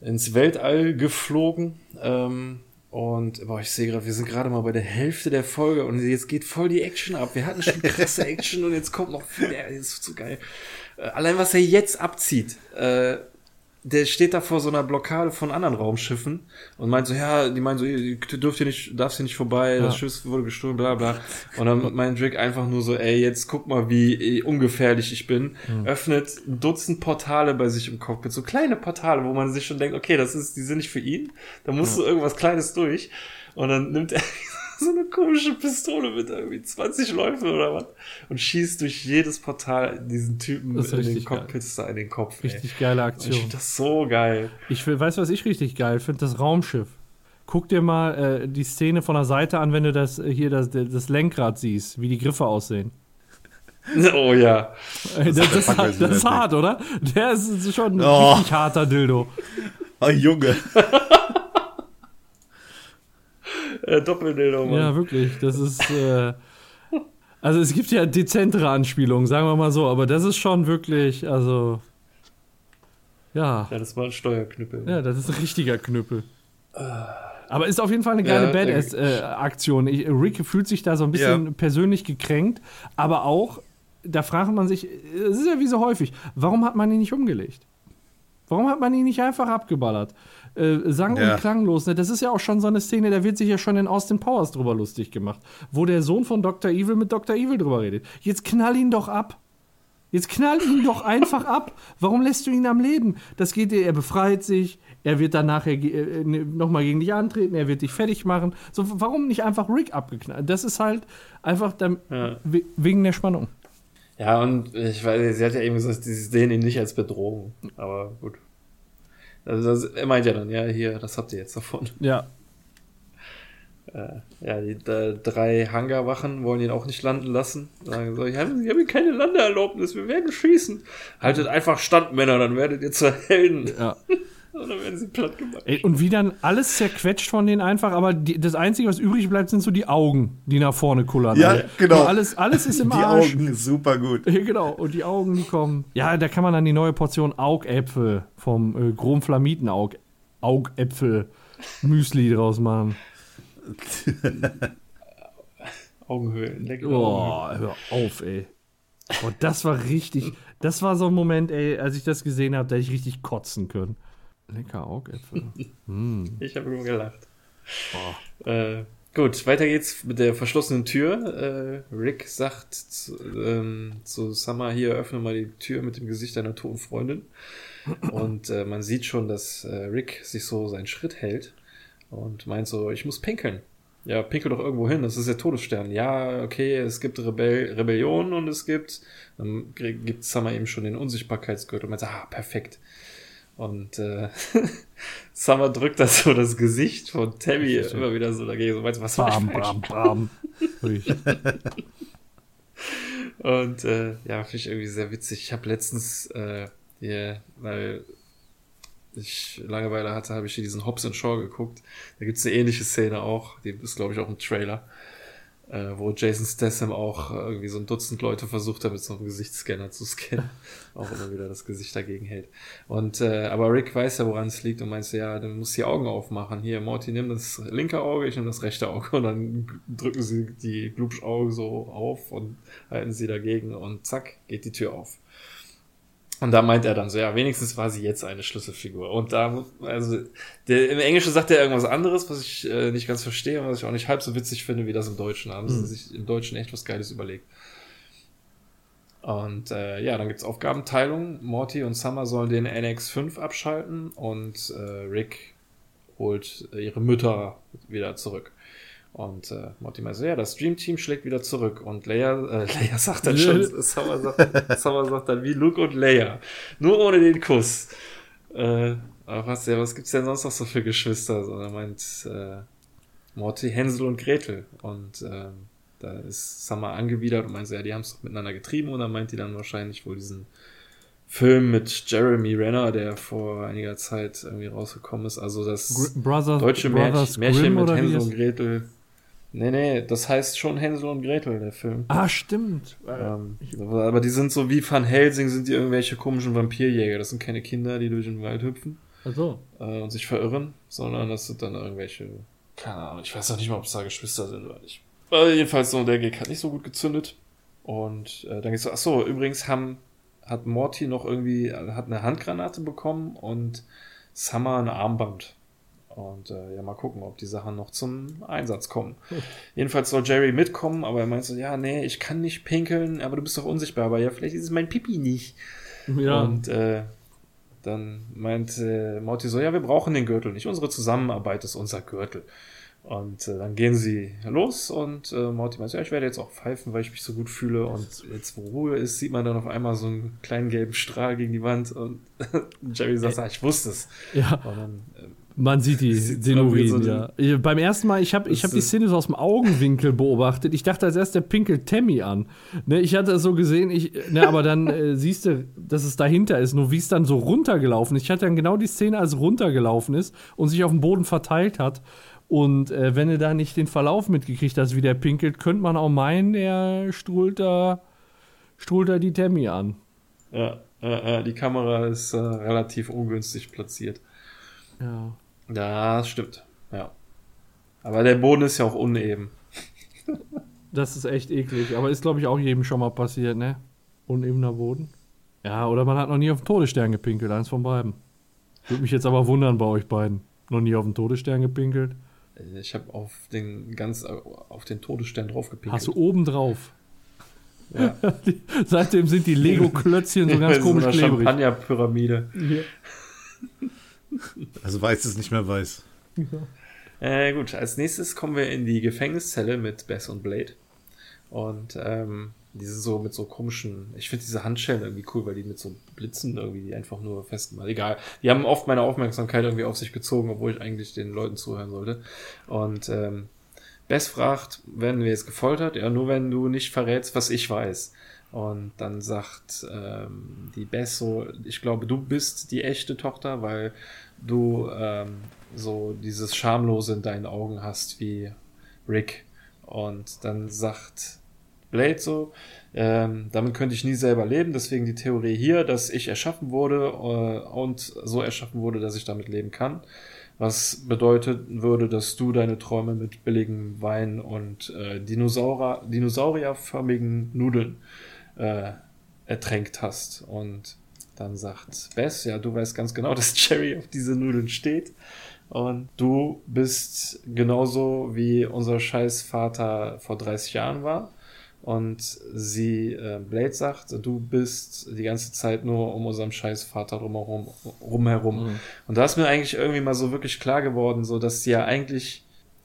ins Weltall geflogen. Ähm, und boah, ich sehe gerade, wir sind gerade mal bei der Hälfte der Folge und jetzt geht voll die Action ab. Wir hatten schon krasse Action und jetzt kommt noch viel. Das ist so geil. Äh, allein was er jetzt abzieht. Äh, der steht da vor so einer Blockade von anderen Raumschiffen und meint so, ja, die meinen so, ihr dürft hier nicht, darfst hier nicht vorbei, ja. das Schiff wurde gestohlen, bla bla. Und dann meint Drake einfach nur so, ey, jetzt guck mal, wie ungefährlich ich bin. Mhm. Öffnet ein Dutzend Portale bei sich im Cockpit, so kleine Portale, wo man sich schon denkt, okay, das ist, die sind nicht für ihn, da muss ja. so irgendwas Kleines durch. Und dann nimmt er so eine komische Pistole mit irgendwie 20 Läufen oder was und schießt durch jedes Portal diesen Typen in den Cockpits da in den Kopf. Richtig ey. geile Aktion. ich finde das so geil. Ich weiß, was ich richtig geil finde, das Raumschiff. Guck dir mal äh, die Szene von der Seite an, wenn du das äh, hier das, das Lenkrad siehst, wie die Griffe aussehen. Oh ja. Das, das, das, das ist hart, oder? Der ist schon ein oh. richtig harter Dildo. Oh, Junge. äh, Doppeldildo, Mann. Ja, wirklich. Das ist. Äh, also, es gibt ja dezentere Anspielungen, sagen wir mal so, aber das ist schon wirklich. Also. Ja. Ja, das war ein Steuerknüppel. Ja, das ist ein richtiger Knüppel. Aber ist auf jeden Fall eine geile ja, Badass-Aktion. Äh, Rick fühlt sich da so ein bisschen ja. persönlich gekränkt, aber auch, da fragt man sich, es ist ja wie so häufig, warum hat man ihn nicht umgelegt? Warum hat man ihn nicht einfach abgeballert? Äh, sang- ja. und klanglos. Ne? Das ist ja auch schon so eine Szene, da wird sich ja schon in Austin Powers drüber lustig gemacht, wo der Sohn von Dr. Evil mit Dr. Evil drüber redet. Jetzt knall ihn doch ab. Jetzt knall ihn doch einfach ab. Warum lässt du ihn am Leben? Das geht dir, er befreit sich, er wird dann nachher äh, ne, nochmal gegen dich antreten, er wird dich fertig machen. So, warum nicht einfach Rick abgeknallt? Das ist halt einfach dann, ja. wegen der Spannung. Ja, und ich weiß, sie hat ja eben gesagt, sie sehen ihn nicht als Bedrohung. Aber gut. Also das, er meint ja dann, ja, hier, das habt ihr jetzt davon. Ja. Äh, ja, die äh, drei Hangarwachen wollen ihn auch nicht landen lassen. Sagen so, ich habe hab keine Landeerlaubnis, wir werden schießen. Haltet einfach Standmänner, dann werdet ihr zu Helden. Ja. Und dann werden sie platt gemacht. Ey, und wie dann alles zerquetscht von denen einfach, aber die, das Einzige, was übrig bleibt, sind so die Augen, die nach vorne kullern. Ja, also, genau. Alles, alles ist im die Arsch. Die Augen, super gut. Ja, genau. Und die Augen, die kommen. Ja, da kann man dann die neue Portion Augäpfel vom äh, Chromflamiten Aug Augäpfel Müsli draus machen. Augenhöhlen, lecker. Oh, hör auf, ey. Und das war richtig, das war so ein Moment, ey, als ich das gesehen habe, da hätte ich richtig kotzen können. Lecker Augäpfel. mm. Ich habe nur gelacht. Äh, gut, weiter geht's mit der verschlossenen Tür. Äh, Rick sagt zu, ähm, zu Summer, hier öffne mal die Tür mit dem Gesicht deiner toten Freundin. Und äh, man sieht schon, dass äh, Rick sich so seinen Schritt hält und meint so, ich muss pinkeln. Ja, pinkel doch irgendwo hin, das ist der Todesstern. Ja, okay, es gibt Rebell Rebellion und es gibt, dann gibt Summer eben schon den Unsichtbarkeitsgürtel und meint, ah, perfekt. Und äh, Summer drückt das so das Gesicht von Tammy immer wieder so dagegen. So, was bam, bam, bam. Und äh, ja, finde ich irgendwie sehr witzig. Ich habe letztens äh, hier, weil ich Langeweile hatte, habe ich hier diesen Hobbs and Shaw geguckt. Da gibt es eine ähnliche Szene auch. Die ist, glaube ich, auch im Trailer äh, wo Jason Statham auch äh, irgendwie so ein Dutzend Leute versucht hat, mit so einem Gesichtsscanner zu scannen. auch immer wieder das Gesicht dagegen hält. Und, äh, aber Rick weiß ja, woran es liegt und meint so, ja, dann muss die Augen aufmachen. Hier, Morty, nimm das linke Auge, ich nehme das rechte Auge. Und dann drücken sie die Glubschaugen so auf und halten sie dagegen und zack, geht die Tür auf. Und da meint er dann so, ja, wenigstens war sie jetzt eine Schlüsselfigur. Und da, also, der, im Englischen sagt er irgendwas anderes, was ich äh, nicht ganz verstehe und was ich auch nicht halb so witzig finde, wie das im Deutschen. haben mhm. sie sich im Deutschen echt was Geiles überlegt. Und äh, ja, dann gibt's Aufgabenteilung. Morty und Summer sollen den NX5 abschalten und äh, Rick holt ihre Mütter wieder zurück. Und äh, Mortimer so, ja, das Dream Team schlägt wieder zurück. Und Leia, äh, Leia sagt dann schon, Summer sagt, Summer sagt dann wie Luke und Leia. Nur ohne den Kuss. Äh, aber was, ja, was gibt's denn sonst noch so für Geschwister? So, er meint äh, Morty, Hänsel und Gretel. Und äh, da ist Summer angewidert und meint so, ja, die haben es doch miteinander getrieben. Und dann meint die dann wahrscheinlich wohl diesen Film mit Jeremy Renner, der vor einiger Zeit irgendwie rausgekommen ist. Also das Brothers, deutsche Brothers Märchen, Märchen mit Hänsel und Gretel. Nee, nee, das heißt schon Hänsel und Gretel, der Film. Ah, stimmt. Ähm, aber die sind so wie Van Helsing, sind die irgendwelche komischen Vampirjäger. Das sind keine Kinder, die durch den Wald hüpfen. Ach so. Äh, und sich verirren, sondern das sind dann irgendwelche, keine Ahnung, ich weiß auch nicht mal, ob es da Geschwister sind oder nicht. Aber jedenfalls so, der Gag hat nicht so gut gezündet. Und äh, dann geht's so, ach so, übrigens haben, hat Morty noch irgendwie, hat eine Handgranate bekommen und Summer ein Armband. Und äh, ja, mal gucken, ob die Sachen noch zum Einsatz kommen. Jedenfalls soll Jerry mitkommen, aber er meint so, ja, nee, ich kann nicht pinkeln, aber du bist doch unsichtbar. Aber ja, vielleicht ist es mein Pipi nicht. Ja. Und äh, dann meint äh, Morty so, ja, wir brauchen den Gürtel nicht. Unsere Zusammenarbeit ist unser Gürtel. Und äh, dann gehen sie los und äh, Morty meint, ja, ich werde jetzt auch pfeifen, weil ich mich so gut fühle. Und jetzt, wo Ruhe ist, sieht man dann auf einmal so einen kleinen gelben Strahl gegen die Wand und Jerry sagt, ah, ich wusste es. Ja. Und dann äh, man sieht die, den Urin, so ja. Beim ersten Mal, ich habe ich hab die Szene so aus dem Augenwinkel beobachtet. Ich dachte als erst, der pinkelt Tammy an. Ne, ich hatte das so gesehen, ich, ne, aber dann äh, siehst du, dass es dahinter ist. Nur wie es dann so runtergelaufen ist. Ich hatte dann genau die Szene, als es runtergelaufen ist und sich auf dem Boden verteilt hat. Und äh, wenn du da nicht den Verlauf mitgekriegt hast, wie der pinkelt, könnte man auch meinen, er strahlt da, strahlt da die Tammy an. Ja, äh, die Kamera ist äh, relativ ungünstig platziert. Ja. Ja, das stimmt. Ja. Aber der Boden ist ja auch uneben. das ist echt eklig. Aber ist, glaube ich, auch jedem schon mal passiert, ne? Unebener Boden. Ja, oder man hat noch nie auf den Todesstern gepinkelt, eins von beiden. Würde mich jetzt aber wundern bei euch beiden. Noch nie auf den Todesstern gepinkelt? Ich habe auf den ganz auf den Todesstern drauf gepinkelt. Hast du oben drauf? Ja. Seitdem sind die Lego-Klötzchen so ganz komisch so klebrig. Champagner-Pyramide. Ja. Also weiß es nicht mehr weiß. Ja. Äh, gut, als nächstes kommen wir in die Gefängniszelle mit Bess und Blade. Und ähm, diese so mit so komischen, ich finde diese Handschellen irgendwie cool, weil die mit so Blitzen irgendwie die einfach nur festgemacht. Egal. Die haben oft meine Aufmerksamkeit irgendwie auf sich gezogen, obwohl ich eigentlich den Leuten zuhören sollte. Und ähm, Bess fragt, werden wir jetzt gefoltert? Ja, nur wenn du nicht verrätst, was ich weiß. Und dann sagt ähm, die Bess so, ich glaube, du bist die echte Tochter, weil du ähm, so dieses Schamlose in deinen Augen hast wie Rick. Und dann sagt Blade so. Ähm, damit könnte ich nie selber leben, deswegen die Theorie hier, dass ich erschaffen wurde äh, und so erschaffen wurde, dass ich damit leben kann. Was bedeutet würde, dass du deine Träume mit billigem Wein und äh, Dinosaurier, dinosaurierförmigen Nudeln äh, ertränkt hast. Und dann sagt Bess, ja, du weißt ganz genau, dass Jerry auf diese Nudeln steht. Und du bist genauso wie unser Scheißvater vor 30 Jahren war und sie, äh, Blade sagt, du bist die ganze Zeit nur um unserem scheiß Vater drumherum, rumherum. Mhm. Und da ist mir eigentlich irgendwie mal so wirklich klar geworden, so dass sie ja eigentlich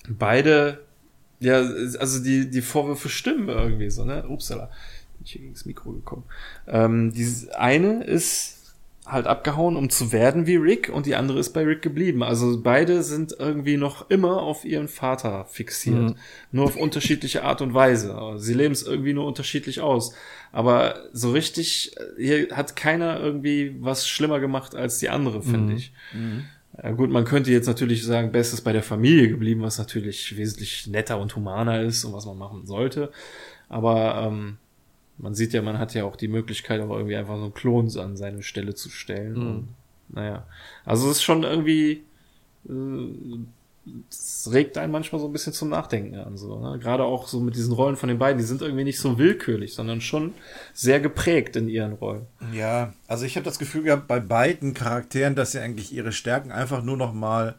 beide, ja, also die, die Vorwürfe stimmen irgendwie so, ne? Upsala. Ich hier das Mikro gekommen. Ähm, die eine ist halt abgehauen, um zu werden wie Rick und die andere ist bei Rick geblieben. Also beide sind irgendwie noch immer auf ihren Vater fixiert. Mhm. Nur auf unterschiedliche Art und Weise. Sie leben es irgendwie nur unterschiedlich aus. Aber so richtig, hier hat keiner irgendwie was schlimmer gemacht als die andere, finde mhm. ich. Mhm. Ja, gut, man könnte jetzt natürlich sagen, Bestes bei der Familie geblieben, was natürlich wesentlich netter und humaner ist und was man machen sollte. Aber ähm, man sieht ja, man hat ja auch die Möglichkeit, auch irgendwie einfach so einen Klon an seine Stelle zu stellen. Mhm. Und, naja. Also es ist schon irgendwie, äh, es regt einen manchmal so ein bisschen zum Nachdenken an. So, ne? Gerade auch so mit diesen Rollen von den beiden, die sind irgendwie nicht so willkürlich, sondern schon sehr geprägt in ihren Rollen. Ja, also ich habe das Gefühl gehabt bei beiden Charakteren, dass sie eigentlich ihre Stärken einfach nur noch mal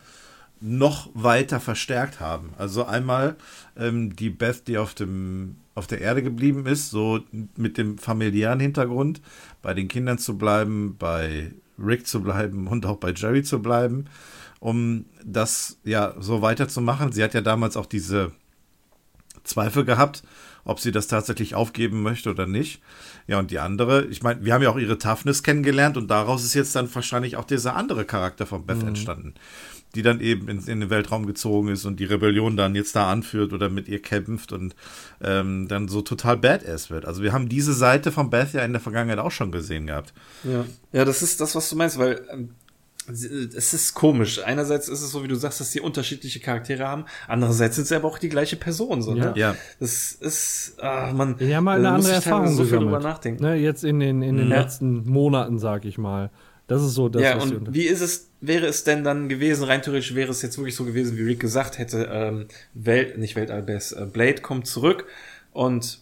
noch weiter verstärkt haben. Also einmal ähm, die Beth, die auf dem auf der Erde geblieben ist, so mit dem familiären Hintergrund, bei den Kindern zu bleiben, bei Rick zu bleiben und auch bei Jerry zu bleiben, um das ja so weiterzumachen. Sie hat ja damals auch diese Zweifel gehabt, ob sie das tatsächlich aufgeben möchte oder nicht. Ja, und die andere, ich meine, wir haben ja auch ihre Toughness kennengelernt und daraus ist jetzt dann wahrscheinlich auch dieser andere Charakter von Beth mhm. entstanden die dann eben in, in, den Weltraum gezogen ist und die Rebellion dann jetzt da anführt oder mit ihr kämpft und ähm, dann so total badass wird. Also wir haben diese Seite von Beth ja in der Vergangenheit auch schon gesehen gehabt. Ja, ja das ist das, was du meinst, weil ähm, es ist komisch. Einerseits ist es so, wie du sagst, dass sie unterschiedliche Charaktere haben. Andererseits sind sie aber auch die gleiche Person. So, ne? ja. Das ist, ah, man. Die haben mal eine andere Erfahrung so viel drüber nachdenken. Ne, jetzt in den, in den ja. letzten Monaten, sag ich mal. Das ist so das. Ja, und wie ist es, wäre es denn dann gewesen, rein theoretisch wäre es jetzt wirklich so gewesen, wie Rick gesagt hätte, ähm, Welt, nicht Weltall Bess, äh, Blade kommt zurück und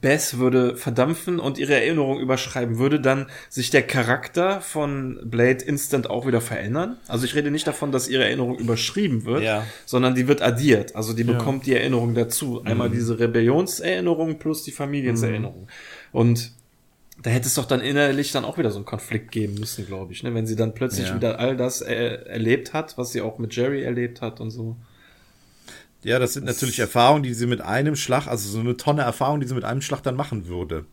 Bess würde verdampfen und ihre Erinnerung überschreiben, würde dann sich der Charakter von Blade instant auch wieder verändern? Also ich rede nicht davon, dass ihre Erinnerung überschrieben wird, ja. sondern die wird addiert. Also die bekommt ja. die Erinnerung dazu. Einmal mhm. diese Rebellionserinnerung plus die Familienserinnerung. Mhm. Und da hätte es doch dann innerlich dann auch wieder so einen Konflikt geben müssen, glaube ich, ne? wenn sie dann plötzlich ja. wieder all das äh, erlebt hat, was sie auch mit Jerry erlebt hat und so. Ja, das sind das natürlich Erfahrungen, die sie mit einem Schlag, also so eine Tonne Erfahrung, die sie mit einem Schlag dann machen würde.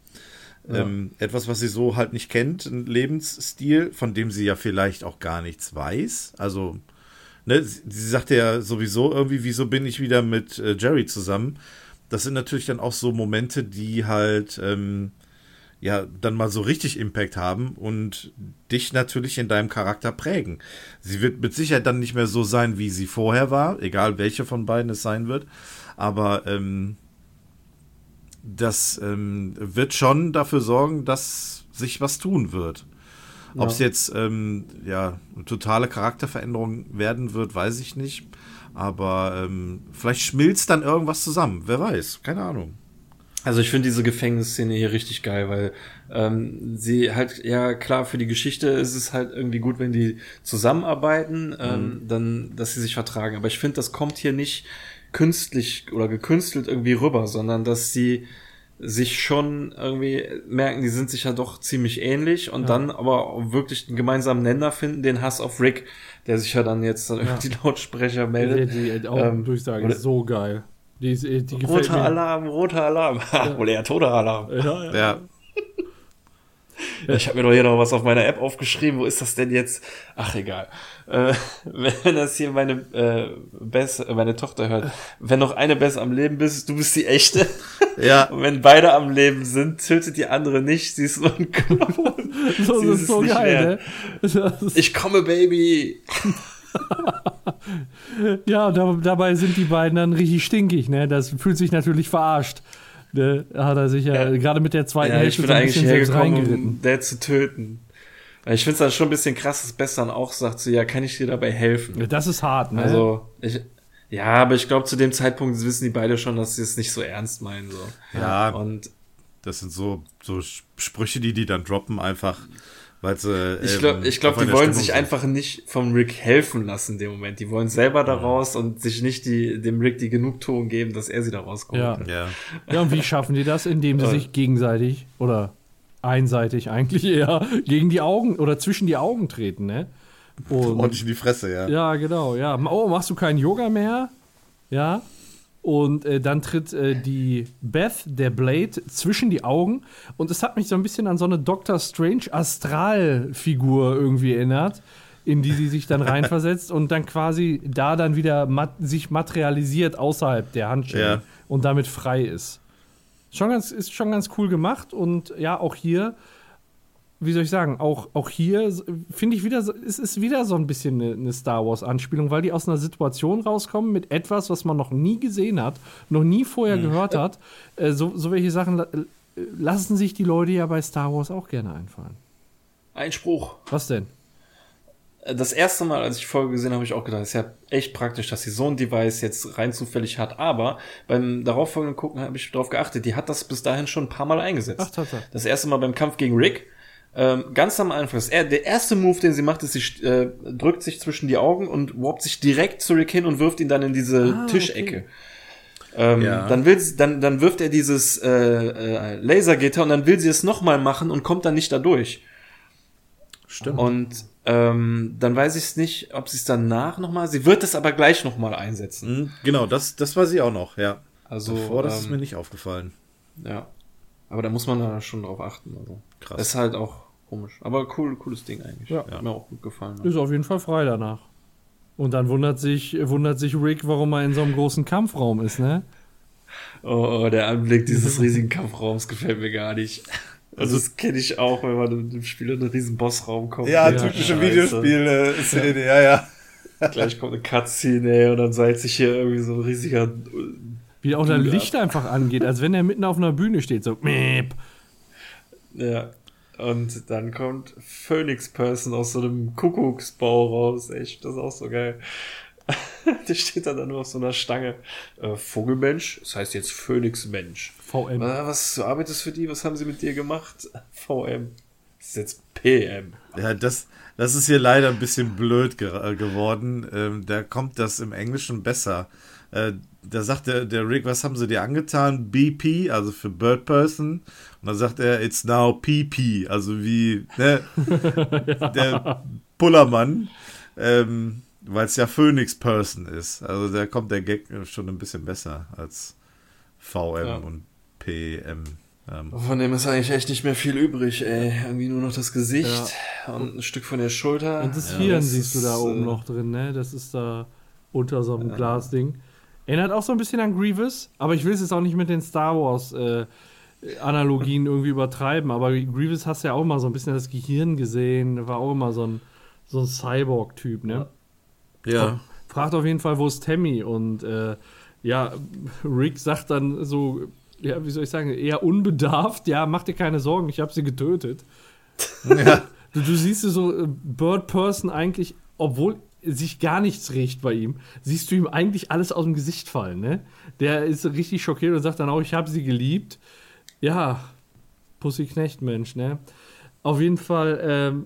Ja. Ähm, etwas, was sie so halt nicht kennt, ein Lebensstil, von dem sie ja vielleicht auch gar nichts weiß. Also, ne, sie, sie sagte ja sowieso irgendwie, wieso bin ich wieder mit äh, Jerry zusammen? Das sind natürlich dann auch so Momente, die halt, ähm, ja dann mal so richtig Impact haben und dich natürlich in deinem Charakter prägen. Sie wird mit Sicherheit dann nicht mehr so sein, wie sie vorher war, egal welche von beiden es sein wird. Aber ähm, das ähm, wird schon dafür sorgen, dass sich was tun wird. Ja. Ob es jetzt ähm, ja eine totale Charakterveränderung werden wird, weiß ich nicht. Aber ähm, vielleicht schmilzt dann irgendwas zusammen. Wer weiß, keine Ahnung. Also ich finde diese Gefängnisszene hier richtig geil, weil ähm, sie halt, ja klar, für die Geschichte ist es halt irgendwie gut, wenn die zusammenarbeiten, ähm, mhm. dann, dass sie sich vertragen. Aber ich finde, das kommt hier nicht künstlich oder gekünstelt irgendwie rüber, sondern dass sie sich schon irgendwie merken, die sind sich ja doch ziemlich ähnlich und ja. dann aber wirklich einen gemeinsamen Nenner finden, den Hass auf Rick, der sich ja dann jetzt dann ja. die Lautsprecher meldet. Die, die Augendurchsage ähm, ist so geil. Die, die, die roter Alarm, roter Alarm. Ja. Oder eher toter Alarm. Ja, ja. ja. Ich habe mir doch hier noch was auf meiner App aufgeschrieben. Wo ist das denn jetzt? Ach, egal. Äh, wenn das hier meine äh, Bess, äh, meine Tochter hört, wenn noch eine Bess am Leben bist, du bist die echte. Ja. Und wenn beide am Leben sind, tötet die andere nicht. Sie ist nur ein Klon. so, Sie ist so geil, ne? Ich komme, Baby. ja, da, dabei sind die beiden dann richtig stinkig, ne? Das fühlt sich natürlich verarscht. Ne? Hat er sich ja, ja. gerade mit der zweiten ja, Hälfte so ein bisschen selbst reingeritten. Um der zu töten. Ich finde es dann schon ein bisschen krass, dass Bess dann auch sagt so, ja, kann ich dir dabei helfen? Das ist hart, ne? Also, ich, ja, aber ich glaube, zu dem Zeitpunkt wissen die beide schon, dass sie es nicht so ernst meinen, so. Ja. Und das sind so, so Sprüche, die die dann droppen, einfach, weil sie. Ähm, ich glaube, ich glaub, die wollen sich sind. einfach nicht vom Rick helfen lassen in dem Moment. Die wollen selber da raus und sich nicht die, dem Rick die Genugtuung geben, dass er sie da rauskommt. Ja. ja. ja, und wie schaffen die das? Indem sie sich gegenseitig oder einseitig eigentlich eher gegen die Augen oder zwischen die Augen treten, ne? Und, Ordentlich in die Fresse, ja. Ja, genau, ja. Oh, machst du keinen Yoga mehr? Ja. Und äh, dann tritt äh, die Beth, der Blade, zwischen die Augen. Und es hat mich so ein bisschen an so eine Doctor Strange Astralfigur irgendwie erinnert, in die sie sich dann reinversetzt und dann quasi da dann wieder mat sich materialisiert außerhalb der Handschellen ja. und damit frei ist. Schon ganz, ist schon ganz cool gemacht und ja, auch hier, wie soll ich sagen, auch, auch hier finde ich wieder, es ist wieder so ein bisschen eine, eine Star Wars-Anspielung, weil die aus einer Situation rauskommen mit etwas, was man noch nie gesehen hat, noch nie vorher mhm. gehört hat. Äh, so, so welche Sachen lassen sich die Leute ja bei Star Wars auch gerne einfallen. Ein Spruch. Was denn? das erste Mal, als ich die Folge gesehen habe, habe ich auch gedacht, es ist ja echt praktisch, dass sie so ein Device jetzt rein zufällig hat. Aber beim darauffolgenden Gucken habe ich darauf geachtet, die hat das bis dahin schon ein paar Mal eingesetzt. Ach, Tata. Das erste Mal beim Kampf gegen Rick. Ähm, ganz am Anfang, das, der erste Move, den sie macht, ist, sie äh, drückt sich zwischen die Augen und warpt sich direkt zu Rick hin und wirft ihn dann in diese ah, Tischecke. Okay. Ähm, ja. dann, will sie, dann, dann wirft er dieses äh, äh, Lasergitter und dann will sie es nochmal machen und kommt dann nicht dadurch. Stimmt. Und ähm, dann weiß ich es nicht, ob sie es danach nochmal. Sie wird es aber gleich nochmal einsetzen. Mhm, genau, das, das weiß ich auch noch, ja. Also, Davor, das ähm, ist mir nicht aufgefallen. Ja. Aber da muss man da schon drauf achten. Also. Krass. ist halt auch komisch. Aber cool, cooles Ding eigentlich. Ja. Hat mir auch gut gefallen. Ist auf jeden Fall frei danach. Und dann wundert sich, wundert sich Rick, warum er in so einem großen Kampfraum ist, ne? Oh, oh der Anblick dieses riesigen Kampfraums gefällt mir gar nicht. Also das kenne ich auch, wenn man im Spiel in einen riesen Bossraum kommt. Ja, ja typische Videospiel-Szene, ja. ja, ja. Gleich kommt eine Cutscene, ey, und dann seid sich hier irgendwie so ein riesiger. Wie auch das Licht einfach angeht, als wenn er mitten auf einer Bühne steht, so. Meep. Ja. Und dann kommt Phoenix Person aus so einem Kuckucksbau raus. Echt, das ist auch so geil. Der steht da dann nur auf so einer Stange. Äh, Vogelmensch, das heißt jetzt Phönixmensch. VM. Was, du arbeitest für die? Was haben sie mit dir gemacht? VM. Das ist jetzt PM. Ja, das, das ist hier leider ein bisschen blöd ge äh, geworden. Ähm, da kommt das im Englischen besser. Äh, da sagt der, der Rick, was haben sie dir angetan? BP, also für Bird Person. Und dann sagt er, it's now PP, also wie ne, ja. der Pullermann. Ähm, weil es ja Phoenix Person ist. Also da kommt der Gag schon ein bisschen besser als VM ja. und PM. Ähm. Von dem ist eigentlich echt nicht mehr viel übrig, ey. Irgendwie nur noch das Gesicht ja. und ein Stück von der Schulter. Und das Hirn siehst du da oben äh, noch drin, ne? Das ist da unter so einem Glasding. Erinnert auch so ein bisschen an Grievous, aber ich will es jetzt auch nicht mit den Star Wars äh, Analogien irgendwie übertreiben. Aber Grievous hast ja auch mal so ein bisschen das Gehirn gesehen. War auch immer so ein, so ein Cyborg-Typ, ne? Ja. Fragt auf jeden Fall, wo ist Tammy? Und äh, ja, Rick sagt dann so, ja, wie soll ich sagen, eher unbedarft, ja, mach dir keine Sorgen, ich habe sie getötet. Ja. Du, du siehst so äh, Bird Person eigentlich, obwohl sich gar nichts riecht bei ihm, siehst du ihm eigentlich alles aus dem Gesicht fallen, ne? Der ist richtig schockiert und sagt dann auch, ich habe sie geliebt. Ja, Pussy Knecht, Mensch, ne? Auf jeden Fall ähm,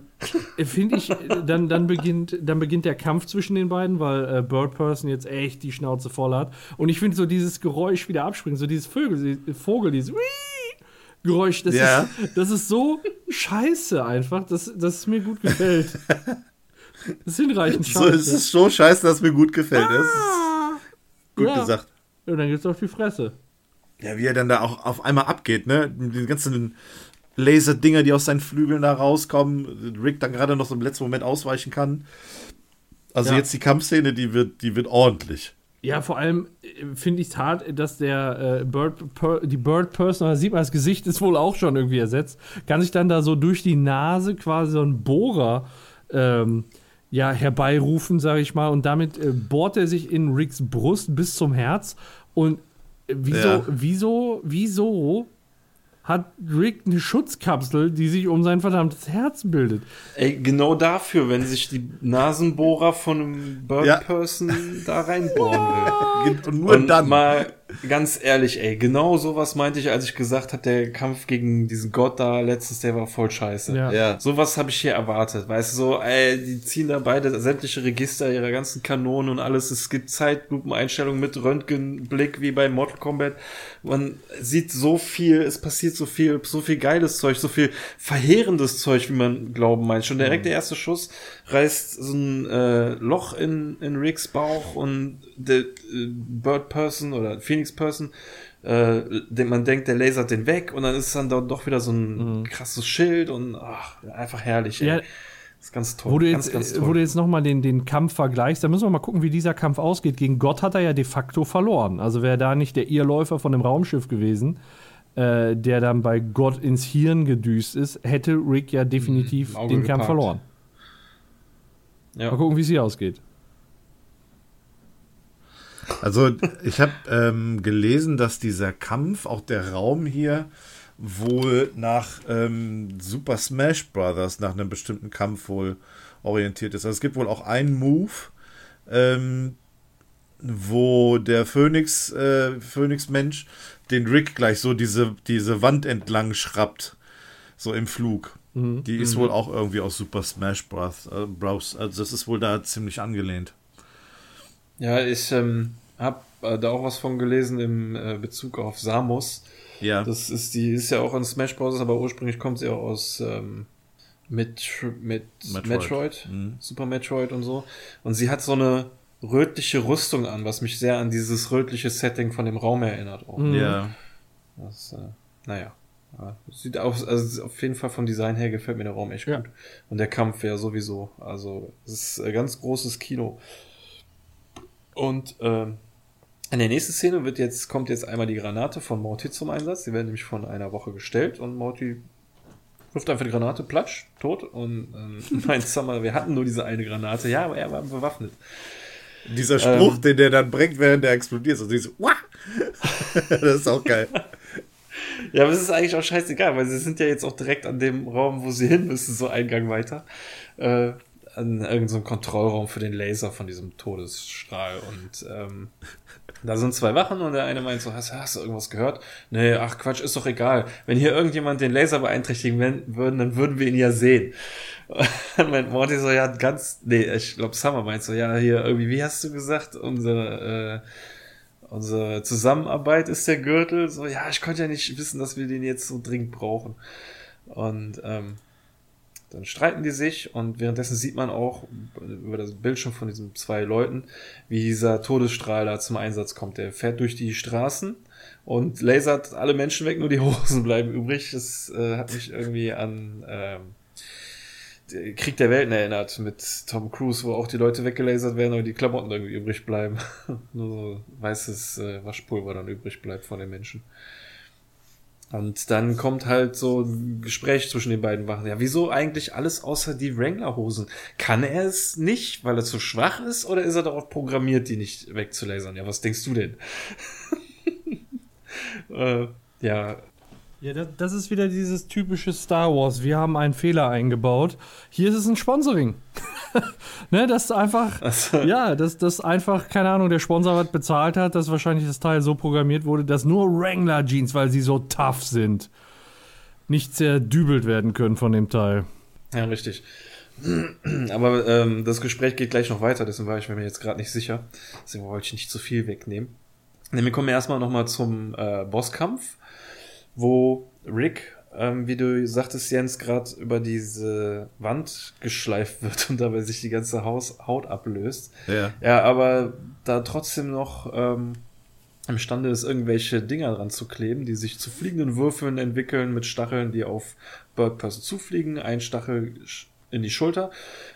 finde ich, dann, dann, beginnt, dann beginnt der Kampf zwischen den beiden, weil äh, Bird Person jetzt echt die Schnauze voll hat. Und ich finde so dieses Geräusch wieder abspringen, so dieses Vögel, Vogel, dieses Geräusch, das, ja. ist, das ist so scheiße einfach, dass, dass es mir gut gefällt. Das ist hinreichend scheiße. So, es ist so scheiße, dass es mir gut gefällt. Das ist gut ja. gesagt. Und dann geht's auf die Fresse. Ja, wie er dann da auch auf einmal abgeht, ne? Die ganzen Laserdinger, die aus seinen Flügeln da rauskommen. Rick dann gerade noch so im letzten Moment ausweichen kann. Also ja. jetzt die Kampfszene, die wird, die wird ordentlich. Ja, vor allem äh, finde ich es hart, dass der äh, Bird, per, die Bird Person, da sieht man, das Gesicht ist wohl auch schon irgendwie ersetzt, kann sich dann da so durch die Nase quasi so ein Bohrer ähm, ja, herbeirufen, sage ich mal, und damit äh, bohrt er sich in Ricks Brust bis zum Herz und äh, wieso, ja. wieso, wieso hat Rick eine Schutzkapsel, die sich um sein verdammtes Herz bildet. Ey, genau dafür, wenn sich die Nasenbohrer von einem Bird ja. Person da reinbohren will. Und nur Und dann. Mal ganz ehrlich, ey, genau sowas meinte ich, als ich gesagt habe, der Kampf gegen diesen Gott da letztens, der war voll scheiße. Ja. ja. Sowas habe ich hier erwartet. Weißt du, so, ey, die ziehen da beide sämtliche Register ihrer ganzen Kanonen und alles. Es gibt Zeitlupeneinstellungen mit Röntgenblick wie bei Mortal Kombat. Man sieht so viel, es passiert so viel, so viel geiles Zeug, so viel verheerendes Zeug, wie man glauben meint. Schon direkt mhm. der erste Schuss reißt so ein äh, Loch in, in Ricks Bauch und der äh, Bird Person oder Phoenix Person, äh, den man denkt, der lasert den weg und dann ist dann doch wieder so ein mhm. krasses Schild und ach, einfach herrlich. Ey. Ja. Das ist ganz toll. Wo du ganz, jetzt, ganz toll. Wo du jetzt nochmal den, den Kampf vergleichst, da müssen wir mal gucken, wie dieser Kampf ausgeht. Gegen Gott hat er ja de facto verloren. Also wäre da nicht der Irrläufer von dem Raumschiff gewesen, äh, der dann bei Gott ins Hirn gedüst ist, hätte Rick ja definitiv mhm, den geparkt. Kampf verloren. Ja. Mal gucken, wie es hier ausgeht. Also ich habe ähm, gelesen, dass dieser Kampf, auch der Raum hier, wohl nach ähm, Super Smash Brothers, nach einem bestimmten Kampf wohl orientiert ist. Also es gibt wohl auch einen Move, ähm, wo der Phoenix, äh, Phoenix-Mensch den Rick gleich so diese, diese Wand entlang schrappt. So im Flug. Mhm. Die ist mhm. wohl auch irgendwie aus Super Smash Bros. Äh, Bros. Also das ist wohl da ziemlich angelehnt. Ja, ich ähm, habe äh, da auch was von gelesen im äh, Bezug auf Samus. Ja. Das ist die ist ja auch in Smash Bros. aber ursprünglich kommt sie auch aus ähm, mit, mit Metroid, Metroid mhm. Super Metroid und so. Und sie hat so eine rötliche Rüstung an, was mich sehr an dieses rötliche Setting von dem Raum erinnert. Auch. Ja. Das, äh, naja. Ja, sieht aus, also auf jeden Fall vom Design her gefällt mir der Raum echt ja. gut. Und der Kampf ja sowieso. Also, es ist ein ganz großes Kino. Und ähm, in der nächsten Szene wird jetzt, kommt jetzt einmal die Granate von Morty zum Einsatz. Sie werden nämlich von einer Woche gestellt und Morty wirft einfach die Granate, platsch, tot. Und ähm, meint Summer, wir hatten nur diese eine Granate. Ja, aber er war bewaffnet. Dieser Spruch, ähm, den der dann bringt, während der explodiert, so dieses Wah! das ist auch geil. Ja, aber es ist eigentlich auch scheißegal, weil sie sind ja jetzt auch direkt an dem Raum, wo sie hin müssen, so Eingang weiter. Äh, an irgendeinem so Kontrollraum für den Laser von diesem Todesstrahl. Und ähm, da sind zwei Wachen und der eine meint so, hast, hast du irgendwas gehört? Nee, ach Quatsch, ist doch egal. Wenn hier irgendjemand den Laser beeinträchtigen würden, dann würden wir ihn ja sehen. Und dann meint Morty so, ja, ganz, nee, ich glaube Summer meint so, ja, hier irgendwie, wie hast du gesagt, unsere, äh, unsere Zusammenarbeit ist der Gürtel. So, ja, ich konnte ja nicht wissen, dass wir den jetzt so dringend brauchen. Und ähm, dann streiten die sich und währenddessen sieht man auch über das Bildschirm von diesen zwei Leuten, wie dieser Todesstrahl da zum Einsatz kommt. Der fährt durch die Straßen und lasert alle Menschen weg, nur die Hosen bleiben übrig. Das äh, hat mich irgendwie an ähm, Krieg der Welten erinnert mit Tom Cruise, wo auch die Leute weggelasert werden, aber die Klamotten irgendwie übrig bleiben. nur so weißes äh, Waschpulver dann übrig bleibt von den Menschen. Und dann kommt halt so ein Gespräch zwischen den beiden Wachen. Ja, wieso eigentlich alles außer die Wrangler-Hosen? Kann er es nicht, weil er zu schwach ist, oder ist er darauf programmiert, die nicht wegzulasern? Ja, was denkst du denn? äh, ja, ja, das, das, ist wieder dieses typische Star Wars. Wir haben einen Fehler eingebaut. Hier ist es ein Sponsoring. ne, das ist einfach, so. ja, dass das einfach, keine Ahnung, der Sponsor was bezahlt hat, dass wahrscheinlich das Teil so programmiert wurde, dass nur Wrangler Jeans, weil sie so tough sind, nicht zerdübelt werden können von dem Teil. Ja, richtig. Aber ähm, das Gespräch geht gleich noch weiter, deswegen war ich mir jetzt gerade nicht sicher. Deswegen wollte ich nicht zu viel wegnehmen. Ne, wir kommen erstmal nochmal zum äh, Bosskampf wo Rick, ähm, wie du sagtest, Jens, gerade über diese Wand geschleift wird und dabei sich die ganze Haus Haut ablöst. Ja. Ja, aber da trotzdem noch ähm, imstande ist, irgendwelche Dinger dran zu kleben, die sich zu fliegenden Würfeln entwickeln mit Stacheln, die auf Bird Person zufliegen. Ein Stachel in die Schulter.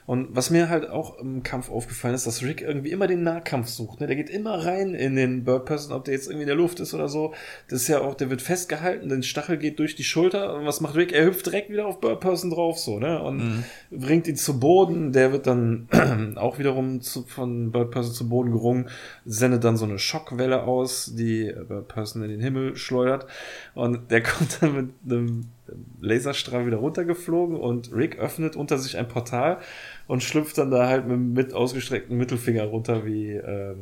Und was mir halt auch im Kampf aufgefallen ist, dass Rick irgendwie immer den Nahkampf sucht. Ne? Der geht immer rein in den Bird Person, ob der jetzt irgendwie in der Luft ist oder so. Das ist ja auch, der wird festgehalten, den Stachel geht durch die Schulter. Und was macht Rick? Er hüpft direkt wieder auf Bird Person drauf, so, ne? Und mhm. bringt ihn zu Boden. Der wird dann auch wiederum zu, von Bird Person zu Boden gerungen, sendet dann so eine Schockwelle aus, die Bird Person in den Himmel schleudert. Und der kommt dann mit einem Laserstrahl wieder runtergeflogen und Rick öffnet unter sich ein Portal und schlüpft dann da halt mit, mit ausgestreckten Mittelfinger runter wie äh,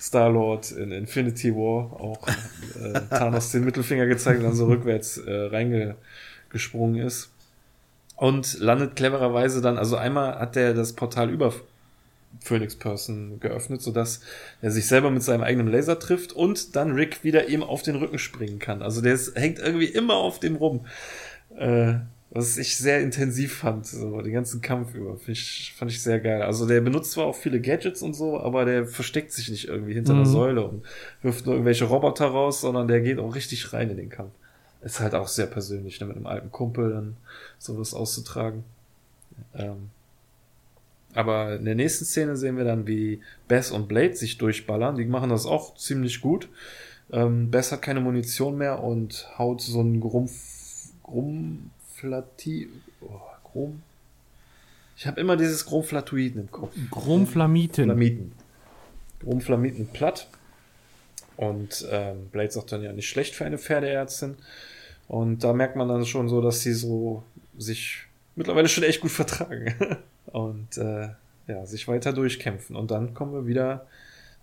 Star-Lord in Infinity War auch äh, Thanos den Mittelfinger gezeigt und dann so rückwärts äh, reingesprungen ist. Und landet clevererweise dann, also einmal hat der das Portal über Phoenix Person geöffnet, sodass er sich selber mit seinem eigenen Laser trifft und dann Rick wieder ihm auf den Rücken springen kann. Also der ist, hängt irgendwie immer auf dem rum. Äh, was ich sehr intensiv fand, so den ganzen Kampf über. Ich, fand ich sehr geil. Also der benutzt zwar auch viele Gadgets und so, aber der versteckt sich nicht irgendwie hinter mhm. einer Säule und wirft nur irgendwelche Roboter raus, sondern der geht auch richtig rein in den Kampf. Ist halt auch sehr persönlich, ne, mit einem alten Kumpel dann sowas auszutragen. Ähm, aber in der nächsten Szene sehen wir dann, wie Bess und Blade sich durchballern. Die machen das auch ziemlich gut. Ähm, Bess hat keine Munition mehr und haut so einen Grumpf, Grumflati, oh, Grum. Ich habe immer dieses Grumflatoiden im Kopf. Grumflamiten. Flamiten. Grumflamiten platt. Und ähm, Blade sagt dann ja nicht schlecht für eine Pferdeärztin. Und da merkt man dann schon so, dass sie so sich mittlerweile schon echt gut vertragen. und äh, ja, sich weiter durchkämpfen. Und dann kommen wir wieder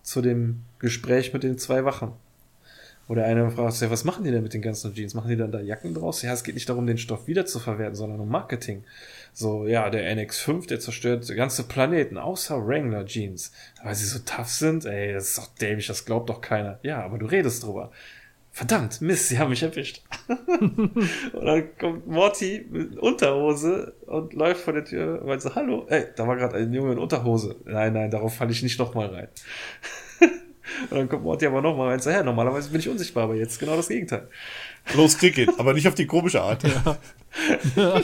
zu dem Gespräch mit den zwei Wachen. Wo der eine fragt, was machen die denn mit den ganzen Jeans? Machen die dann da Jacken draus? Ja, es geht nicht darum, den Stoff wiederzuverwerten, sondern um Marketing. So, ja, der NX5, der zerstört ganze Planeten, außer Wrangler Jeans. Weil sie so tough sind, ey, das ist doch dämlich, das glaubt doch keiner. Ja, aber du redest drüber verdammt, Mist, sie haben mich erwischt. und dann kommt Morty mit Unterhose und läuft vor der Tür und meint so, hallo, ey, da war gerade ein Junge in Unterhose. Nein, nein, darauf falle ich nicht nochmal rein. und dann kommt Morty aber nochmal rein und sagt, ja, normalerweise bin ich unsichtbar, aber jetzt genau das Gegenteil. Los, krieg it, aber nicht auf die komische Art. Ja.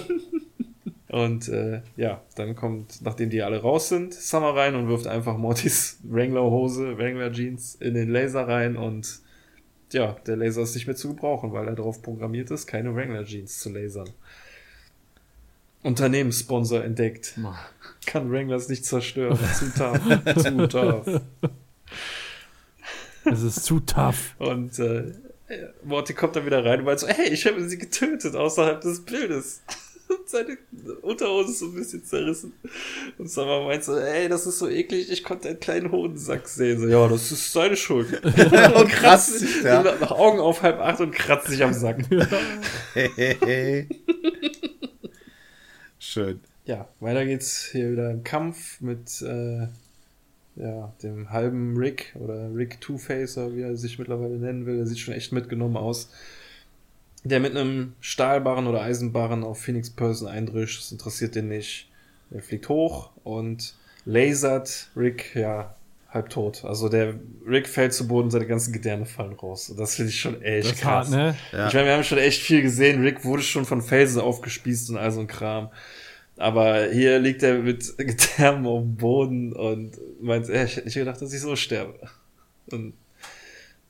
Und äh, ja, dann kommt, nachdem die alle raus sind, Summer rein und wirft einfach Mortys Wrangler-Hose, Wrangler-Jeans in den Laser rein und ja, der Laser ist nicht mehr zu gebrauchen, weil er darauf programmiert ist, keine Wrangler Jeans zu lasern. Unternehmenssponsor entdeckt. Kann Wranglers nicht zerstören. zu tough. zu tough. Es ist zu tough. Und äh, Morty kommt dann wieder rein und meint so, hey, ich habe sie getötet außerhalb des Bildes und seine Unterhose ist so ein bisschen zerrissen. Und Summer meint so, ey, das ist so eklig, ich konnte einen kleinen Hodensack sehen. So, ja, das ist seine Schuld. und kratzt sich, ja. nach Augen auf halb acht und kratzt sich am Sack. Schön. Ja, weiter geht's hier wieder im Kampf mit äh, ja, dem halben Rick oder Rick Two-Facer, wie er sich mittlerweile nennen will. Er sieht schon echt mitgenommen aus der mit einem Stahlbarren oder Eisenbarren auf Phoenix Person eindrischt. Das interessiert den nicht. Er fliegt hoch und lasert Rick, ja, halb tot. Also der Rick fällt zu Boden, seine ganzen Gedärme fallen raus. Und das finde ich schon echt das krass. Hart, ne? ja. Ich meine, wir haben schon echt viel gesehen. Rick wurde schon von Felsen aufgespießt und all so ein Kram. Aber hier liegt er mit Gedärmen auf dem Boden und meint, ey, ich hätte nicht gedacht, dass ich so sterbe. Und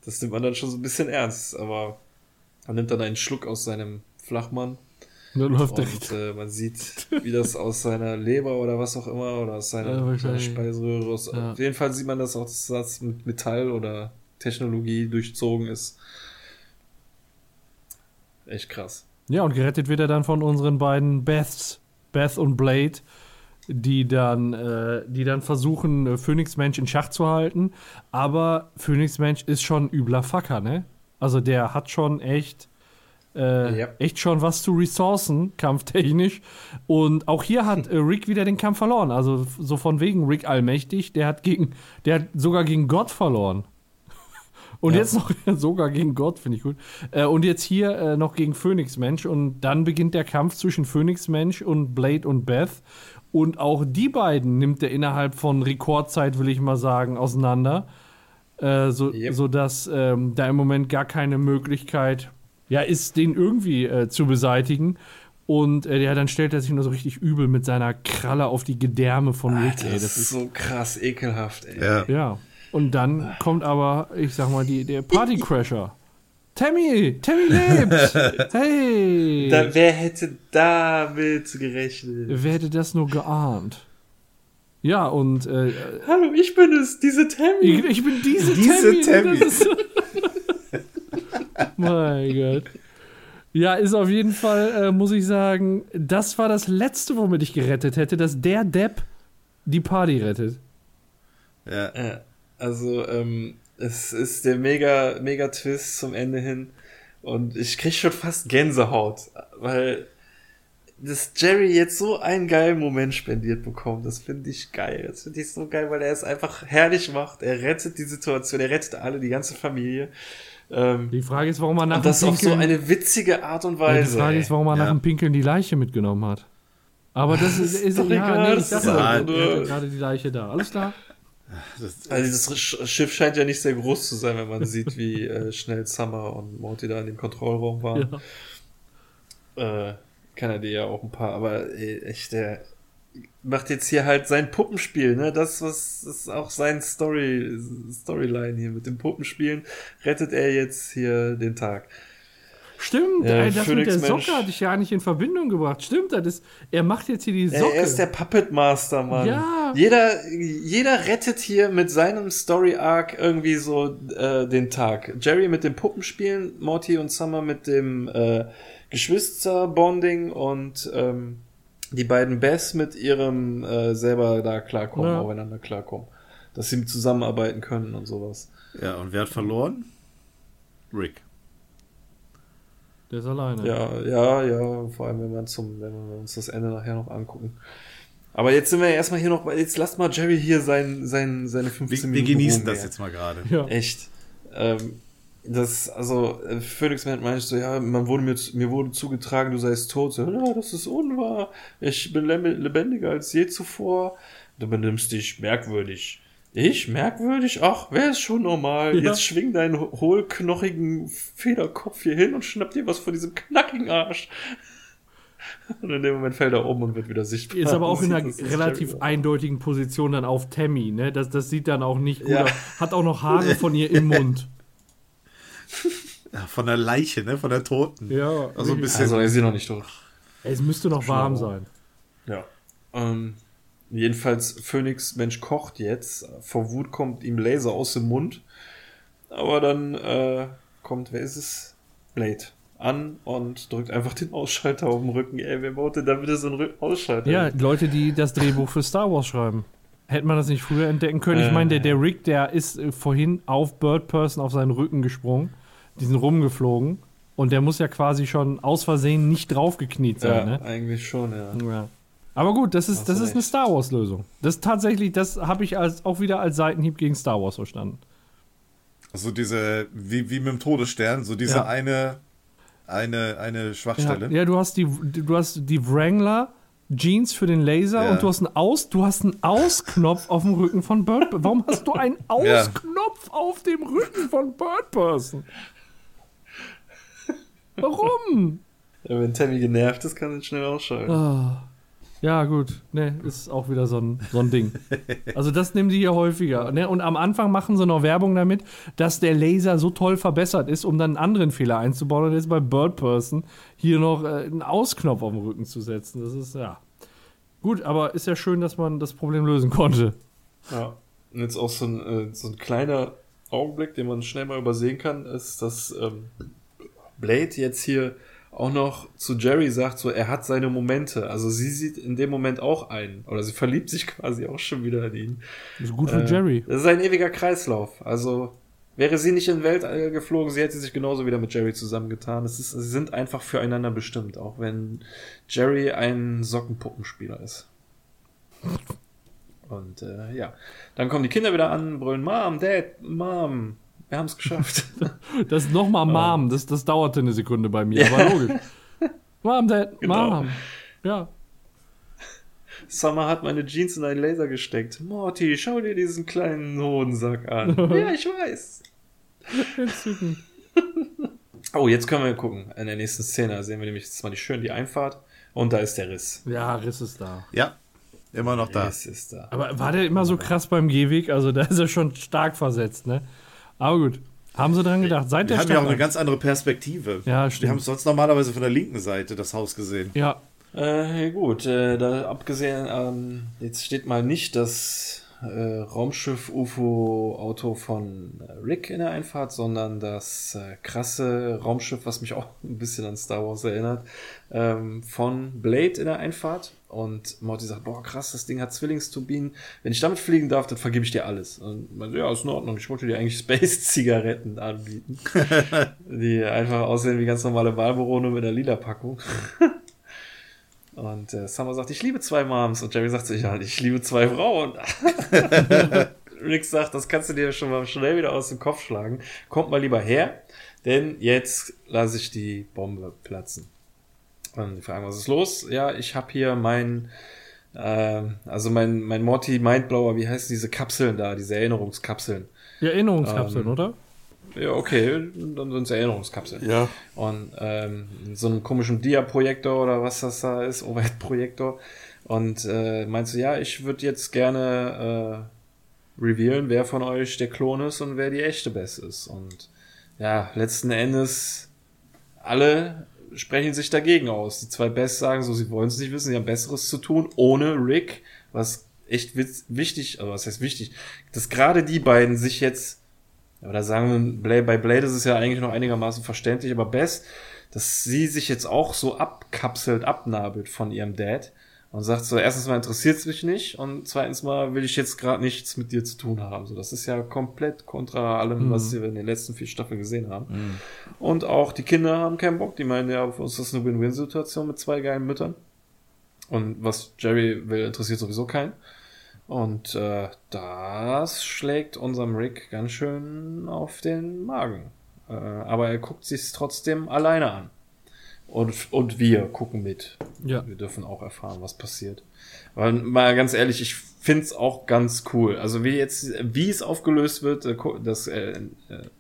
das nimmt man dann schon so ein bisschen ernst. Aber Er nimmt dann einen Schluck aus seinem Flachmann. Und, läuft und äh, man sieht, wie das aus seiner Leber oder was auch immer oder aus seiner, seiner Speiseröhre aus. Ja. Auf jeden Fall sieht man, dass auch das mit Metall oder Technologie durchzogen ist. Echt krass. Ja, und gerettet wird er dann von unseren beiden Beths, Beth und Blade, die dann, äh, die dann versuchen, äh, Phoenix Mensch in Schach zu halten. Aber Phoenix Mensch ist schon übler Facker, ne? Also der hat schon echt, äh, ja. echt schon was zu Ressourcen, kampftechnisch. Und auch hier hat äh, Rick wieder den Kampf verloren. Also so von wegen Rick allmächtig, der hat gegen, der hat sogar gegen Gott verloren. Und ja. jetzt noch sogar gegen Gott, finde ich gut. Äh, und jetzt hier äh, noch gegen Phoenix Mensch. Und dann beginnt der Kampf zwischen Phoenix Mensch und Blade und Beth. Und auch die beiden nimmt er innerhalb von Rekordzeit, will ich mal sagen, auseinander. Äh, so, yep. Sodass ähm, da im Moment gar keine Möglichkeit ja, ist, den irgendwie äh, zu beseitigen. Und äh, ja, dann stellt er sich nur so richtig übel mit seiner Kralle auf die Gedärme von Rick. Alter, ey, das, das ist so krass ekelhaft, ey. Ja. ja. Und dann kommt aber, ich sag mal, die, der Partycrasher. Tammy, Tammy lebt. Hey. Da, wer hätte damit gerechnet? Wer hätte das nur geahnt? Ja, und. Äh, Hallo, ich bin es, diese Tammy. Ich, ich bin diese, diese Tammy. Tammy. mein Gott. Ja, ist auf jeden Fall, äh, muss ich sagen, das war das Letzte, womit ich gerettet hätte, dass der Depp die Party rettet. Ja. ja. Also, ähm, es ist der mega, mega Twist zum Ende hin. Und ich krieg schon fast Gänsehaut, weil dass Jerry jetzt so einen geilen Moment spendiert bekommt, das finde ich geil. Das finde ich so geil, weil er es einfach herrlich macht. Er rettet die Situation, er rettet alle, die ganze Familie. Ähm, die Frage ist, warum er nach und das dem Pinkeln, auf so eine witzige Art und Weise. Ja, die Frage ist, warum er ja. nach dem Pinkeln die Leiche mitgenommen hat. Aber das ist, ist, ist doch ja, egal. Nee, ich dachte, gerade die Leiche da. Alles klar. Also das Schiff scheint ja nicht sehr groß zu sein, wenn man sieht, wie äh, schnell Summer und Morty da in dem Kontrollraum waren. Ja. Äh, kann er dir ja auch ein paar, aber ey, echt, der macht jetzt hier halt sein Puppenspiel, ne? Das, was ist auch sein Story, Storyline hier mit dem Puppenspielen, rettet er jetzt hier den Tag. Stimmt, ja, ey, das mit der Socke hatte ich ja nicht in Verbindung gebracht. Stimmt, das ist, er macht jetzt hier die Socke. Er ist der Puppet Master, Mann. Ja. Jeder, jeder rettet hier mit seinem Story Arc irgendwie so äh, den Tag. Jerry mit dem Puppenspielen, Morty und Summer mit dem äh, Geschwisterbonding und ähm, die beiden Bess mit ihrem äh, selber da klarkommen, ja. aufeinander klarkommen. Dass sie zusammenarbeiten können und sowas. Ja, und wer hat verloren? Rick. Der ist alleine. Ja, ja, ja. Vor allem, wenn, man zum, wenn wir uns das Ende nachher noch angucken. Aber jetzt sind wir ja erstmal hier noch, jetzt lasst mal Jerry hier sein, sein, seine 15 wir, Minuten. Wir genießen das jetzt mal gerade. Ja. Echt. Ähm, das, also, äh, Phoenix Man meinte so, ja, man wurde mir, mir wurde zugetragen, du seist tot. So, ja, das ist unwahr. Ich bin lebendiger als je zuvor. Du benimmst dich merkwürdig. Ich? Merkwürdig? Ach, wer ist schon normal? Ja. Jetzt schwing deinen hohlknochigen Federkopf hier hin und schnapp dir was von diesem knackigen Arsch. Und in dem Moment fällt er um und wird wieder sichtbar. Ist aber auch in einer relativ eindeutigen Position dann auf Tammy, ne? Das, das sieht dann auch nicht gut ja. Hat auch noch Haare von ihr im Mund. Ja, von der Leiche, ne? Von der Toten. Ja. Also ein bisschen. Also er ist sie noch nicht tot. Es müsste noch warm sein. Ja. Ähm, Jedenfalls Phoenix Mensch kocht jetzt. Vor Wut kommt ihm Laser aus dem Mund. Aber dann äh, kommt, wer ist es? Blade an und drückt einfach den Ausschalter auf dem Rücken. Ey, wer baut denn da bitte so einen Ausschalter? Ja, Leute, die das Drehbuch für Star Wars schreiben. Hätte man das nicht früher entdecken können? Ich meine, der, der Rick, der ist äh, vorhin auf Bird Person auf seinen Rücken gesprungen. Die sind rumgeflogen. Und der muss ja quasi schon aus Versehen nicht draufgekniet sein, ja, ne? eigentlich schon, ja. ja. Aber gut, das ist, das ist eine Star Wars-Lösung. Das tatsächlich, das habe ich als, auch wieder als Seitenhieb gegen Star Wars verstanden. Also diese, wie, wie mit dem Todesstern, so diese ja. eine, eine, eine Schwachstelle. Ja, ja, du hast die, du hast die Wrangler Jeans für den Laser ja. und du hast einen Aus, du hast einen Ausknopf auf dem Rücken von Bird. Warum hast du einen Ausknopf auf dem Rücken von Bird Person? Warum? Ja, wenn Tammy genervt ist, kann er schnell ausschalten. Oh. Ja, gut. Ne, ist auch wieder so ein, so ein Ding. Also das nehmen die hier häufiger. Ne? Und am Anfang machen sie noch Werbung damit, dass der Laser so toll verbessert ist, um dann einen anderen Fehler einzubauen und jetzt bei Bird Person hier noch äh, einen Ausknopf auf dem Rücken zu setzen. Das ist, ja. Gut, aber ist ja schön, dass man das Problem lösen konnte. Ja. Und jetzt auch so ein, äh, so ein kleiner Augenblick, den man schnell mal übersehen kann, ist, dass ähm, Blade jetzt hier auch noch zu Jerry sagt, so er hat seine Momente. Also sie sieht in dem Moment auch ein. Oder sie verliebt sich quasi auch schon wieder in ihn. Das ist gut für äh, Jerry. Das ist ein ewiger Kreislauf. Also wäre sie nicht in Weltall geflogen, sie hätte sich genauso wieder mit Jerry zusammengetan. Es ist, sie sind einfach füreinander bestimmt, auch wenn Jerry ein Sockenpuppenspieler ist. Und äh, ja, dann kommen die Kinder wieder an, brüllen Mom, Dad, Mom, wir haben es geschafft. das ist nochmal Mom, das, das dauerte eine Sekunde bei mir, aber logisch. Mom, Dad, genau. Mom. Ja. Summer hat meine Jeans in einen Laser gesteckt. Morty, schau dir diesen kleinen Hodensack an. ja, ich weiß. Entzückend. oh, jetzt können wir gucken. In der nächsten Szene sehen wir nämlich jetzt mal die schön die Einfahrt. Und da ist der Riss. Ja, Riss ist da. Ja, immer noch da. Riss ist da. Aber war der immer so krass beim Gehweg? Also da ist er schon stark versetzt, ne? Aber gut. Haben sie dran gedacht? Seit wir haben ja auch eine ganz andere Perspektive. Ja, stimmt. Wir haben sonst normalerweise von der linken Seite das Haus gesehen. Ja. Äh, gut, äh, da abgesehen, ähm, jetzt steht mal nicht das äh, Raumschiff-UFO-Auto von Rick in der Einfahrt, sondern das äh, krasse Raumschiff, was mich auch ein bisschen an Star Wars erinnert, ähm, von Blade in der Einfahrt. Und Morty sagt, boah, krass, das Ding hat Zwillingsturbinen. Wenn ich damit fliegen darf, dann vergebe ich dir alles. Und man, ja, ist in Ordnung. Ich wollte dir eigentlich Space-Zigaretten anbieten. die einfach aussehen wie ganz normale Marlboro, nur mit einer lila Packung. Und äh, Summer sagt, ich liebe zwei Moms. Und Jerry sagt sich, ja, ich liebe zwei Frauen. Rick sagt, das kannst du dir schon mal schnell wieder aus dem Kopf schlagen. Kommt mal lieber her, denn jetzt lasse ich die Bombe platzen. Und die fragen, was ist los? Ja, ich habe hier mein, äh, also mein, mein Morty Mindblower, wie heißt diese Kapseln da, diese Erinnerungskapseln? Ja, Erinnerungskapseln, ähm, oder? Ja, okay, dann sind es Erinnerungskapseln. Ja. Und ähm, so einem komischen Dia-Projektor oder was das da ist, Overhead-Projektor. Und äh, meinst du, ja, ich würde jetzt gerne äh, revealen, wer von euch der Klon ist und wer die echte Bess ist. Und ja, letzten Endes alle sprechen sich dagegen aus. Die zwei Bess sagen so, sie wollen es nicht wissen, sie haben Besseres zu tun, ohne Rick, was echt wichtig, also was heißt wichtig, dass gerade die beiden sich jetzt oder sagen wir, bei Blade ist es ja eigentlich noch einigermaßen verständlich, aber Bess, dass sie sich jetzt auch so abkapselt, abnabelt von ihrem Dad und sagt so, erstens mal interessiert es mich nicht und zweitens mal will ich jetzt gerade nichts mit dir zu tun haben. So, das ist ja komplett kontra allem, mhm. was wir in den letzten vier Staffeln gesehen haben. Mhm. Und auch die Kinder haben keinen Bock, die meinen ja, für uns ist das eine Win-Win-Situation mit zwei geilen Müttern. Und was Jerry will, interessiert sowieso keinen. Und äh, das schlägt unserem Rick ganz schön auf den Magen. Äh, aber er guckt sich trotzdem alleine an. Und, und wir gucken mit. Ja. Wir dürfen auch erfahren, was passiert. Weil mal ganz ehrlich, ich find's auch ganz cool. Also wie jetzt, wie es aufgelöst wird, äh, das äh, äh,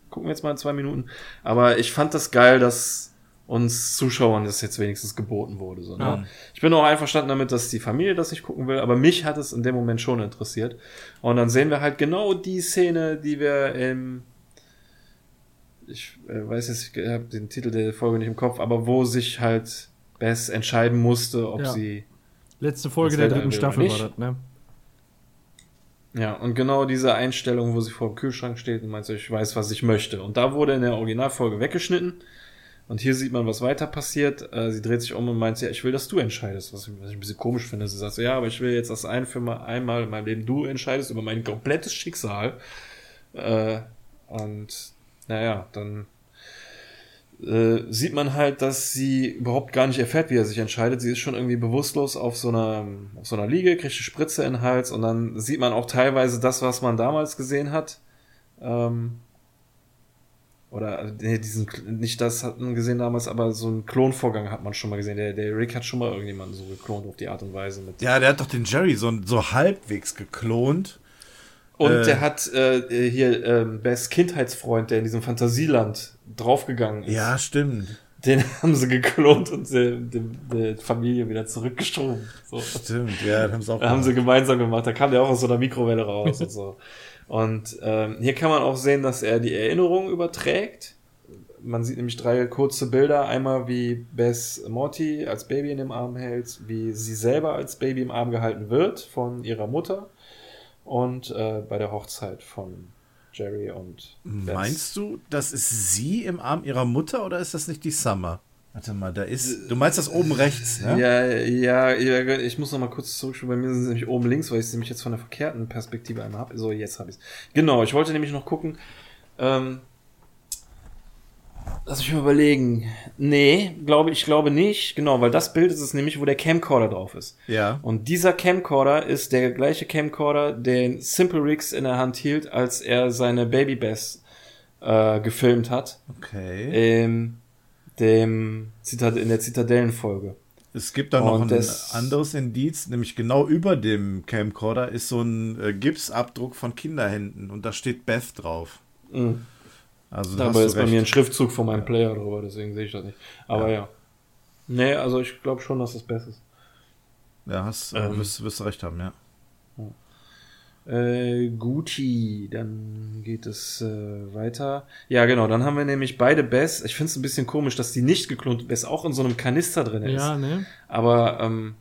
gucken wir jetzt mal in zwei Minuten. Aber ich fand das geil, dass uns Zuschauern das jetzt wenigstens geboten wurde. So, ne? ja. Ich bin auch einverstanden damit, dass die Familie das nicht gucken will, aber mich hat es in dem Moment schon interessiert. Und dann sehen wir halt genau die Szene, die wir im ich äh, weiß jetzt, ich habe den Titel der Folge nicht im Kopf, aber wo sich halt Bess entscheiden musste, ob ja. sie. Letzte Folge der dritten Staffel war das, ne? Ja, und genau diese Einstellung, wo sie vor dem Kühlschrank steht und meint, ich weiß, was ich möchte. Und da wurde in der Originalfolge weggeschnitten. Und hier sieht man, was weiter passiert. Äh, sie dreht sich um und meint, ja, ich will, dass du entscheidest, was, was ich ein bisschen komisch finde. Sie sagt so, ja, aber ich will jetzt das ein für mal einmal in meinem Leben du entscheidest über mein komplettes Schicksal. Äh, und naja, dann äh, sieht man halt, dass sie überhaupt gar nicht erfährt, wie er sich entscheidet. Sie ist schon irgendwie bewusstlos auf so einer, auf so einer Liege, kriegt eine Spritze in den Hals und dann sieht man auch teilweise das, was man damals gesehen hat. Ähm, oder nee, diesen, nicht das hat man gesehen damals, aber so einen Klonvorgang hat man schon mal gesehen. Der, der Rick hat schon mal irgendjemanden so geklont auf die Art und Weise. Mit ja, der hat doch den Jerry so, so halbwegs geklont. Und äh, der hat äh, hier äh, Bess Kindheitsfreund, der in diesem Fantasieland draufgegangen ist. Ja, stimmt. Den haben sie geklont und der Familie wieder zurückgeschoben. So. Stimmt, ja, das haben sie auch. Haben sie gemeinsam gemacht. Da kam der auch aus so einer Mikrowelle raus und so. Und ähm, hier kann man auch sehen, dass er die Erinnerung überträgt. Man sieht nämlich drei kurze Bilder. Einmal wie Bess Morty als Baby in dem Arm hält, wie sie selber als Baby im Arm gehalten wird von ihrer Mutter und äh, bei der Hochzeit von Jerry und Bess. Meinst du, das ist sie im Arm ihrer Mutter oder ist das nicht die Summer? Warte mal, da ist. Du meinst das oben rechts, ne? Ja, ja, ja ich muss noch mal kurz zurückschauen. Bei mir sind sie nämlich oben links, weil ich sie nämlich jetzt von der verkehrten Perspektive einmal habe. So, jetzt habe ich es. Genau, ich wollte nämlich noch gucken. Ähm, Lass mich mal überlegen. Nee, glaube ich glaube nicht. Genau, weil das Bild ist es nämlich, wo der Camcorder drauf ist. Ja. Und dieser Camcorder ist der gleiche Camcorder, den Simple Rigs in der Hand hielt, als er seine Baby Bass äh, gefilmt hat. Okay. In dem Zitad in der Zitadellenfolge. Es gibt da noch ein anderes Indiz, nämlich genau über dem Camcorder ist so ein äh, Gipsabdruck von Kinderhänden und da steht Beth drauf. Mhm. Also Dabei ist recht. bei mir ein Schriftzug von meinem Player drüber, deswegen sehe ich das nicht. Aber ja. ja. Nee, also ich glaube schon, dass das besser ist. Ja, hast, ähm, wirst, wirst du recht haben, ja. Äh, Gucci, dann geht es äh, weiter. Ja, genau, dann haben wir nämlich beide Bess. Ich finde es ein bisschen komisch, dass die nicht geklonte Bess auch in so einem Kanister drin ist. Ja, ne? Aber ähm,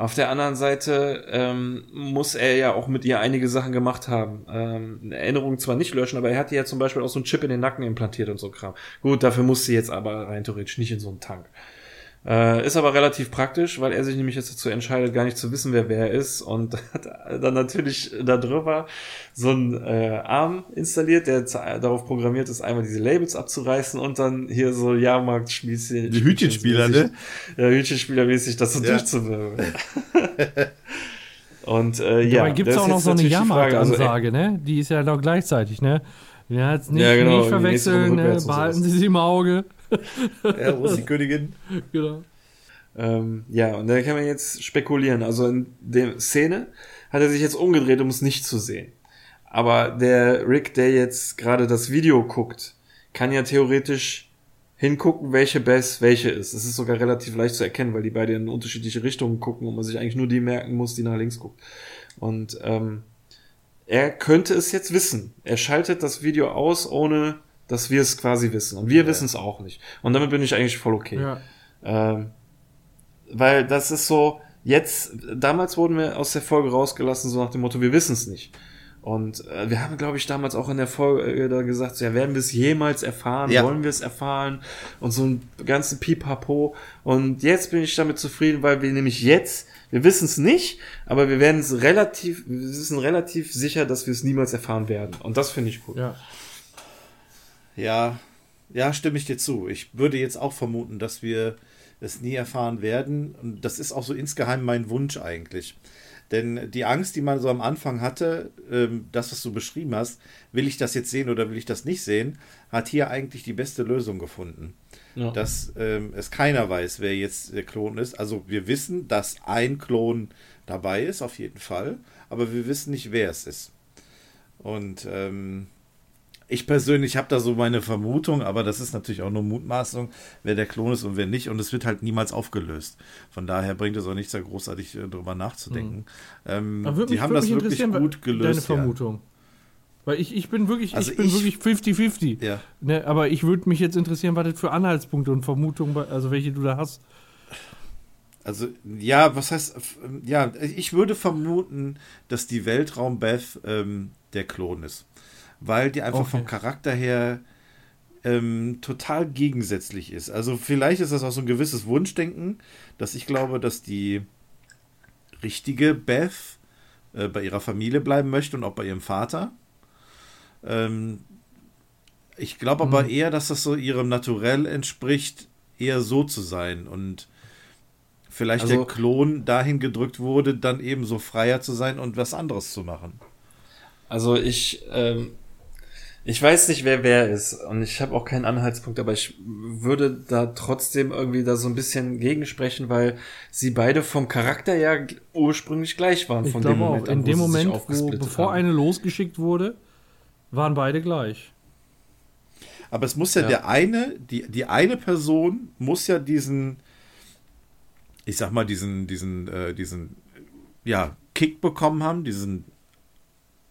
auf der anderen Seite ähm, muss er ja auch mit ihr einige Sachen gemacht haben. Ähm, Erinnerungen zwar nicht löschen, aber er hat ihr ja zum Beispiel auch so einen Chip in den Nacken implantiert und so Kram. Gut, dafür muss sie jetzt aber rein theoretisch nicht in so einen Tank. Äh, ist aber relativ praktisch, weil er sich nämlich jetzt dazu entscheidet, gar nicht zu wissen, wer wer ist und hat dann natürlich da drüber so einen äh, Arm installiert, der darauf programmiert ist, einmal diese Labels abzureißen und dann hier so Jahrmarktspielchen. Die Hütchenspieler, ne? Ja, Hütchenspielermäßig das so ja. durchzuwirbeln. und äh, ja. Dabei gibt es auch noch so eine Jahrmarktansage, also, ne? Die ist ja noch gleichzeitig, ne? Ja, jetzt nicht, ja, genau, nicht verwechseln, ne? behalten Sie sie im Auge ja, wo ist die Königin? Genau. Ähm, ja, und da kann man jetzt spekulieren. Also in der Szene hat er sich jetzt umgedreht, um es nicht zu sehen. Aber der Rick, der jetzt gerade das Video guckt, kann ja theoretisch hingucken, welche Bess welche ist. Es ist sogar relativ leicht zu erkennen, weil die beide in unterschiedliche Richtungen gucken und man sich eigentlich nur die merken muss, die nach links guckt. Und ähm, er könnte es jetzt wissen. Er schaltet das Video aus, ohne dass wir es quasi wissen. Und wir ja. wissen es auch nicht. Und damit bin ich eigentlich voll okay. Ja. Ähm, weil das ist so, jetzt, damals wurden wir aus der Folge rausgelassen, so nach dem Motto, wir wissen es nicht. Und äh, wir haben, glaube ich, damals auch in der Folge da gesagt, ja, werden wir es jemals erfahren? Ja. Wollen wir es erfahren? Und so ein ganzen Pipapo. Und jetzt bin ich damit zufrieden, weil wir nämlich jetzt, wir wissen es nicht, aber wir werden es relativ, wir wissen relativ sicher, dass wir es niemals erfahren werden. Und das finde ich cool. Ja. Ja, ja, stimme ich dir zu. Ich würde jetzt auch vermuten, dass wir es nie erfahren werden. Und das ist auch so insgeheim mein Wunsch eigentlich. Denn die Angst, die man so am Anfang hatte, ähm, das, was du beschrieben hast, will ich das jetzt sehen oder will ich das nicht sehen, hat hier eigentlich die beste Lösung gefunden. Ja. Dass ähm, es keiner weiß, wer jetzt der Klon ist. Also wir wissen, dass ein Klon dabei ist, auf jeden Fall, aber wir wissen nicht, wer es ist. Und ähm, ich persönlich habe da so meine Vermutung, aber das ist natürlich auch nur Mutmaßung, wer der Klon ist und wer nicht. Und es wird halt niemals aufgelöst. Von daher bringt es auch nichts, da großartig äh, drüber nachzudenken. Mhm. Ähm, die haben das wirklich gut gelöst. Deine Vermutung. Ja. Weil ich, ich bin wirklich, also ich bin ich, wirklich 50-50. Ja. Ne, aber ich würde mich jetzt interessieren, was das für Anhaltspunkte und Vermutungen, also welche du da hast. Also, ja, was heißt, ja, ich würde vermuten, dass die Weltraum-Beth ähm, der Klon ist weil die einfach okay. vom Charakter her ähm, total gegensätzlich ist. Also vielleicht ist das auch so ein gewisses Wunschdenken, dass ich glaube, dass die richtige Beth äh, bei ihrer Familie bleiben möchte und auch bei ihrem Vater. Ähm, ich glaube aber mhm. eher, dass das so ihrem Naturell entspricht, eher so zu sein und vielleicht also, der Klon dahin gedrückt wurde, dann eben so freier zu sein und was anderes zu machen. Also ich ähm, ich weiß nicht, wer wer ist und ich habe auch keinen Anhaltspunkt, aber ich würde da trotzdem irgendwie da so ein bisschen gegensprechen, weil sie beide vom Charakter ja ursprünglich gleich waren. Ich von dem Moment auch, in dem Moment, wo, bevor haben. eine losgeschickt wurde, waren beide gleich. aber es muss ja, ja, der eine, die, die eine Person muss ja diesen, ich sag mal, diesen, diesen, äh, diesen, ja, Kick bekommen haben, diesen,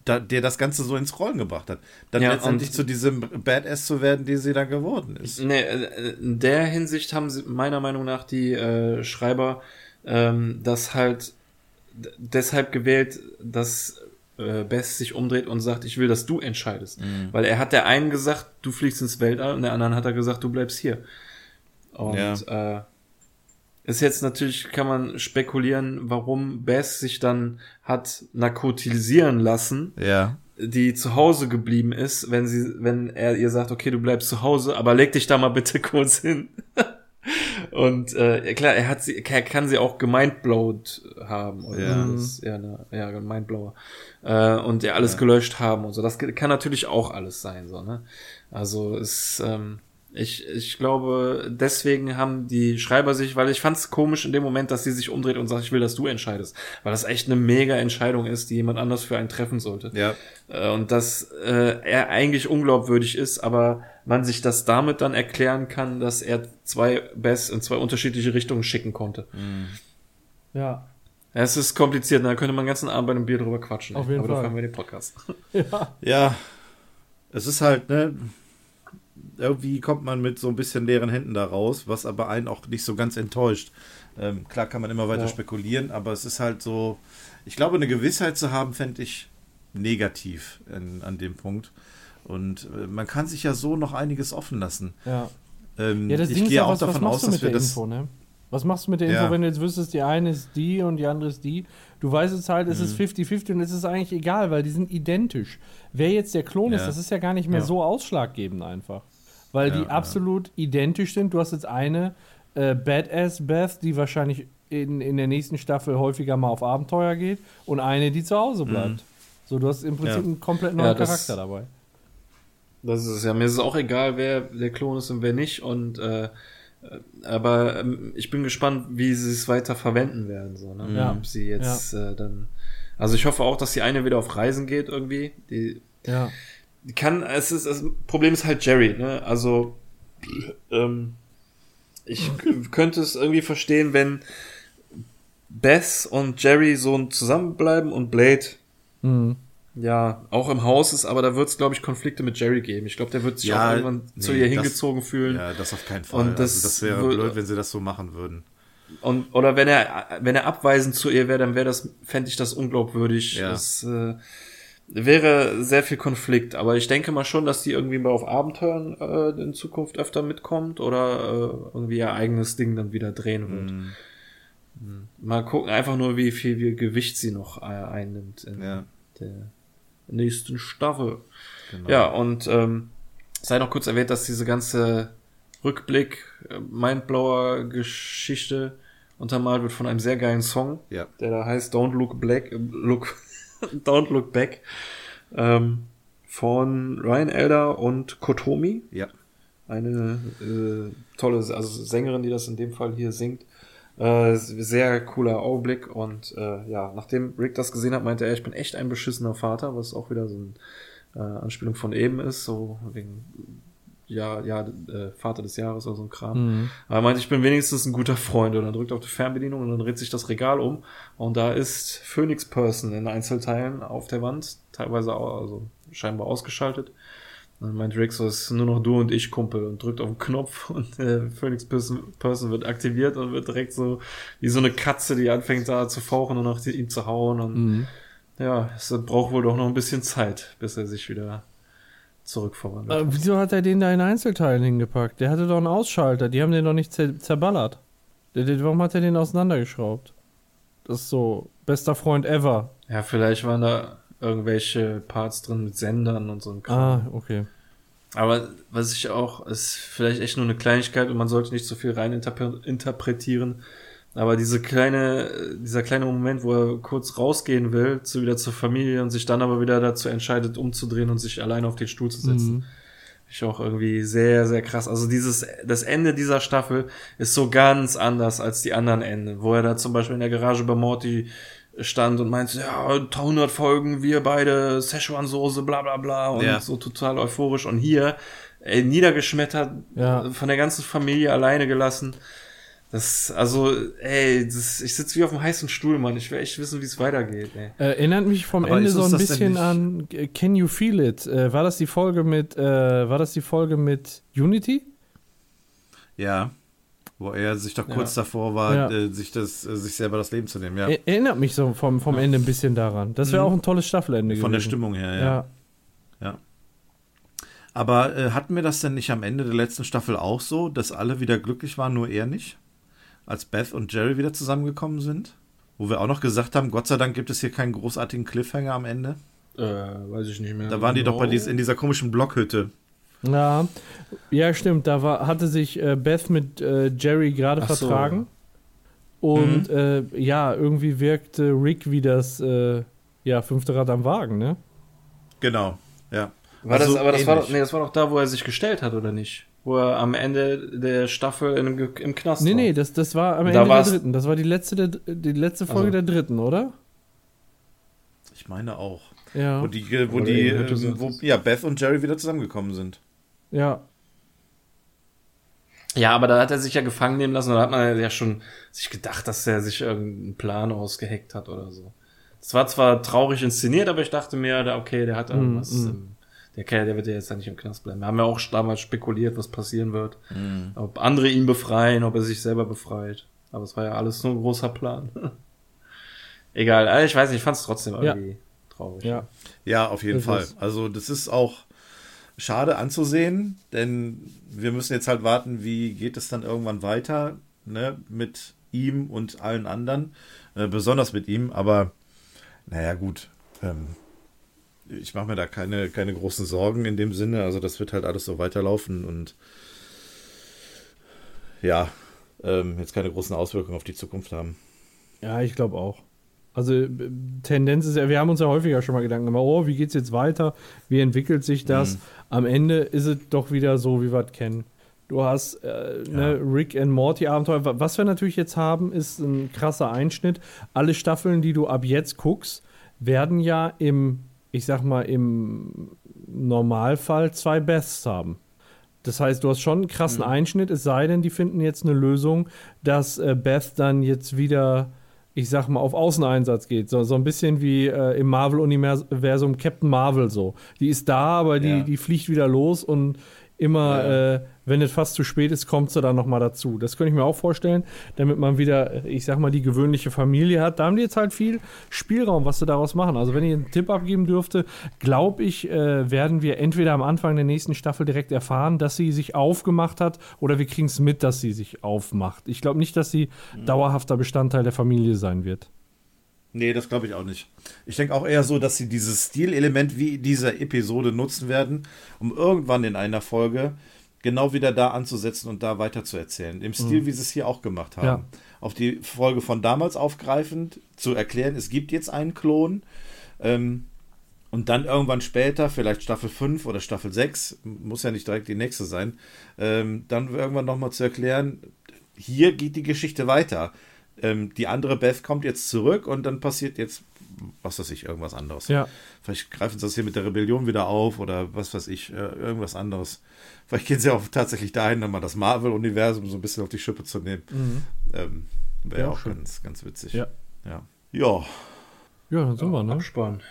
da, der das Ganze so ins Rollen gebracht hat. Dann ja, letztendlich zu diesem Badass zu werden, die sie dann geworden ist. Nee, äh, in der Hinsicht haben sie meiner Meinung nach die äh, Schreiber ähm, das halt deshalb gewählt, dass äh, Bess sich umdreht und sagt, ich will, dass du entscheidest. Mhm. Weil er hat der einen gesagt, du fliegst ins Weltall und der anderen hat er gesagt, du bleibst hier. Und ja. äh, ist jetzt natürlich, kann man spekulieren, warum Bess sich dann hat narkotisieren lassen. Ja. Die zu Hause geblieben ist, wenn sie, wenn er ihr sagt, okay, du bleibst zu Hause, aber leg dich da mal bitte kurz hin. Und äh, klar, er hat sie, er kann sie auch gemindblowed haben. Oder ja. Alles, ja, ne, ja, Mindblower. Äh, und ja, alles ja. gelöscht haben und so. Das kann natürlich auch alles sein, so, ne? Also es, ähm, ich, ich glaube, deswegen haben die Schreiber sich, weil ich fand es komisch in dem Moment, dass sie sich umdreht und sagt, ich will, dass du entscheidest. Weil das echt eine mega Entscheidung ist, die jemand anders für einen treffen sollte. Ja. Äh, und dass äh, er eigentlich unglaubwürdig ist, aber man sich das damit dann erklären kann, dass er zwei Bess in zwei unterschiedliche Richtungen schicken konnte. Mhm. Ja. Es ist kompliziert, da könnte man den ganzen Abend bei einem Bier drüber quatschen. Auf jeden aber Fall. dafür haben wir den Podcast. ja. Ja. Es ist halt, ne, irgendwie kommt man mit so ein bisschen leeren Händen da raus, was aber einen auch nicht so ganz enttäuscht. Ähm, klar kann man immer weiter ja. spekulieren, aber es ist halt so, ich glaube, eine Gewissheit zu haben, fände ich negativ in, an dem Punkt. Und äh, man kann sich ja so noch einiges offen lassen. Ja. Ähm, ja, das ich gehe auch was, davon was aus, dass wir das. Info, ne? Was machst du mit der Info, ja. wenn du jetzt wüsstest, die eine ist die und die andere ist die? Du weißt jetzt halt, es mhm. ist 50-50 und es ist eigentlich egal, weil die sind identisch. Wer jetzt der Klon ja. ist, das ist ja gar nicht mehr ja. so ausschlaggebend einfach weil ja, die absolut ja. identisch sind. Du hast jetzt eine äh, Badass Beth, die wahrscheinlich in, in der nächsten Staffel häufiger mal auf Abenteuer geht und eine, die zu Hause mhm. bleibt. Mhm. So, du hast im Prinzip ja. einen komplett neuen Charakter dabei. Das ist ja, mir ist es auch egal, wer der Klon ist und wer nicht. Und äh, aber ähm, ich bin gespannt, wie sie es weiter verwenden werden. So, ne? ja. Ob sie jetzt äh, dann. Also ich hoffe auch, dass die eine wieder auf Reisen geht irgendwie. Die, ja kann, es ist, das Problem ist halt Jerry, ne? Also, ähm, ich könnte es irgendwie verstehen, wenn Bess und Jerry so zusammenbleiben und Blade mhm. Ja auch im Haus ist, aber da wird es, glaube ich, Konflikte mit Jerry geben. Ich glaube, der wird sich ja, auch irgendwann nee, zu ihr hingezogen das, fühlen. Ja, das auf keinen Fall. Und das, also das wäre blöd, wenn sie das so machen würden. Und, oder wenn er, wenn er abweisend zu ihr wäre, dann wäre das, fände ich das unglaubwürdig. Ja. Das, äh, wäre sehr viel Konflikt, aber ich denke mal schon, dass die irgendwie mal auf Abenteuern äh, in Zukunft öfter mitkommt oder äh, irgendwie ihr eigenes Ding dann wieder drehen wird. Mm. Mal gucken, einfach nur, wie viel Gewicht sie noch äh, einnimmt in ja. der nächsten Staffel. Genau. Ja, und ähm, sei noch kurz erwähnt, dass diese ganze Rückblick, äh, Mindblower-Geschichte untermalt wird von einem sehr geilen Song, ja. der da heißt Don't Look Black, Look Don't Look Back ähm, von Ryan Elder und Kotomi. Ja. Eine äh, tolle, also Sängerin, die das in dem Fall hier singt. Äh, sehr cooler Augenblick und äh, ja, nachdem Rick das gesehen hat, meinte er, ich bin echt ein beschissener Vater, was auch wieder so eine äh, Anspielung von eben ist, so wegen ja, ja, äh, Vater des Jahres oder so ein Kram. Mhm. Aber er meinte, ich bin wenigstens ein guter Freund. Und dann drückt auf die Fernbedienung und dann dreht sich das Regal um. Und da ist Phoenix Person in Einzelteilen auf der Wand, teilweise auch, also scheinbar ausgeschaltet. Dann meint Rick so, es ist nur noch du und ich, Kumpel, und drückt auf den Knopf und äh, Phoenix Person, Person wird aktiviert und wird direkt so wie so eine Katze, die anfängt da zu fauchen und nach ihm zu hauen. Und mhm. ja, es braucht wohl doch noch ein bisschen Zeit, bis er sich wieder zurückverwandelt. Äh, wieso hat er den da in Einzelteilen hingepackt? Der hatte doch einen Ausschalter, die haben den doch nicht zer zerballert. Warum hat er den auseinandergeschraubt? Das ist so, bester Freund ever. Ja, vielleicht waren da irgendwelche Parts drin mit Sendern und so ein Kram. Ah, okay. Aber was ich auch, ist vielleicht echt nur eine Kleinigkeit und man sollte nicht so viel rein interpretieren. Aber diese kleine, dieser kleine Moment, wo er kurz rausgehen will, zu wieder zur Familie und sich dann aber wieder dazu entscheidet, umzudrehen und sich alleine auf den Stuhl zu setzen. Mhm. Ich auch irgendwie sehr, sehr krass. Also dieses, das Ende dieser Staffel ist so ganz anders als die anderen Ende, wo er da zum Beispiel in der Garage bei Morty stand und meinte, ja, 100 Folgen, wir beide, Szechuan-Soße, bla bla bla und ja. so total euphorisch. Und hier ey, niedergeschmettert, ja. von der ganzen Familie alleine gelassen. Das, also, ey, das, ich sitze wie auf einem heißen Stuhl, Mann. Ich will echt wissen, wie es weitergeht. Ey. Erinnert mich vom Aber Ende so ein bisschen an Can You Feel It? Äh, war das die Folge mit, äh, war das die Folge mit Unity? Ja. Wo er sich doch kurz ja. davor war, ja. äh, sich, das, äh, sich selber das Leben zu nehmen, ja. Erinnert mich so vom, vom Ende ein bisschen daran. Das wäre mhm. auch ein tolles Staffelende Von gewesen. der Stimmung her, ja. Ja. ja. Aber äh, hatten wir das denn nicht am Ende der letzten Staffel auch so, dass alle wieder glücklich waren, nur er nicht? Als Beth und Jerry wieder zusammengekommen sind? Wo wir auch noch gesagt haben, Gott sei Dank gibt es hier keinen großartigen Cliffhanger am Ende. Äh, weiß ich nicht mehr. Da waren die doch bei dies, in dieser komischen Blockhütte. Ja, ja, stimmt. Da war, hatte sich äh, Beth mit äh, Jerry gerade vertragen. So. Und mhm. äh, ja, irgendwie wirkte Rick wie das äh, ja, fünfte Rad am Wagen, ne? Genau, ja. War also das, aber das war, doch, nee, das war doch da, wo er sich gestellt hat, oder nicht? Wo er am Ende der Staffel in, im Knast nee, war. Nee, nee, das, das war am Ende der dritten. Das war die letzte, der, die letzte Folge also. der dritten, oder? Ich meine auch. Ja. Wo die, wo die, äh, wo, ja, Beth und Jerry wieder zusammengekommen sind. Ja. Ja, aber da hat er sich ja gefangen nehmen lassen. Da hat man ja schon sich gedacht, dass er sich irgendeinen Plan ausgeheckt hat oder so. Es war zwar traurig inszeniert, aber ich dachte mir, okay, der hat irgendwas. Mm, mm. Der Kerl, der wird ja jetzt ja nicht im Knast bleiben. Wir haben ja auch damals spekuliert, was passieren wird. Mm. Ob andere ihn befreien, ob er sich selber befreit. Aber es war ja alles nur ein großer Plan. Egal, also ich weiß nicht, ich fand es trotzdem irgendwie ja. traurig. Ja, ja auf jeden das Fall. Also das ist auch schade anzusehen, denn wir müssen jetzt halt warten, wie geht es dann irgendwann weiter ne, mit ihm und allen anderen, äh, besonders mit ihm, aber naja gut, ähm, ich mache mir da keine, keine großen Sorgen in dem Sinne, also das wird halt alles so weiterlaufen und ja, ähm, jetzt keine großen Auswirkungen auf die Zukunft haben. Ja, ich glaube auch. Also Tendenz ist ja, wir haben uns ja häufiger schon mal Gedanken gemacht, oh, wie geht es jetzt weiter? Wie entwickelt sich das? Mhm. Am Ende ist es doch wieder so, wie wir es kennen. Du hast äh, ja. ne, Rick and Morty Abenteuer. Was wir natürlich jetzt haben, ist ein krasser Einschnitt. Alle Staffeln, die du ab jetzt guckst, werden ja im, ich sag mal, im Normalfall zwei Bests haben. Das heißt, du hast schon einen krassen mhm. Einschnitt, es sei denn, die finden jetzt eine Lösung, dass äh, Beth dann jetzt wieder ich sag mal, auf Außeneinsatz geht. So, so ein bisschen wie äh, im Marvel-Universum Captain Marvel so. Die ist da, aber die, ja. die fliegt wieder los und immer, ja. äh, wenn es fast zu spät ist, kommt sie dann nochmal dazu. Das könnte ich mir auch vorstellen, damit man wieder, ich sag mal, die gewöhnliche Familie hat. Da haben die jetzt halt viel Spielraum, was sie daraus machen. Also, wenn ich einen Tipp abgeben dürfte, glaube ich, äh, werden wir entweder am Anfang der nächsten Staffel direkt erfahren, dass sie sich aufgemacht hat, oder wir kriegen es mit, dass sie sich aufmacht. Ich glaube nicht, dass sie mhm. dauerhafter Bestandteil der Familie sein wird. Nee, das glaube ich auch nicht. Ich denke auch eher so, dass sie dieses Stilelement wie dieser Episode nutzen werden, um irgendwann in einer Folge genau wieder da anzusetzen und da weiter zu erzählen. Im Stil, mhm. wie sie es hier auch gemacht haben. Ja. Auf die Folge von damals aufgreifend, zu erklären, es gibt jetzt einen Klon. Ähm, und dann irgendwann später, vielleicht Staffel 5 oder Staffel 6, muss ja nicht direkt die nächste sein, ähm, dann irgendwann nochmal zu erklären, hier geht die Geschichte weiter ähm, die andere Beth kommt jetzt zurück und dann passiert jetzt, was weiß ich, irgendwas anderes. Ja. Vielleicht greifen sie das hier mit der Rebellion wieder auf oder was weiß ich, äh, irgendwas anderes. Vielleicht gehen sie auch tatsächlich dahin, nochmal das Marvel-Universum so ein bisschen auf die Schippe zu nehmen. Mhm. Ähm, Wäre ja, auch schön. ganz, ganz witzig. Ja. Ja, ja. ja dann sind wir, ne? Abspann.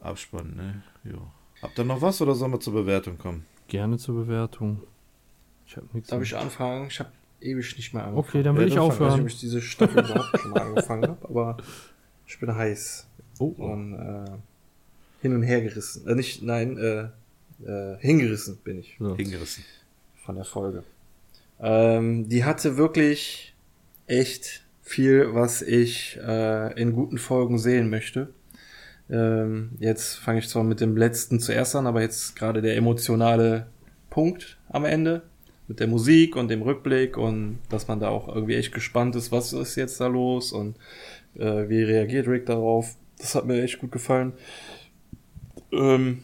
Abspann, ne? Ja. Habt ihr noch was oder sollen wir zur Bewertung kommen? Gerne zur Bewertung. Ich habe nichts. Darf ich anfangen? Ich habe ewig nicht mehr angefangen. Okay, dann will ich aufhören. Ich weiß nicht, ob ich diese Staffel überhaupt schon mal angefangen habe, aber ich bin heiß. Oh. Und, äh, hin und her gerissen. Äh, nicht, nein, äh, äh, hingerissen bin ich. Ja. Hingerissen. Von der Folge. Ähm, die hatte wirklich echt viel, was ich äh, in guten Folgen sehen möchte. Ähm, jetzt fange ich zwar mit dem letzten zuerst an, aber jetzt gerade der emotionale Punkt am Ende mit der Musik und dem Rückblick und dass man da auch irgendwie echt gespannt ist, was ist jetzt da los und äh, wie reagiert Rick darauf. Das hat mir echt gut gefallen. Ähm,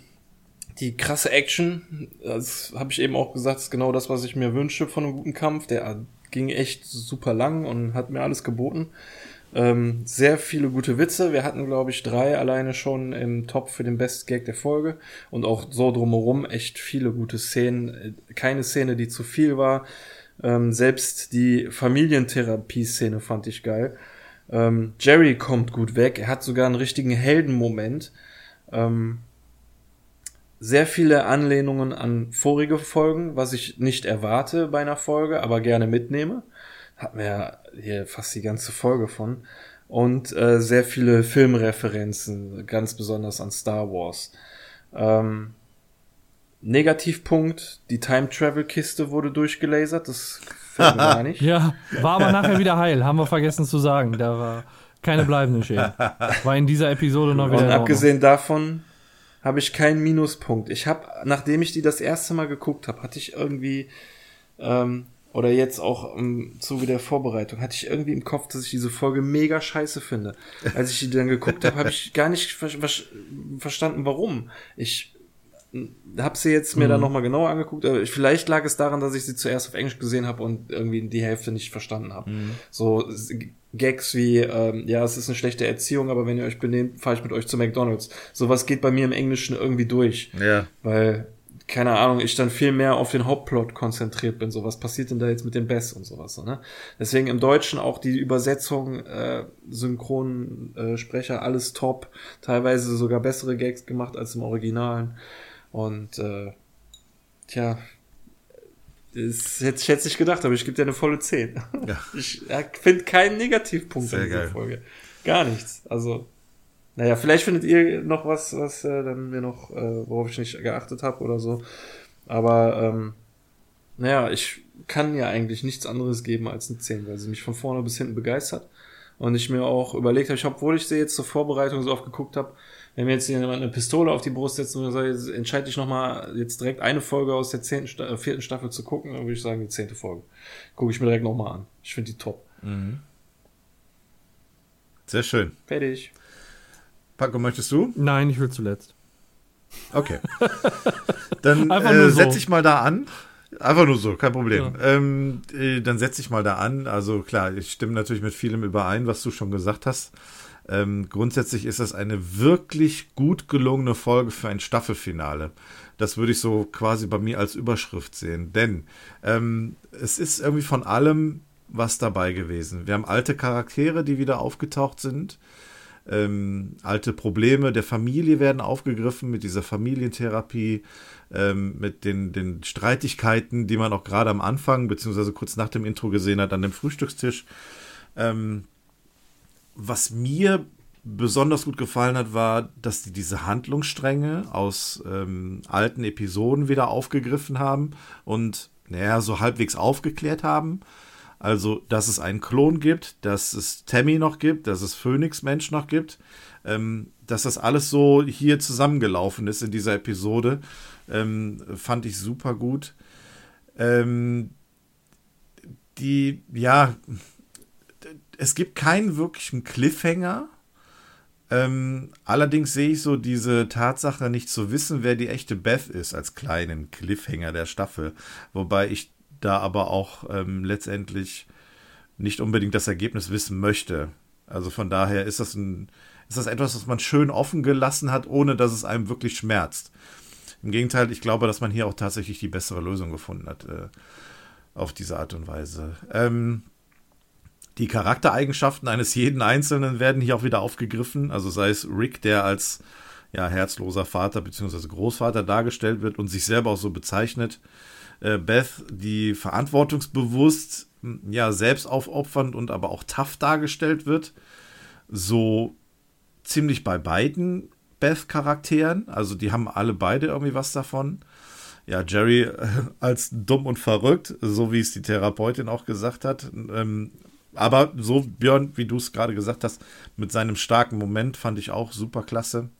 die krasse Action, das habe ich eben auch gesagt, ist genau das, was ich mir wünsche von einem guten Kampf. Der ging echt super lang und hat mir alles geboten. Ähm, sehr viele gute Witze. Wir hatten, glaube ich, drei alleine schon im Top für den Best Gag der Folge. Und auch so drumherum echt viele gute Szenen. Keine Szene, die zu viel war. Ähm, selbst die Familientherapie-Szene fand ich geil. Ähm, Jerry kommt gut weg. Er hat sogar einen richtigen Heldenmoment. Ähm, sehr viele Anlehnungen an vorige Folgen, was ich nicht erwarte bei einer Folge, aber gerne mitnehme. Hat mir ja hier fast die ganze Folge von. Und äh, sehr viele Filmreferenzen, ganz besonders an Star Wars. Ähm, Negativpunkt, die Time Travel Kiste wurde durchgelasert, das fällt mir gar nicht. Ja, war aber nachher wieder heil, haben wir vergessen zu sagen. Da war keine bleibende Schäden. War in dieser Episode noch wieder. Und abgesehen davon habe ich keinen Minuspunkt. Ich habe, nachdem ich die das erste Mal geguckt habe, hatte ich irgendwie ähm, oder jetzt auch im Zuge der Vorbereitung, hatte ich irgendwie im Kopf, dass ich diese Folge mega scheiße finde. Als ich die dann geguckt habe, habe ich gar nicht ver ver verstanden, warum. Ich habe sie jetzt mir mhm. dann nochmal genauer angeguckt. Aber vielleicht lag es daran, dass ich sie zuerst auf Englisch gesehen habe und irgendwie die Hälfte nicht verstanden habe. Mhm. So Gags wie, ähm, ja, es ist eine schlechte Erziehung, aber wenn ihr euch benehmt, fahre ich mit euch zu McDonalds. Sowas geht bei mir im Englischen irgendwie durch. Ja. Weil, keine Ahnung, ich dann viel mehr auf den Hauptplot konzentriert bin. So, was passiert denn da jetzt mit dem Bess und sowas, so, ne? Deswegen im Deutschen auch die Übersetzung, äh, Synchronsprecher, äh, alles top. Teilweise sogar bessere Gags gemacht als im Originalen. Und äh, tja, das hätte ich jetzt nicht gedacht, aber ich gebe dir eine volle 10. Ja. Ich finde keinen Negativpunkt Sehr in dieser geil. Folge. Gar nichts. Also, naja, vielleicht findet ihr noch was, was äh, dann mir noch, äh, worauf ich nicht geachtet habe oder so. Aber ähm, naja, ich kann ja eigentlich nichts anderes geben als eine 10, weil sie mich von vorne bis hinten begeistert. Und ich mir auch überlegt habe, ich, obwohl ich sie jetzt zur Vorbereitung so oft geguckt habe, wenn mir jetzt jemand eine Pistole auf die Brust setzt und sagt, entscheide ich nochmal jetzt direkt eine Folge aus der zehnten, äh, vierten Staffel zu gucken, dann würde ich sagen, die zehnte Folge. Gucke ich mir direkt nochmal an. Ich finde die top. Mhm. Sehr schön. Fertig. Paco, möchtest du? Nein, ich will zuletzt. Okay. Dann äh, setze ich mal da an. Einfach nur so, kein Problem. Ja. Ähm, äh, dann setze ich mal da an. Also klar, ich stimme natürlich mit vielem überein, was du schon gesagt hast. Ähm, grundsätzlich ist das eine wirklich gut gelungene Folge für ein Staffelfinale. Das würde ich so quasi bei mir als Überschrift sehen. Denn ähm, es ist irgendwie von allem was dabei gewesen. Wir haben alte Charaktere, die wieder aufgetaucht sind. Ähm, alte Probleme der Familie werden aufgegriffen mit dieser Familientherapie, ähm, mit den, den Streitigkeiten, die man auch gerade am Anfang, beziehungsweise kurz nach dem Intro gesehen hat, an dem Frühstückstisch. Ähm, was mir besonders gut gefallen hat, war, dass die diese Handlungsstränge aus ähm, alten Episoden wieder aufgegriffen haben und naja, so halbwegs aufgeklärt haben. Also, dass es einen Klon gibt, dass es Tammy noch gibt, dass es Phoenix Mensch noch gibt, ähm, dass das alles so hier zusammengelaufen ist in dieser Episode, ähm, fand ich super gut. Ähm, die, ja, es gibt keinen wirklichen Cliffhanger. Ähm, allerdings sehe ich so diese Tatsache nicht zu wissen, wer die echte Beth ist, als kleinen Cliffhanger der Staffel. Wobei ich da aber auch ähm, letztendlich nicht unbedingt das Ergebnis wissen möchte. Also von daher ist das ein, ist das etwas, was man schön offen gelassen hat, ohne dass es einem wirklich schmerzt. Im Gegenteil, ich glaube, dass man hier auch tatsächlich die bessere Lösung gefunden hat. Äh, auf diese Art und Weise. Ähm, die Charaktereigenschaften eines jeden Einzelnen werden hier auch wieder aufgegriffen. Also sei es Rick, der als ja, herzloser Vater bzw. Großvater dargestellt wird und sich selber auch so bezeichnet. Äh, Beth, die verantwortungsbewusst, ja, selbst aufopfernd und aber auch tough dargestellt wird. So ziemlich bei beiden Beth-Charakteren. Also die haben alle beide irgendwie was davon. Ja, Jerry äh, als dumm und verrückt, so wie es die Therapeutin auch gesagt hat. Ähm, aber so, Björn, wie du es gerade gesagt hast, mit seinem starken Moment fand ich auch super klasse.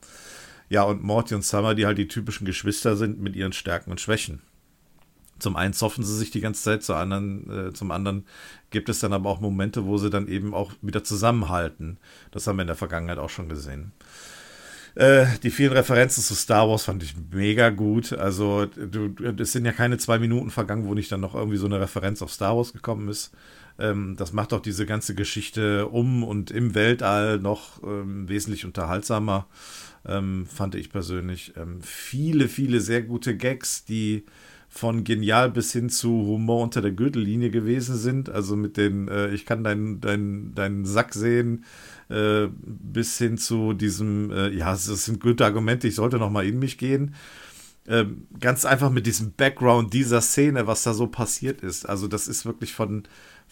Ja, und Morty und Summer, die halt die typischen Geschwister sind mit ihren Stärken und Schwächen. Zum einen zoffen sie sich die ganze Zeit, zum anderen, äh, zum anderen gibt es dann aber auch Momente, wo sie dann eben auch wieder zusammenhalten. Das haben wir in der Vergangenheit auch schon gesehen. Äh, die vielen Referenzen zu Star Wars fand ich mega gut. Also, es sind ja keine zwei Minuten vergangen, wo nicht dann noch irgendwie so eine Referenz auf Star Wars gekommen ist. Ähm, das macht auch diese ganze Geschichte um und im Weltall noch ähm, wesentlich unterhaltsamer, ähm, fand ich persönlich. Ähm, viele, viele sehr gute Gags, die von genial bis hin zu Humor unter der Gürtellinie gewesen sind. Also mit den, äh, ich kann deinen dein, dein Sack sehen, äh, bis hin zu diesem, äh, ja, das sind gute Argumente, ich sollte noch mal in mich gehen. Ähm, ganz einfach mit diesem Background dieser Szene, was da so passiert ist. Also das ist wirklich von,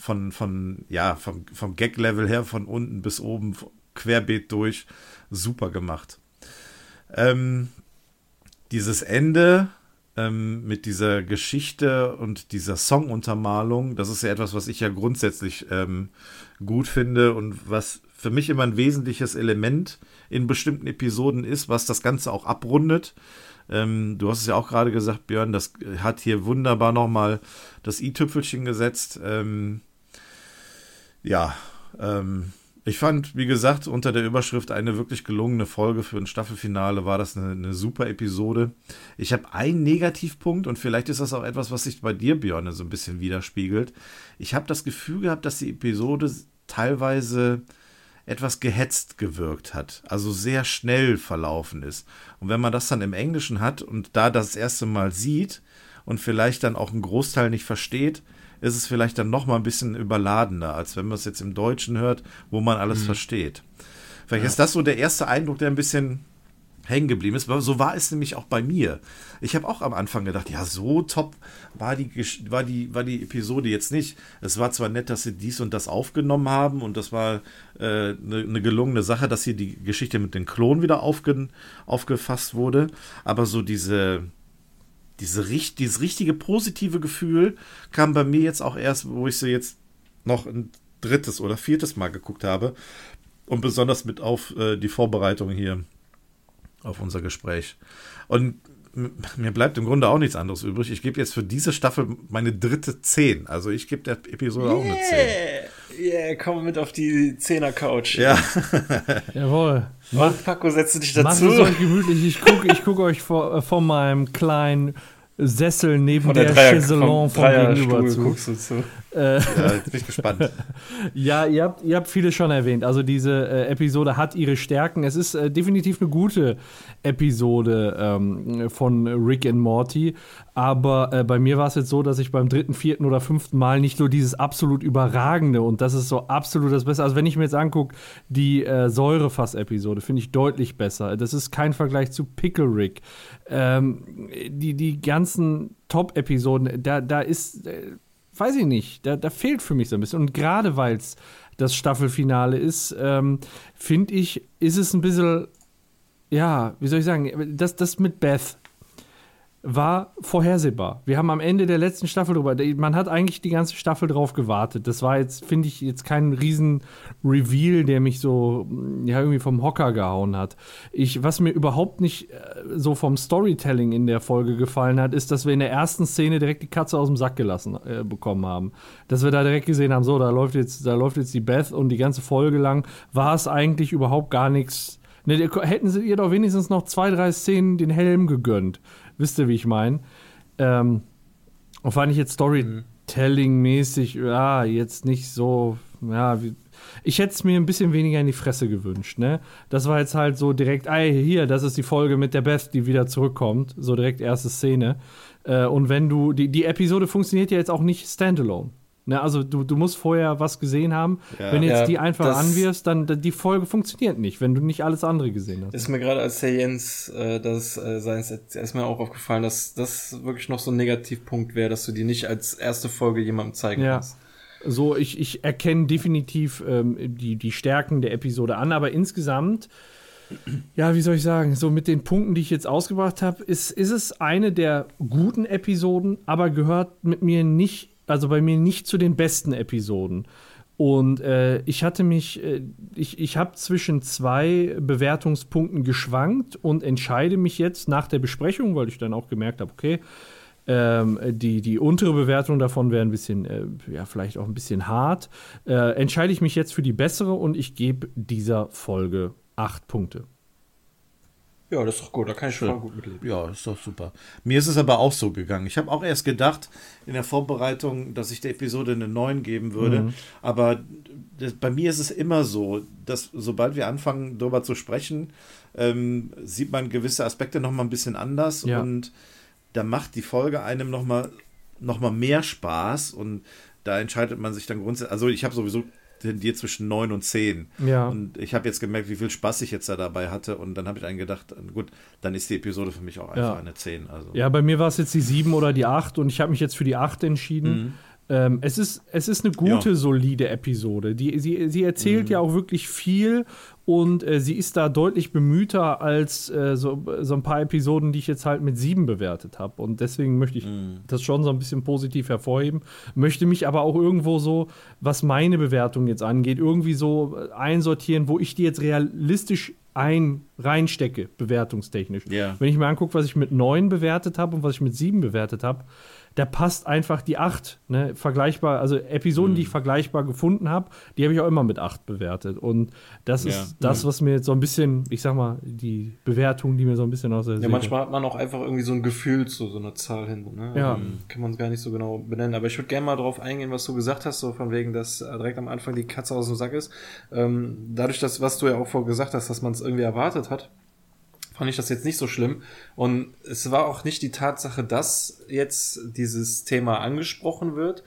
von, von, ja, vom, vom Gag-Level her, von unten bis oben, querbeet durch, super gemacht. Ähm, dieses Ende ähm, mit dieser Geschichte und dieser Songuntermalung, das ist ja etwas, was ich ja grundsätzlich ähm, gut finde und was für mich immer ein wesentliches Element in bestimmten Episoden ist, was das Ganze auch abrundet. Ähm, du hast es ja auch gerade gesagt, Björn, das hat hier wunderbar nochmal das i-Tüpfelchen gesetzt. Ähm, ja, ähm, ich fand, wie gesagt, unter der Überschrift eine wirklich gelungene Folge für ein Staffelfinale war das eine, eine super Episode. Ich habe einen Negativpunkt und vielleicht ist das auch etwas, was sich bei dir, Björn, so ein bisschen widerspiegelt. Ich habe das Gefühl gehabt, dass die Episode teilweise etwas gehetzt gewirkt hat, also sehr schnell verlaufen ist. Und wenn man das dann im Englischen hat und da das erste Mal sieht und vielleicht dann auch einen Großteil nicht versteht, ist es vielleicht dann noch mal ein bisschen überladener, als wenn man es jetzt im Deutschen hört, wo man alles mhm. versteht. Vielleicht ja. ist das so der erste Eindruck, der ein bisschen hängen geblieben ist. So war es nämlich auch bei mir. Ich habe auch am Anfang gedacht, ja, so top war die, war, die, war die Episode jetzt nicht. Es war zwar nett, dass sie dies und das aufgenommen haben und das war eine äh, ne, ne gelungene Sache, dass hier die Geschichte mit den Klonen wieder aufge, aufgefasst wurde, aber so diese, diese, dieses richtige positive Gefühl kam bei mir jetzt auch erst, wo ich sie jetzt noch ein drittes oder viertes Mal geguckt habe und besonders mit auf äh, die Vorbereitung hier auf unser Gespräch. Und mir bleibt im Grunde auch nichts anderes übrig. Ich gebe jetzt für diese Staffel meine dritte 10. Also ich gebe der Episode yeah. auch eine 10. Yeah, komm mit auf die 10er Couch. Ja. Jawohl. Mach, Paco, setze dich dazu. Macht es euch gemütlich. Ich gucke ich guck euch vor, äh, von meinem kleinen Sessel neben der, der Chaiselon vom, vom Gegenüber zu. Guckst du zu. Äh, ja, jetzt bin ich gespannt. ja, ihr habt, ihr habt vieles schon erwähnt. Also diese äh, Episode hat ihre Stärken. Es ist äh, definitiv eine gute Episode ähm, von Rick and Morty. Aber äh, bei mir war es jetzt so, dass ich beim dritten, vierten oder fünften Mal nicht nur dieses absolut überragende und das ist so absolut das Beste. Also wenn ich mir jetzt angucke, die äh, Säurefass-Episode finde ich deutlich besser. Das ist kein Vergleich zu Pickle Rick. Ähm, die, die ganzen Top-Episoden, da, da ist äh, weiß ich nicht, da, da fehlt für mich so ein bisschen. Und gerade weil es das Staffelfinale ist, ähm, finde ich, ist es ein bisschen, ja, wie soll ich sagen, das, das mit Beth, war vorhersehbar. Wir haben am Ende der letzten Staffel drüber, man hat eigentlich die ganze Staffel drauf gewartet. Das war jetzt, finde ich, jetzt kein riesen Reveal, der mich so, ja, irgendwie vom Hocker gehauen hat. Ich, was mir überhaupt nicht äh, so vom Storytelling in der Folge gefallen hat, ist, dass wir in der ersten Szene direkt die Katze aus dem Sack gelassen äh, bekommen haben. Dass wir da direkt gesehen haben, so, da läuft jetzt, da läuft jetzt die Beth und die ganze Folge lang war es eigentlich überhaupt gar nichts. Ne, hätten sie ihr doch wenigstens noch zwei, drei Szenen den Helm gegönnt. Wisst ihr, wie ich meine? Ähm, und fand ich jetzt Storytelling-mäßig, ja, jetzt nicht so, ja, wie, ich hätte es mir ein bisschen weniger in die Fresse gewünscht, ne? Das war jetzt halt so direkt, ey, hier, das ist die Folge mit der Beth, die wieder zurückkommt. So direkt erste Szene. Äh, und wenn du, die, die Episode funktioniert ja jetzt auch nicht standalone. Ne, also du, du musst vorher was gesehen haben. Ja, wenn du jetzt ja, die einfach anwirfst, dann die Folge funktioniert nicht, wenn du nicht alles andere gesehen hast. Ist mir gerade als Herr Jens äh, das äh, seins erstmal auch aufgefallen, dass das wirklich noch so ein Negativpunkt wäre, dass du die nicht als erste Folge jemandem zeigen ja. kannst. So, ich, ich erkenne definitiv ähm, die, die Stärken der Episode an, aber insgesamt, ja, wie soll ich sagen, so mit den Punkten, die ich jetzt ausgebracht habe, ist, ist es eine der guten Episoden, aber gehört mit mir nicht also bei mir nicht zu den besten Episoden. Und äh, ich hatte mich, äh, ich, ich habe zwischen zwei Bewertungspunkten geschwankt und entscheide mich jetzt nach der Besprechung, weil ich dann auch gemerkt habe, okay, ähm, die, die untere Bewertung davon wäre ein bisschen, äh, ja, vielleicht auch ein bisschen hart. Äh, entscheide ich mich jetzt für die bessere und ich gebe dieser Folge acht Punkte. Ja, das ist doch gut, da kann ich schon gut mitleben. Ja, ist doch super. Mir ist es aber auch so gegangen. Ich habe auch erst gedacht in der Vorbereitung, dass ich der Episode eine 9 geben würde. Mhm. Aber das, bei mir ist es immer so, dass sobald wir anfangen, darüber zu sprechen, ähm, sieht man gewisse Aspekte nochmal ein bisschen anders ja. und da macht die Folge einem nochmal noch mal mehr Spaß und da entscheidet man sich dann grundsätzlich. Also, ich habe sowieso tendiert zwischen 9 und 10. Ja. Und ich habe jetzt gemerkt, wie viel Spaß ich jetzt da dabei hatte. Und dann habe ich einen gedacht, gut, dann ist die Episode für mich auch einfach ja. eine 10. Also. Ja, bei mir war es jetzt die 7 oder die 8 und ich habe mich jetzt für die 8 entschieden. Mhm. Ähm, es, ist, es ist eine gute, ja. solide Episode. Die, sie, sie erzählt mhm. ja auch wirklich viel und äh, sie ist da deutlich bemühter als äh, so, so ein paar Episoden, die ich jetzt halt mit sieben bewertet habe. Und deswegen möchte ich mm. das schon so ein bisschen positiv hervorheben. Möchte mich aber auch irgendwo so, was meine Bewertung jetzt angeht, irgendwie so äh, einsortieren, wo ich die jetzt realistisch ein reinstecke, bewertungstechnisch. Yeah. Wenn ich mir angucke, was ich mit neun bewertet habe und was ich mit sieben bewertet habe, da passt einfach die 8. Ne? Vergleichbar, also Episoden, mhm. die ich vergleichbar gefunden habe, die habe ich auch immer mit 8 bewertet. Und das ja. ist das, mhm. was mir jetzt so ein bisschen, ich sag mal, die Bewertung, die mir so ein bisschen aus der Ja, manchmal hat man auch einfach irgendwie so ein Gefühl zu so einer Zahl hin. Ne? Ja. Ähm, kann man es gar nicht so genau benennen. Aber ich würde gerne mal darauf eingehen, was du gesagt hast, so von wegen, dass äh, direkt am Anfang die Katze aus dem Sack ist. Ähm, dadurch, dass, was du ja auch vorher gesagt hast, dass man es irgendwie erwartet hat fand ich das jetzt nicht so schlimm. Und es war auch nicht die Tatsache, dass jetzt dieses Thema angesprochen wird.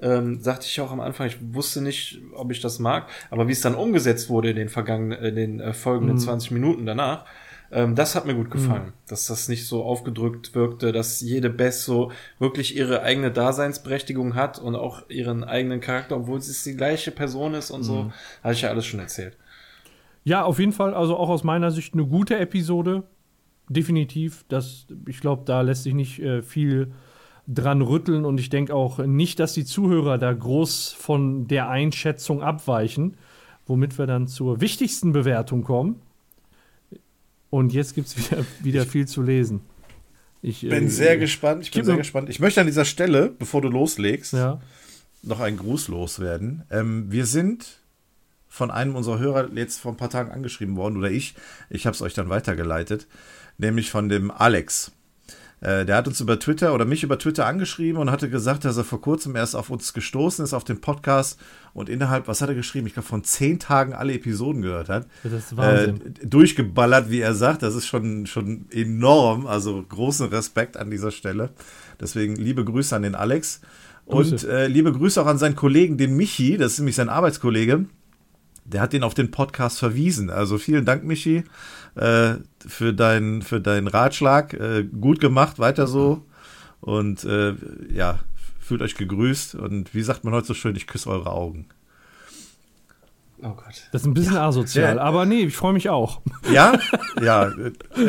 Ähm, sagte ich auch am Anfang, ich wusste nicht, ob ich das mag, aber wie es dann umgesetzt wurde in den vergangenen, in den äh, folgenden mhm. 20 Minuten danach, ähm, das hat mir gut gefallen, mhm. dass das nicht so aufgedrückt wirkte, dass jede Beth so wirklich ihre eigene Daseinsberechtigung hat und auch ihren eigenen Charakter, obwohl es die gleiche Person ist und mhm. so, hatte ich ja alles schon erzählt. Ja, auf jeden Fall, also auch aus meiner Sicht eine gute Episode. Definitiv. Das, ich glaube, da lässt sich nicht äh, viel dran rütteln und ich denke auch nicht, dass die Zuhörer da groß von der Einschätzung abweichen, womit wir dann zur wichtigsten Bewertung kommen. Und jetzt gibt es wieder, wieder viel zu lesen. Ich bin äh, sehr gespannt. Ich bin sehr gespannt. Ich möchte an dieser Stelle, bevor du loslegst, ja. noch einen Gruß loswerden. Ähm, wir sind von einem unserer Hörer jetzt vor ein paar Tagen angeschrieben worden, oder ich. Ich habe es euch dann weitergeleitet, nämlich von dem Alex. Äh, der hat uns über Twitter oder mich über Twitter angeschrieben und hatte gesagt, dass er vor kurzem erst auf uns gestoßen ist, auf den Podcast und innerhalb, was hat er geschrieben? Ich glaube, von zehn Tagen alle Episoden gehört hat. Das ist Wahnsinn. Äh, durchgeballert, wie er sagt. Das ist schon, schon enorm. Also großen Respekt an dieser Stelle. Deswegen liebe Grüße an den Alex. Und äh, liebe Grüße auch an seinen Kollegen, den Michi, das ist nämlich sein Arbeitskollege der hat den auf den Podcast verwiesen. Also vielen Dank, Michi, äh, für, dein, für deinen Ratschlag. Äh, gut gemacht, weiter so. Und äh, ja, fühlt euch gegrüßt. Und wie sagt man heute so schön, ich küsse eure Augen. Oh Gott. Das ist ein bisschen ja, asozial, der, aber nee, ich freue mich auch. Ja, ja,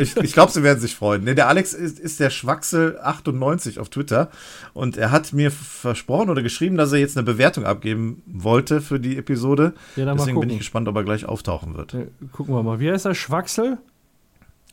ich, ich glaube, sie werden sich freuen. Nee, der Alex ist, ist der Schwaxel98 auf Twitter und er hat mir versprochen oder geschrieben, dass er jetzt eine Bewertung abgeben wollte für die Episode. Ja, Deswegen bin ich gespannt, ob er gleich auftauchen wird. Ja, gucken wir mal. Wie heißt er? Schwaxel?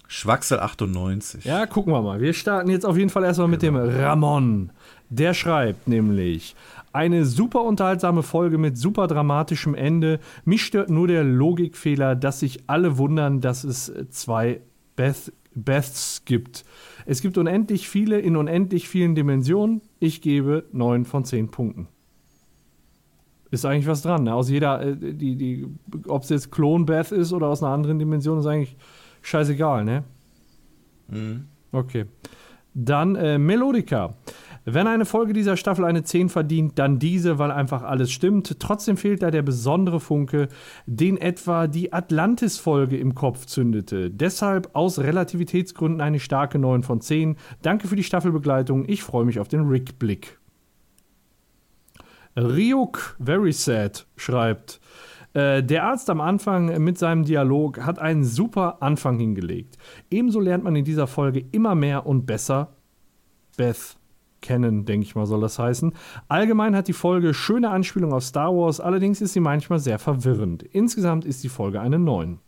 Schwaxel98. Ja, gucken wir mal. Wir starten jetzt auf jeden Fall erstmal mit dem genau. Ramon. Der schreibt nämlich: Eine super unterhaltsame Folge mit super dramatischem Ende. Mich stört nur der Logikfehler, dass sich alle wundern, dass es zwei Beth, Beths gibt. Es gibt unendlich viele in unendlich vielen Dimensionen. Ich gebe 9 von 10 Punkten. Ist eigentlich was dran. Ne? Aus jeder, äh, die, die, ob es jetzt Klon Beth ist oder aus einer anderen Dimension, ist eigentlich scheißegal, ne? Mhm. Okay. Dann äh, Melodica. Wenn eine Folge dieser Staffel eine 10 verdient, dann diese, weil einfach alles stimmt. Trotzdem fehlt da der besondere Funke, den etwa die Atlantis-Folge im Kopf zündete. Deshalb aus Relativitätsgründen eine starke 9 von 10. Danke für die Staffelbegleitung. Ich freue mich auf den Rick-Blick. Ryuk Very Sad schreibt, äh, der Arzt am Anfang mit seinem Dialog hat einen super Anfang hingelegt. Ebenso lernt man in dieser Folge immer mehr und besser Beth kennen, denke ich mal, soll das heißen. Allgemein hat die Folge schöne Anspielungen auf Star Wars, allerdings ist sie manchmal sehr verwirrend. Insgesamt ist die Folge eine 9.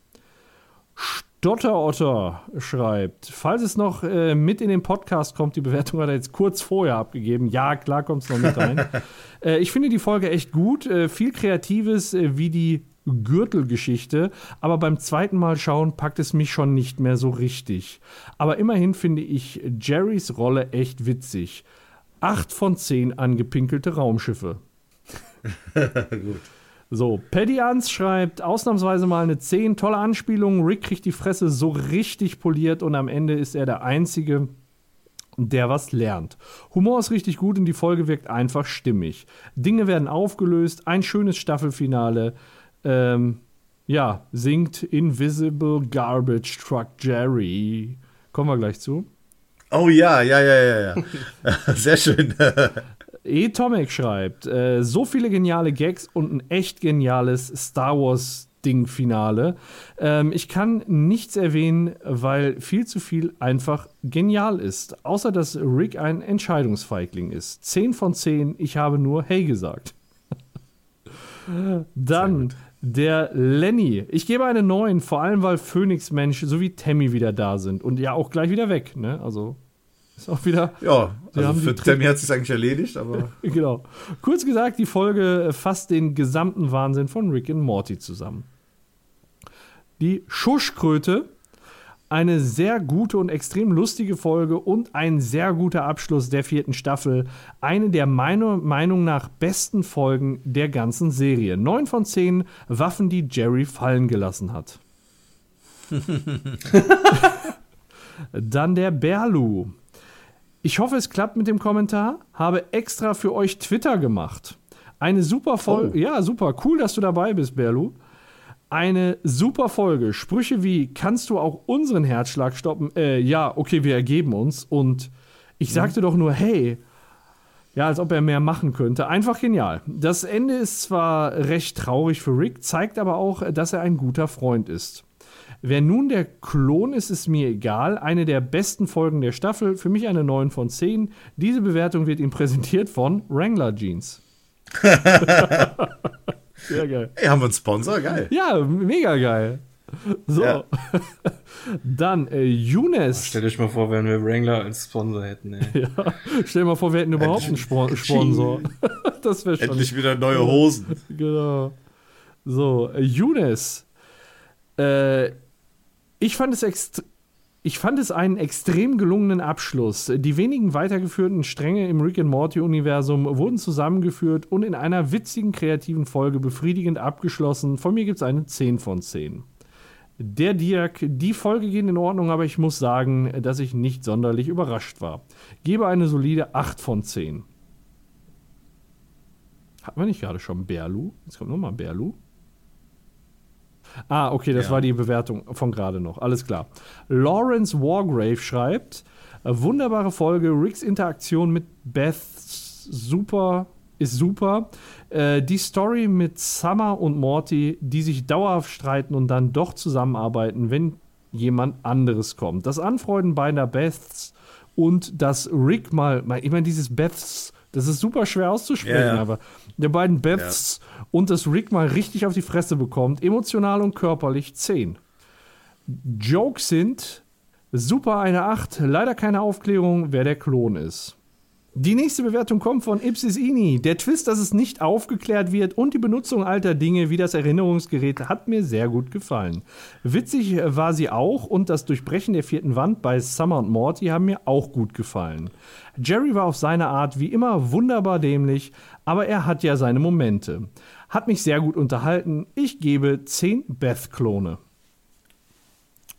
Stotterotter schreibt, falls es noch äh, mit in den Podcast kommt, die Bewertung hat er jetzt kurz vorher abgegeben. Ja, klar kommt es noch mit rein. äh, ich finde die Folge echt gut. Äh, viel Kreatives, äh, wie die Gürtelgeschichte, aber beim zweiten Mal schauen packt es mich schon nicht mehr so richtig. Aber immerhin finde ich Jerrys Rolle echt witzig. Acht von zehn angepinkelte Raumschiffe. Gut. So, Paddy Ans schreibt ausnahmsweise mal eine 10, tolle Anspielung. Rick kriegt die Fresse so richtig poliert und am Ende ist er der Einzige, der was lernt. Humor ist richtig gut und die Folge wirkt einfach stimmig. Dinge werden aufgelöst, ein schönes Staffelfinale. Ähm, ja, singt Invisible Garbage Truck Jerry. Kommen wir gleich zu. Oh ja, ja, ja, ja, ja. Sehr schön. E. Tomek schreibt, äh, so viele geniale Gags und ein echt geniales Star Wars Ding-Finale. Ähm, ich kann nichts erwähnen, weil viel zu viel einfach genial ist. Außer, dass Rick ein Entscheidungsfeigling ist. 10 von 10, ich habe nur Hey gesagt. Dann der Lenny. Ich gebe eine 9, vor allem weil Phoenix Mensch sowie Tammy wieder da sind und ja auch gleich wieder weg. Ne? Also ist auch wieder. Ja, also für Tammy hat es sich eigentlich erledigt, aber. genau. Kurz gesagt, die Folge fasst den gesamten Wahnsinn von Rick und Morty zusammen. Die Schuschkröte. Eine sehr gute und extrem lustige Folge und ein sehr guter Abschluss der vierten Staffel. Eine der meiner Meinung nach besten Folgen der ganzen Serie. Neun von zehn Waffen, die Jerry fallen gelassen hat. Dann der Berlu. Ich hoffe, es klappt mit dem Kommentar. Habe extra für euch Twitter gemacht. Eine super Folge. Oh. Ja, super. Cool, dass du dabei bist, Berlu. Eine super Folge. Sprüche wie: Kannst du auch unseren Herzschlag stoppen? Äh, ja, okay, wir ergeben uns. Und ich sagte mhm. doch nur: Hey, ja, als ob er mehr machen könnte. Einfach genial. Das Ende ist zwar recht traurig für Rick, zeigt aber auch, dass er ein guter Freund ist. Wer nun der Klon ist, ist mir egal. Eine der besten Folgen der Staffel. Für mich eine 9 von 10. Diese Bewertung wird Ihnen präsentiert von Wrangler Jeans. Sehr geil. Ey, haben wir einen Sponsor? Geil. Ja, mega geil. So. Ja. Dann äh, Younes. Oh, stell dich mal vor, wenn wir Wrangler als Sponsor hätten. Ey. Ja. Stell dir mal vor, wir hätten überhaupt einen Spon Sponsor. das wäre schon. Endlich wieder neue Hosen. Genau. So, äh, Younes. Äh, ich fand es extrem. Ich fand es einen extrem gelungenen Abschluss. Die wenigen weitergeführten Stränge im Rick and Morty-Universum wurden zusammengeführt und in einer witzigen, kreativen Folge befriedigend abgeschlossen. Von mir gibt es eine 10 von 10. Der Dirk, die Folge geht in Ordnung, aber ich muss sagen, dass ich nicht sonderlich überrascht war. Gebe eine solide 8 von 10. Hatten wir nicht gerade schon Berlu? Jetzt kommt nochmal Berlu. Ah, okay, das ja. war die Bewertung von gerade noch. Alles klar. Lawrence Wargrave schreibt: äh, Wunderbare Folge. Ricks Interaktion mit Beth super ist super. Äh, die Story mit Summer und Morty, die sich dauerhaft streiten und dann doch zusammenarbeiten, wenn jemand anderes kommt. Das Anfreunden beider Beths und dass Rick mal, ich meine, dieses Beths, das ist super schwer auszusprechen, yeah. aber der beiden Beths ja. und dass Rick mal richtig auf die Fresse bekommt, emotional und körperlich 10. Jokes sind super eine 8, leider keine Aufklärung, wer der Klon ist. Die nächste Bewertung kommt von Ipsis Ini. Der Twist, dass es nicht aufgeklärt wird und die Benutzung alter Dinge wie das Erinnerungsgerät hat mir sehr gut gefallen. Witzig war sie auch und das Durchbrechen der vierten Wand bei Summer und Morty haben mir auch gut gefallen. Jerry war auf seine Art wie immer wunderbar dämlich, aber er hat ja seine Momente. Hat mich sehr gut unterhalten. Ich gebe 10 Beth-Klone.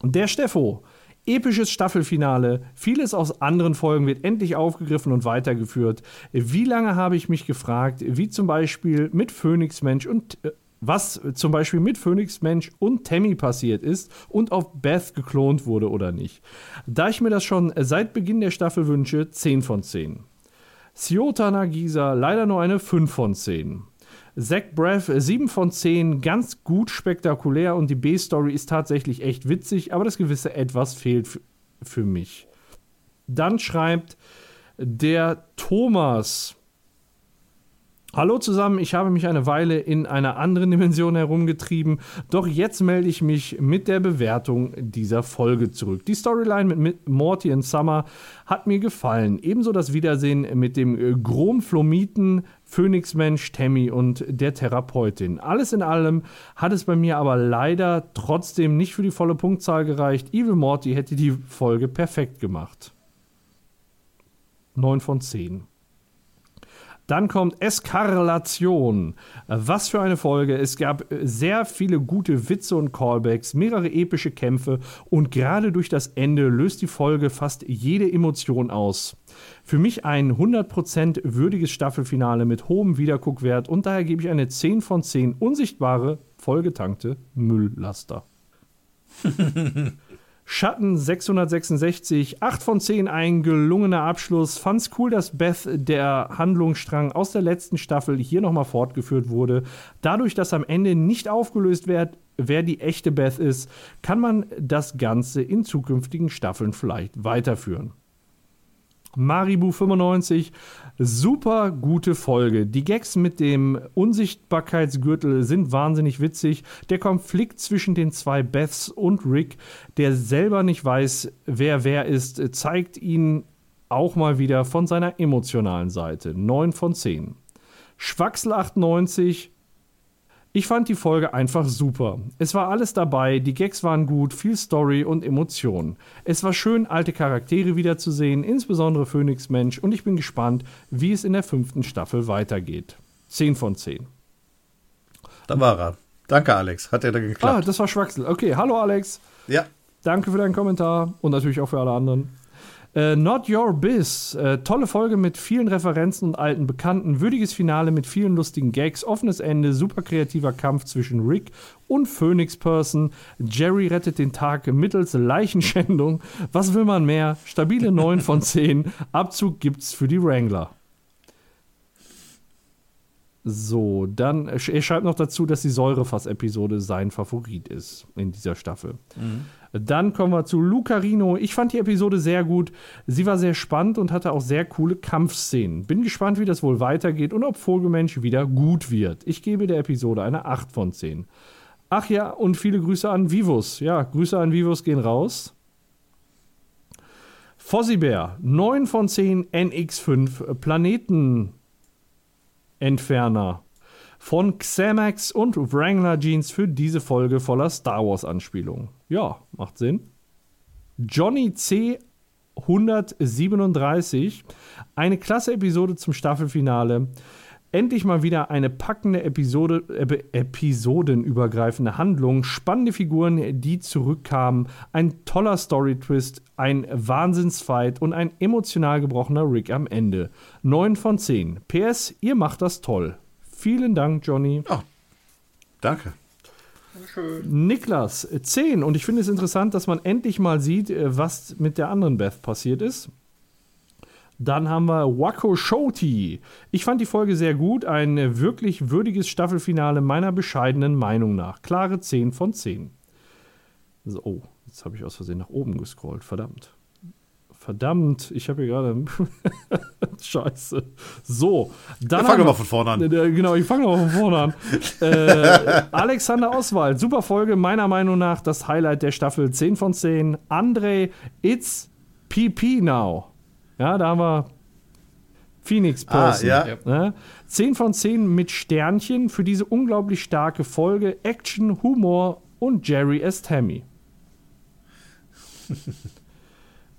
Der Steffo. Episches Staffelfinale. Vieles aus anderen Folgen wird endlich aufgegriffen und weitergeführt. Wie lange habe ich mich gefragt, wie zum Beispiel mit Phoenix Mensch und äh, was zum Beispiel mit Phoenix Mensch und Tammy passiert ist und ob Beth geklont wurde oder nicht. Da ich mir das schon seit Beginn der Staffel wünsche, 10 von 10. Siota Nagisa leider nur eine 5 von 10. Zach Braff 7 von 10, ganz gut spektakulär und die B-Story ist tatsächlich echt witzig, aber das gewisse Etwas fehlt für mich. Dann schreibt der Thomas. Hallo zusammen, ich habe mich eine Weile in einer anderen Dimension herumgetrieben, doch jetzt melde ich mich mit der Bewertung dieser Folge zurück. Die Storyline mit Morty und Summer hat mir gefallen. Ebenso das Wiedersehen mit dem Gromflomiten Phönixmensch, Tammy und der Therapeutin. Alles in allem hat es bei mir aber leider trotzdem nicht für die volle Punktzahl gereicht. Evil Morty hätte die Folge perfekt gemacht. 9 von 10. Dann kommt Eskarlation. Was für eine Folge. Es gab sehr viele gute Witze und Callbacks, mehrere epische Kämpfe und gerade durch das Ende löst die Folge fast jede Emotion aus. Für mich ein 100% würdiges Staffelfinale mit hohem Wiederguckwert und daher gebe ich eine 10 von 10 unsichtbare, vollgetankte Mülllaster. Schatten 666, 8 von 10, ein gelungener Abschluss. Fand's cool, dass Beth der Handlungsstrang aus der letzten Staffel hier nochmal fortgeführt wurde. Dadurch, dass am Ende nicht aufgelöst wird, wer die echte Beth ist, kann man das Ganze in zukünftigen Staffeln vielleicht weiterführen. Maribu 95, super gute Folge. Die Gags mit dem Unsichtbarkeitsgürtel sind wahnsinnig witzig. Der Konflikt zwischen den zwei Beths und Rick, der selber nicht weiß, wer wer ist, zeigt ihn auch mal wieder von seiner emotionalen Seite. 9 von 10. Schwaxel 98, ich fand die Folge einfach super. Es war alles dabei, die Gags waren gut, viel Story und Emotionen. Es war schön, alte Charaktere wiederzusehen, insbesondere Phoenix Mensch, und ich bin gespannt, wie es in der fünften Staffel weitergeht. 10 von 10. Da war er. Danke, Alex. Hat er da geklappt? Ah, das war Schwaxel. Okay, hallo Alex. Ja. Danke für deinen Kommentar und natürlich auch für alle anderen. Äh, Not Your Biz. Äh, tolle Folge mit vielen Referenzen und alten Bekannten. Würdiges Finale mit vielen lustigen Gags. Offenes Ende. Super kreativer Kampf zwischen Rick und Phoenix Person. Jerry rettet den Tag mittels Leichenschändung. Was will man mehr? Stabile 9 von 10. Abzug gibt's für die Wrangler. So, dann, er schreibt noch dazu, dass die Säurefass-Episode sein Favorit ist in dieser Staffel. Mhm. Dann kommen wir zu Lucarino. Ich fand die Episode sehr gut. Sie war sehr spannend und hatte auch sehr coole Kampfszenen. Bin gespannt, wie das wohl weitergeht und ob Vogelmensch wieder gut wird. Ich gebe der Episode eine 8 von 10. Ach ja, und viele Grüße an Vivus. Ja, Grüße an Vivus gehen raus. Fossibär, 9 von 10 NX5 Planeten Entferner von Xamax und Wrangler Jeans für diese Folge voller Star Wars Anspielungen. Ja, macht Sinn. Johnny C. 137, eine klasse Episode zum Staffelfinale. Endlich mal wieder eine packende Episode, äh, episodenübergreifende Handlung, spannende Figuren, die zurückkamen, ein toller Story-Twist, ein Wahnsinnsfight und ein emotional gebrochener Rick am Ende. 9 von 10. PS, ihr macht das toll. Vielen Dank, Johnny. Oh, danke. Niklas, 10. Und ich finde es interessant, dass man endlich mal sieht, äh, was mit der anderen Beth passiert ist. Dann haben wir Wako Shoti. Ich fand die Folge sehr gut. Ein wirklich würdiges Staffelfinale meiner bescheidenen Meinung nach. Klare 10 von 10. So, oh, jetzt habe ich aus Versehen nach oben gescrollt. Verdammt. Verdammt, ich habe hier gerade. Scheiße. So, dann. Ja, fang doch mal von vorne an. Äh, genau, ich fange mal von vorne an. äh, Alexander Oswald, super Folge, meiner Meinung nach das Highlight der Staffel 10 von 10. André, it's PP now. Ja, da haben wir Phoenix Person. Ah, ja. ja. 10 von 10 mit Sternchen für diese unglaublich starke Folge. Action, Humor und Jerry as Tammy.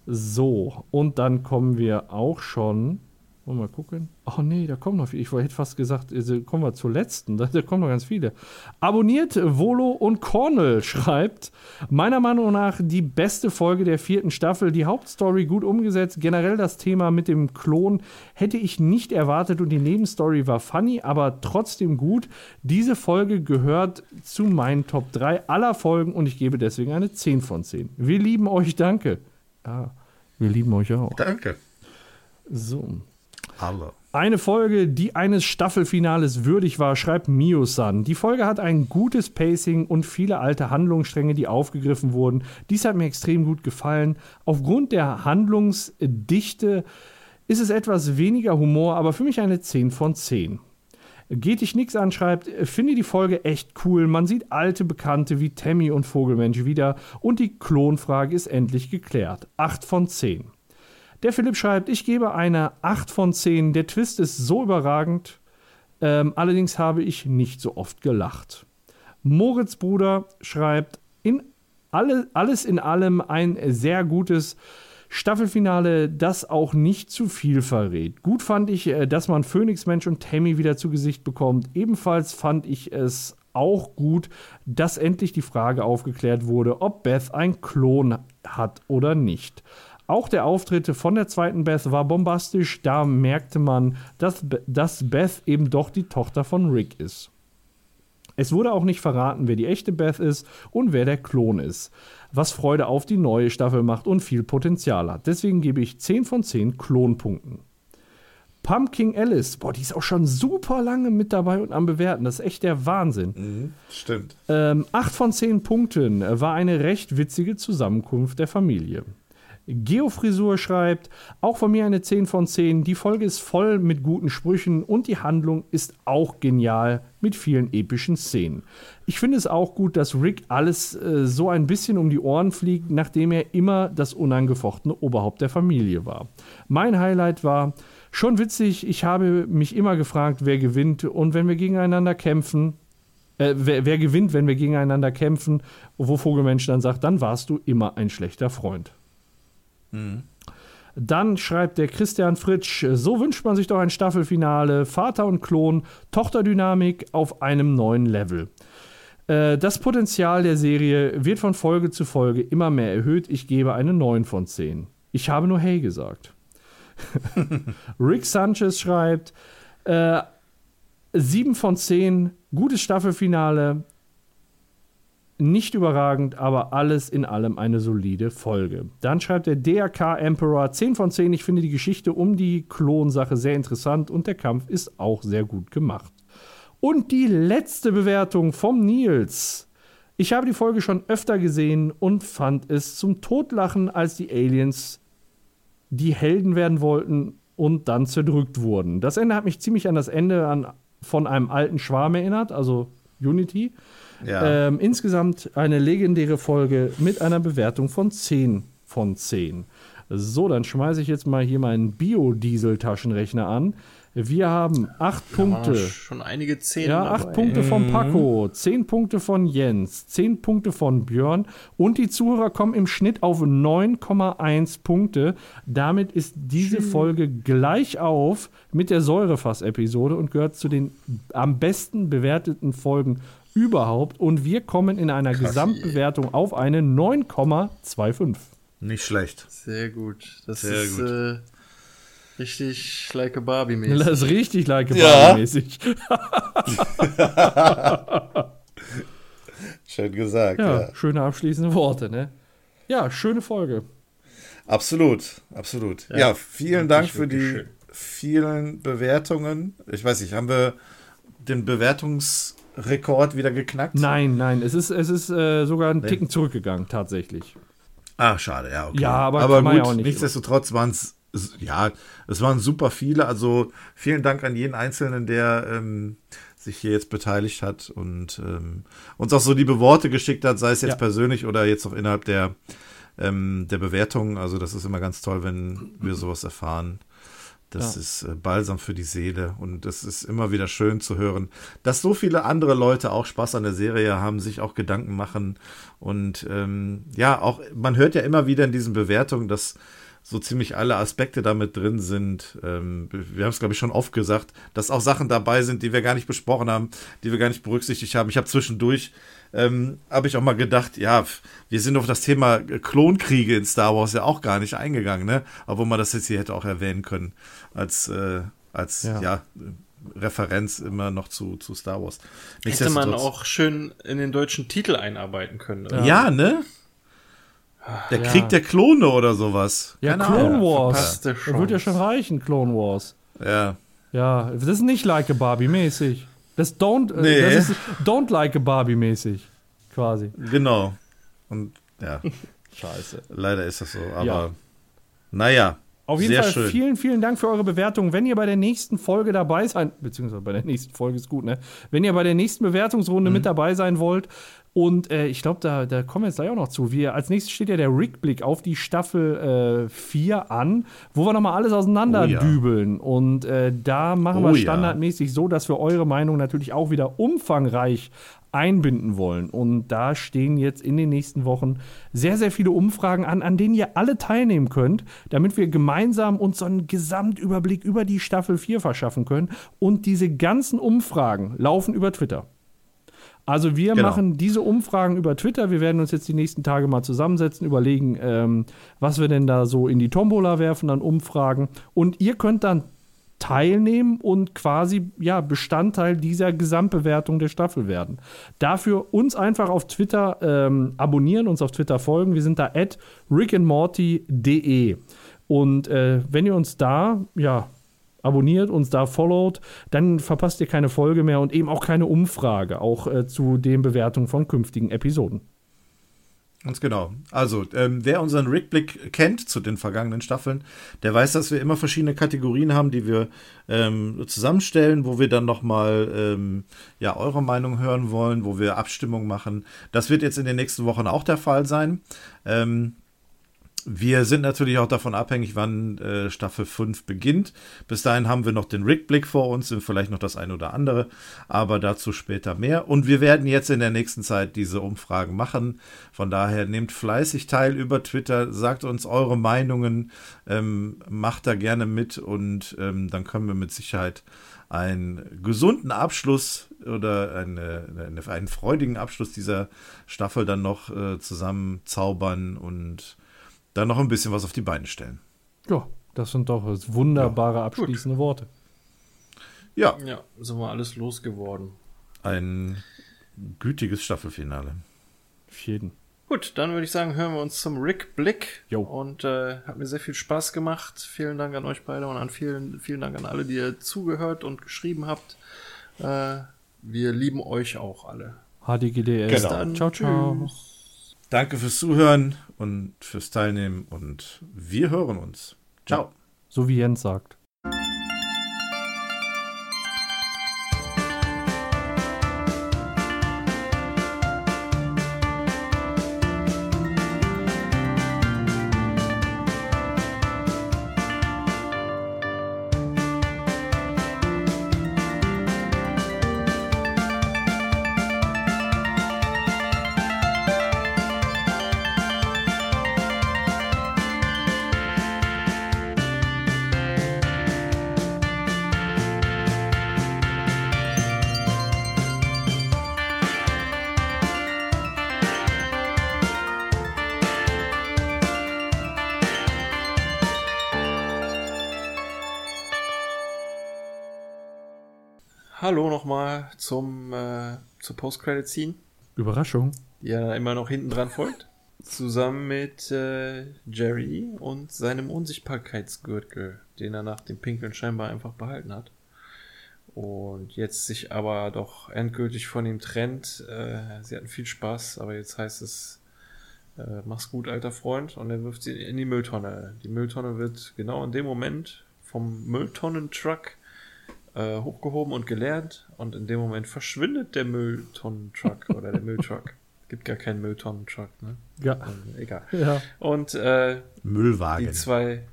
so, und dann kommen wir auch schon wollen wir mal gucken. Ach nee, da kommen noch viele. Ich hätte fast gesagt, also kommen wir zur letzten. Da, da kommen noch ganz viele. Abonniert Volo und Cornell schreibt, meiner Meinung nach die beste Folge der vierten Staffel. Die Hauptstory gut umgesetzt. Generell das Thema mit dem Klon hätte ich nicht erwartet und die Nebenstory war funny, aber trotzdem gut. Diese Folge gehört zu meinen Top 3 aller Folgen und ich gebe deswegen eine 10 von 10. Wir lieben euch, danke. Ja, wir lieben euch auch. Danke. So. Alle. Eine Folge, die eines Staffelfinales würdig war, schreibt Mio-san. Die Folge hat ein gutes Pacing und viele alte Handlungsstränge, die aufgegriffen wurden. Dies hat mir extrem gut gefallen. Aufgrund der Handlungsdichte ist es etwas weniger Humor, aber für mich eine 10 von 10. Geht dich nix an, schreibt, finde die Folge echt cool. Man sieht alte Bekannte wie Tammy und Vogelmensch wieder und die Klonfrage ist endlich geklärt. 8 von 10. Der Philipp schreibt, ich gebe eine 8 von 10. Der Twist ist so überragend. Ähm, allerdings habe ich nicht so oft gelacht. Moritz Bruder schreibt, in alle, alles in allem ein sehr gutes Staffelfinale, das auch nicht zu viel verrät. Gut fand ich, äh, dass man Phoenix Mensch und Tammy wieder zu Gesicht bekommt. Ebenfalls fand ich es auch gut, dass endlich die Frage aufgeklärt wurde, ob Beth ein Klon hat oder nicht. Auch der Auftritt von der zweiten Beth war bombastisch. Da merkte man, dass, dass Beth eben doch die Tochter von Rick ist. Es wurde auch nicht verraten, wer die echte Beth ist und wer der Klon ist, was Freude auf die neue Staffel macht und viel Potenzial hat. Deswegen gebe ich 10 von 10 Klonpunkten. Pumpkin Alice, boah, die ist auch schon super lange mit dabei und am Bewerten. Das ist echt der Wahnsinn. Mhm, stimmt. Ähm, 8 von 10 Punkten war eine recht witzige Zusammenkunft der Familie. Geofrisur schreibt, auch von mir eine 10 von 10. Die Folge ist voll mit guten Sprüchen und die Handlung ist auch genial mit vielen epischen Szenen. Ich finde es auch gut, dass Rick alles äh, so ein bisschen um die Ohren fliegt, nachdem er immer das unangefochtene Oberhaupt der Familie war. Mein Highlight war, schon witzig, ich habe mich immer gefragt, wer gewinnt und wenn wir gegeneinander kämpfen, äh, wer, wer gewinnt, wenn wir gegeneinander kämpfen, wo Vogelmensch dann sagt, dann warst du immer ein schlechter Freund. Dann schreibt der Christian Fritsch, so wünscht man sich doch ein Staffelfinale, Vater und Klon, Tochterdynamik auf einem neuen Level. Äh, das Potenzial der Serie wird von Folge zu Folge immer mehr erhöht. Ich gebe eine 9 von 10. Ich habe nur Hey gesagt. Rick Sanchez schreibt, äh, 7 von 10, gutes Staffelfinale, nicht überragend, aber alles in allem eine solide Folge. Dann schreibt der DRK Emperor 10 von 10. Ich finde die Geschichte um die Klonsache sehr interessant und der Kampf ist auch sehr gut gemacht. Und die letzte Bewertung vom Nils. Ich habe die Folge schon öfter gesehen und fand es zum Totlachen, als die Aliens die Helden werden wollten und dann zerdrückt wurden. Das Ende hat mich ziemlich an das Ende an, von einem alten Schwarm erinnert, also Unity. Ja. Ähm, insgesamt eine legendäre Folge mit einer Bewertung von 10 von 10. So, dann schmeiße ich jetzt mal hier meinen Biodiesel-Taschenrechner an. Wir haben acht ja, Punkte. Schon einige zehn. Ja, acht dabei. Punkte von mhm. Paco, zehn Punkte von Jens, zehn Punkte von Björn und die Zuhörer kommen im Schnitt auf 9,1 Punkte. Damit ist diese Schön. Folge gleich auf mit der Säurefass-Episode und gehört zu den am besten bewerteten Folgen überhaupt. Und wir kommen in einer Krass. Gesamtbewertung auf eine 9,25. Nicht schlecht. Sehr gut. Das Sehr ist gut. Äh, richtig like a Barbie-mäßig. Das ist richtig like a Barbie-mäßig. Schön gesagt. Ja, ja, schöne abschließende Worte, ne? Ja, schöne Folge. Absolut, absolut. Ja, ja vielen Dank für die schön. vielen Bewertungen. Ich weiß nicht, haben wir den Bewertungs Rekord wieder geknackt? Nein, nein, es ist, es ist äh, sogar einen Ticken zurückgegangen, tatsächlich. Ach, schade, ja, okay. Ja, aber, aber gut, ja nicht nichtsdestotrotz waren es, ja, es waren super viele. Also vielen Dank an jeden Einzelnen, der ähm, sich hier jetzt beteiligt hat und ähm, uns auch so liebe Worte geschickt hat, sei es jetzt ja. persönlich oder jetzt auch innerhalb der, ähm, der Bewertung. Also das ist immer ganz toll, wenn wir sowas erfahren. Das ja. ist äh, Balsam für die Seele und das ist immer wieder schön zu hören, dass so viele andere Leute auch Spaß an der Serie haben, sich auch Gedanken machen und ähm, ja, auch man hört ja immer wieder in diesen Bewertungen, dass so ziemlich alle Aspekte damit drin sind. Ähm, wir haben es, glaube ich, schon oft gesagt, dass auch Sachen dabei sind, die wir gar nicht besprochen haben, die wir gar nicht berücksichtigt haben. Ich habe zwischendurch ähm, habe ich auch mal gedacht, ja, wir sind auf das Thema Klonkriege in Star Wars ja auch gar nicht eingegangen, ne? Obwohl man das jetzt hier hätte auch erwähnen können, als, äh, als ja. ja Referenz immer noch zu, zu Star Wars. Hätte man auch schön in den deutschen Titel einarbeiten können. Oder? Ja, ne? Der ja. Krieg der Klone oder sowas. Ja, Keine Clone Wars. Das wird ja schon reichen, Clone Wars. Ja. Ja, das ist nicht like a Barbie mäßig. Das Don't, äh, nee. das ist Don't Like a Barbie mäßig, quasi. Genau. Und ja. Scheiße. Leider ist das so, aber ja. naja. Auf jeden Sehr Fall schön. vielen, vielen Dank für eure Bewertung. Wenn ihr bei der nächsten Folge dabei sein, beziehungsweise bei der nächsten Folge ist gut, ne? Wenn ihr bei der nächsten Bewertungsrunde mhm. mit dabei sein wollt, und äh, ich glaube, da, da kommen wir jetzt gleich auch noch zu. Wir, als nächstes steht ja der Rückblick auf die Staffel 4 äh, an, wo wir nochmal alles auseinander oh, ja. Und äh, da machen oh, wir standardmäßig ja. so, dass wir eure Meinung natürlich auch wieder umfangreich einbinden wollen. Und da stehen jetzt in den nächsten Wochen sehr, sehr viele Umfragen an, an denen ihr alle teilnehmen könnt, damit wir gemeinsam uns so einen Gesamtüberblick über die Staffel 4 verschaffen können. Und diese ganzen Umfragen laufen über Twitter. Also wir genau. machen diese Umfragen über Twitter. Wir werden uns jetzt die nächsten Tage mal zusammensetzen, überlegen, ähm, was wir denn da so in die Tombola werfen an Umfragen. Und ihr könnt dann teilnehmen und quasi ja Bestandteil dieser Gesamtbewertung der Staffel werden. Dafür uns einfach auf Twitter ähm, abonnieren, uns auf Twitter folgen. Wir sind da at rickandmorty.de. Und äh, wenn ihr uns da ja abonniert, uns da followt, dann verpasst ihr keine Folge mehr und eben auch keine Umfrage, auch äh, zu den Bewertungen von künftigen Episoden. Ganz genau. Also, ähm, wer unseren Rückblick kennt zu den vergangenen Staffeln, der weiß, dass wir immer verschiedene Kategorien haben, die wir ähm, zusammenstellen, wo wir dann nochmal ähm, ja, eure Meinung hören wollen, wo wir Abstimmung machen. Das wird jetzt in den nächsten Wochen auch der Fall sein. Ähm, wir sind natürlich auch davon abhängig, wann äh, Staffel 5 beginnt. Bis dahin haben wir noch den Rickblick vor uns und vielleicht noch das eine oder andere, aber dazu später mehr. Und wir werden jetzt in der nächsten Zeit diese Umfragen machen. Von daher nehmt fleißig teil über Twitter, sagt uns eure Meinungen, ähm, macht da gerne mit und ähm, dann können wir mit Sicherheit einen gesunden Abschluss oder eine, eine, einen freudigen Abschluss dieser Staffel dann noch äh, zusammen zaubern und dann noch ein bisschen was auf die Beine stellen. Ja, das sind doch wunderbare ja, abschließende gut. Worte. Ja. Ja, sind wir alles losgeworden. Ein gütiges Staffelfinale. Auf jeden. Gut, dann würde ich sagen, hören wir uns zum Rick Blick. Jo. Und äh, hat mir sehr viel Spaß gemacht. Vielen Dank an euch beide und an vielen, vielen Dank an alle, die ihr zugehört und geschrieben habt. Äh, wir lieben euch auch alle. HDGDS. Genau. Dann. Ciao, ciao. Tschüss. Danke fürs Zuhören und fürs Teilnehmen und wir hören uns. Ciao. So wie Jens sagt. Zur Post-Credit-Scene. Überraschung. Die ja immer noch hinten dran folgt. Zusammen mit äh, Jerry und seinem Unsichtbarkeitsgürtel, den er nach dem Pinkeln scheinbar einfach behalten hat. Und jetzt sich aber doch endgültig von ihm trennt. Äh, sie hatten viel Spaß, aber jetzt heißt es, äh, mach's gut, alter Freund. Und er wirft sie in die Mülltonne. Die Mülltonne wird genau in dem Moment vom Mülltonnentruck äh, hochgehoben und geleert und in dem Moment verschwindet der Mülltonnentruck oder der Mülltruck. Gibt gar keinen Mülltonnentruck, ne? Ja. Also, egal. Ja. Und äh, Müllwagen. Die zwei,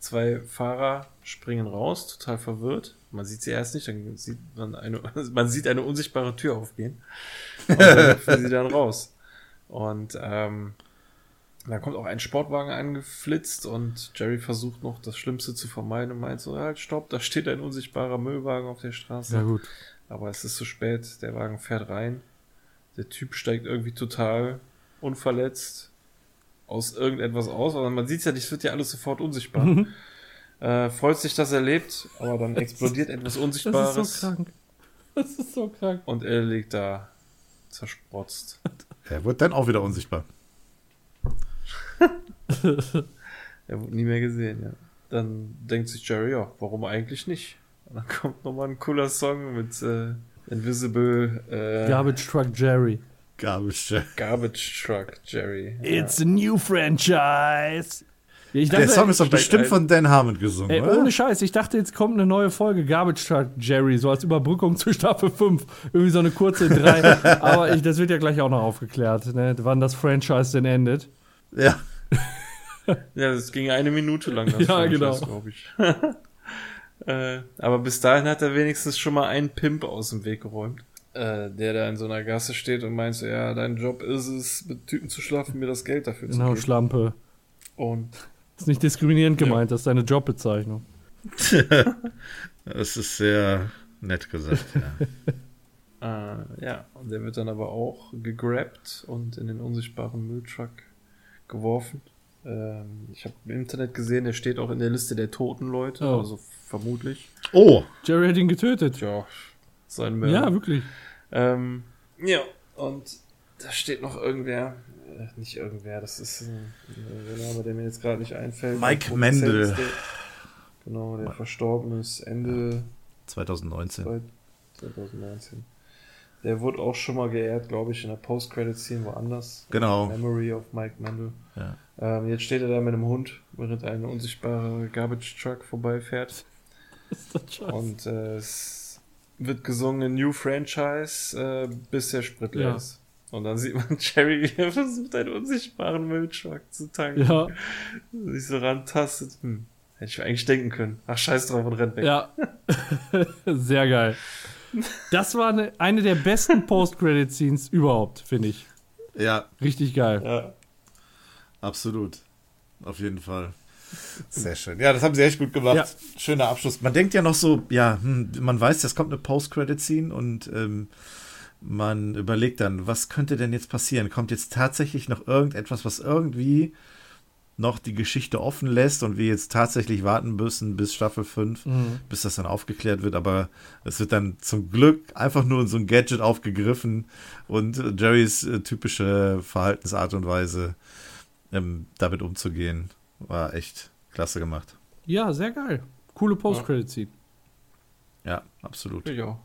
zwei Fahrer springen raus, total verwirrt. Man sieht sie erst nicht, dann sieht man eine, man sieht eine unsichtbare Tür aufgehen. Und dann hüpfen sie dann raus. Und ähm, da kommt auch ein Sportwagen angeflitzt und Jerry versucht noch das Schlimmste zu vermeiden und meint so, halt, stopp, da steht ein unsichtbarer Müllwagen auf der Straße. Ja, gut. Aber es ist zu spät, der Wagen fährt rein. Der Typ steigt irgendwie total unverletzt aus irgendetwas aus, aber man sieht ja, das wird ja alles sofort unsichtbar. Mhm. Äh, freut sich, dass er lebt, aber dann explodiert etwas Unsichtbares. Das ist so krank. Das ist so krank. Und er liegt da zersprotzt. Er wird dann auch wieder unsichtbar. er wurde nie mehr gesehen, ja. Dann denkt sich Jerry, ja, warum eigentlich nicht? Und dann kommt nochmal ein cooler Song mit äh, Invisible äh, Garbage Truck Jerry. Garbage Truck. Garbage Truck Jerry. It's ja. a new franchise. Dachte, der Song ist doch bestimmt ein. von Dan Harmon gesungen, Ey, Ohne Scheiß, ich dachte, jetzt kommt eine neue Folge Garbage Truck Jerry, so als Überbrückung zu Staffel 5. Irgendwie so eine kurze 3. Aber ich, das wird ja gleich auch noch aufgeklärt, ne? wann das Franchise denn endet. Ja. ja, das ging eine Minute lang, das ja, genau. glaube ich. äh, aber bis dahin hat er wenigstens schon mal einen Pimp aus dem Weg geräumt äh, der da in so einer Gasse steht und meint so, ja, dein Job ist es, mit Typen zu schlafen, mir das Geld dafür genau, zu geben. Genau, Schlampe. Und das ist nicht diskriminierend gemeint, ja. das ist deine Jobbezeichnung. das ist sehr nett gesagt, ja. äh, ja, und der wird dann aber auch gegrabt und in den unsichtbaren Mülltruck geworfen. Ähm, ich habe im Internet gesehen, der steht auch in der Liste der toten Leute, oh. also vermutlich. Oh! Jerry hat ihn getötet. Ja, sein Mörder. Ja, wirklich. Ähm, ja, und da steht noch irgendwer, äh, nicht irgendwer, das ist ein, ein Name, der mir jetzt gerade nicht einfällt. Mike Mendel. Der, genau, der verstorben ist Ende 2019. 2019. Der wurde auch schon mal geehrt, glaube ich, in der Post-Credit-Scene woanders. Genau. Memory of Mike Mendel. Ja. Ähm, jetzt steht er da mit einem Hund, während ein unsichtbarer Garbage Truck vorbeifährt. ist das scheiße. Und äh, es wird gesungen New Franchise, äh, bis der Sprit leer ja. ist. Und dann sieht man Jerry, wie er versucht, einen unsichtbaren Mülltruck zu tanken. Ja. Sich so rantastet. Hm, hätte ich mir eigentlich denken können. Ach, scheiß drauf und rennt weg. Ja. Sehr geil. Das war eine, eine der besten Post-Credit-Scenes überhaupt, finde ich. Ja. Richtig geil. Ja. Absolut. Auf jeden Fall. Sehr schön. Ja, das haben sie echt gut gemacht. Ja. Schöner Abschluss. Man denkt ja noch so, ja, hm, man weiß, es kommt eine Post-Credit-Scene und ähm, man überlegt dann, was könnte denn jetzt passieren? Kommt jetzt tatsächlich noch irgendetwas, was irgendwie noch die Geschichte offen lässt und wir jetzt tatsächlich warten müssen bis Staffel 5, mhm. bis das dann aufgeklärt wird. Aber es wird dann zum Glück einfach nur in so ein Gadget aufgegriffen und Jerrys äh, typische Verhaltensart und Weise ähm, damit umzugehen war echt klasse gemacht. Ja, sehr geil. Coole Post-Credit-Scene. Ja, absolut. Ich auch.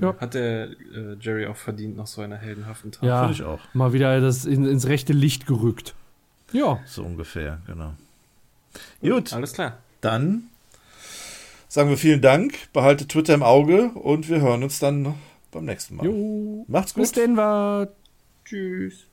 Ja. Hat der äh, Jerry auch verdient nach so einer heldenhaften Tat? Ja, ich auch. Mal wieder das in, ins rechte Licht gerückt. Ja. So ungefähr, genau. Gut. Alles klar. Dann sagen wir vielen Dank, behaltet Twitter im Auge und wir hören uns dann beim nächsten Mal. Jo. Macht's gut. Bis denn war. Tschüss.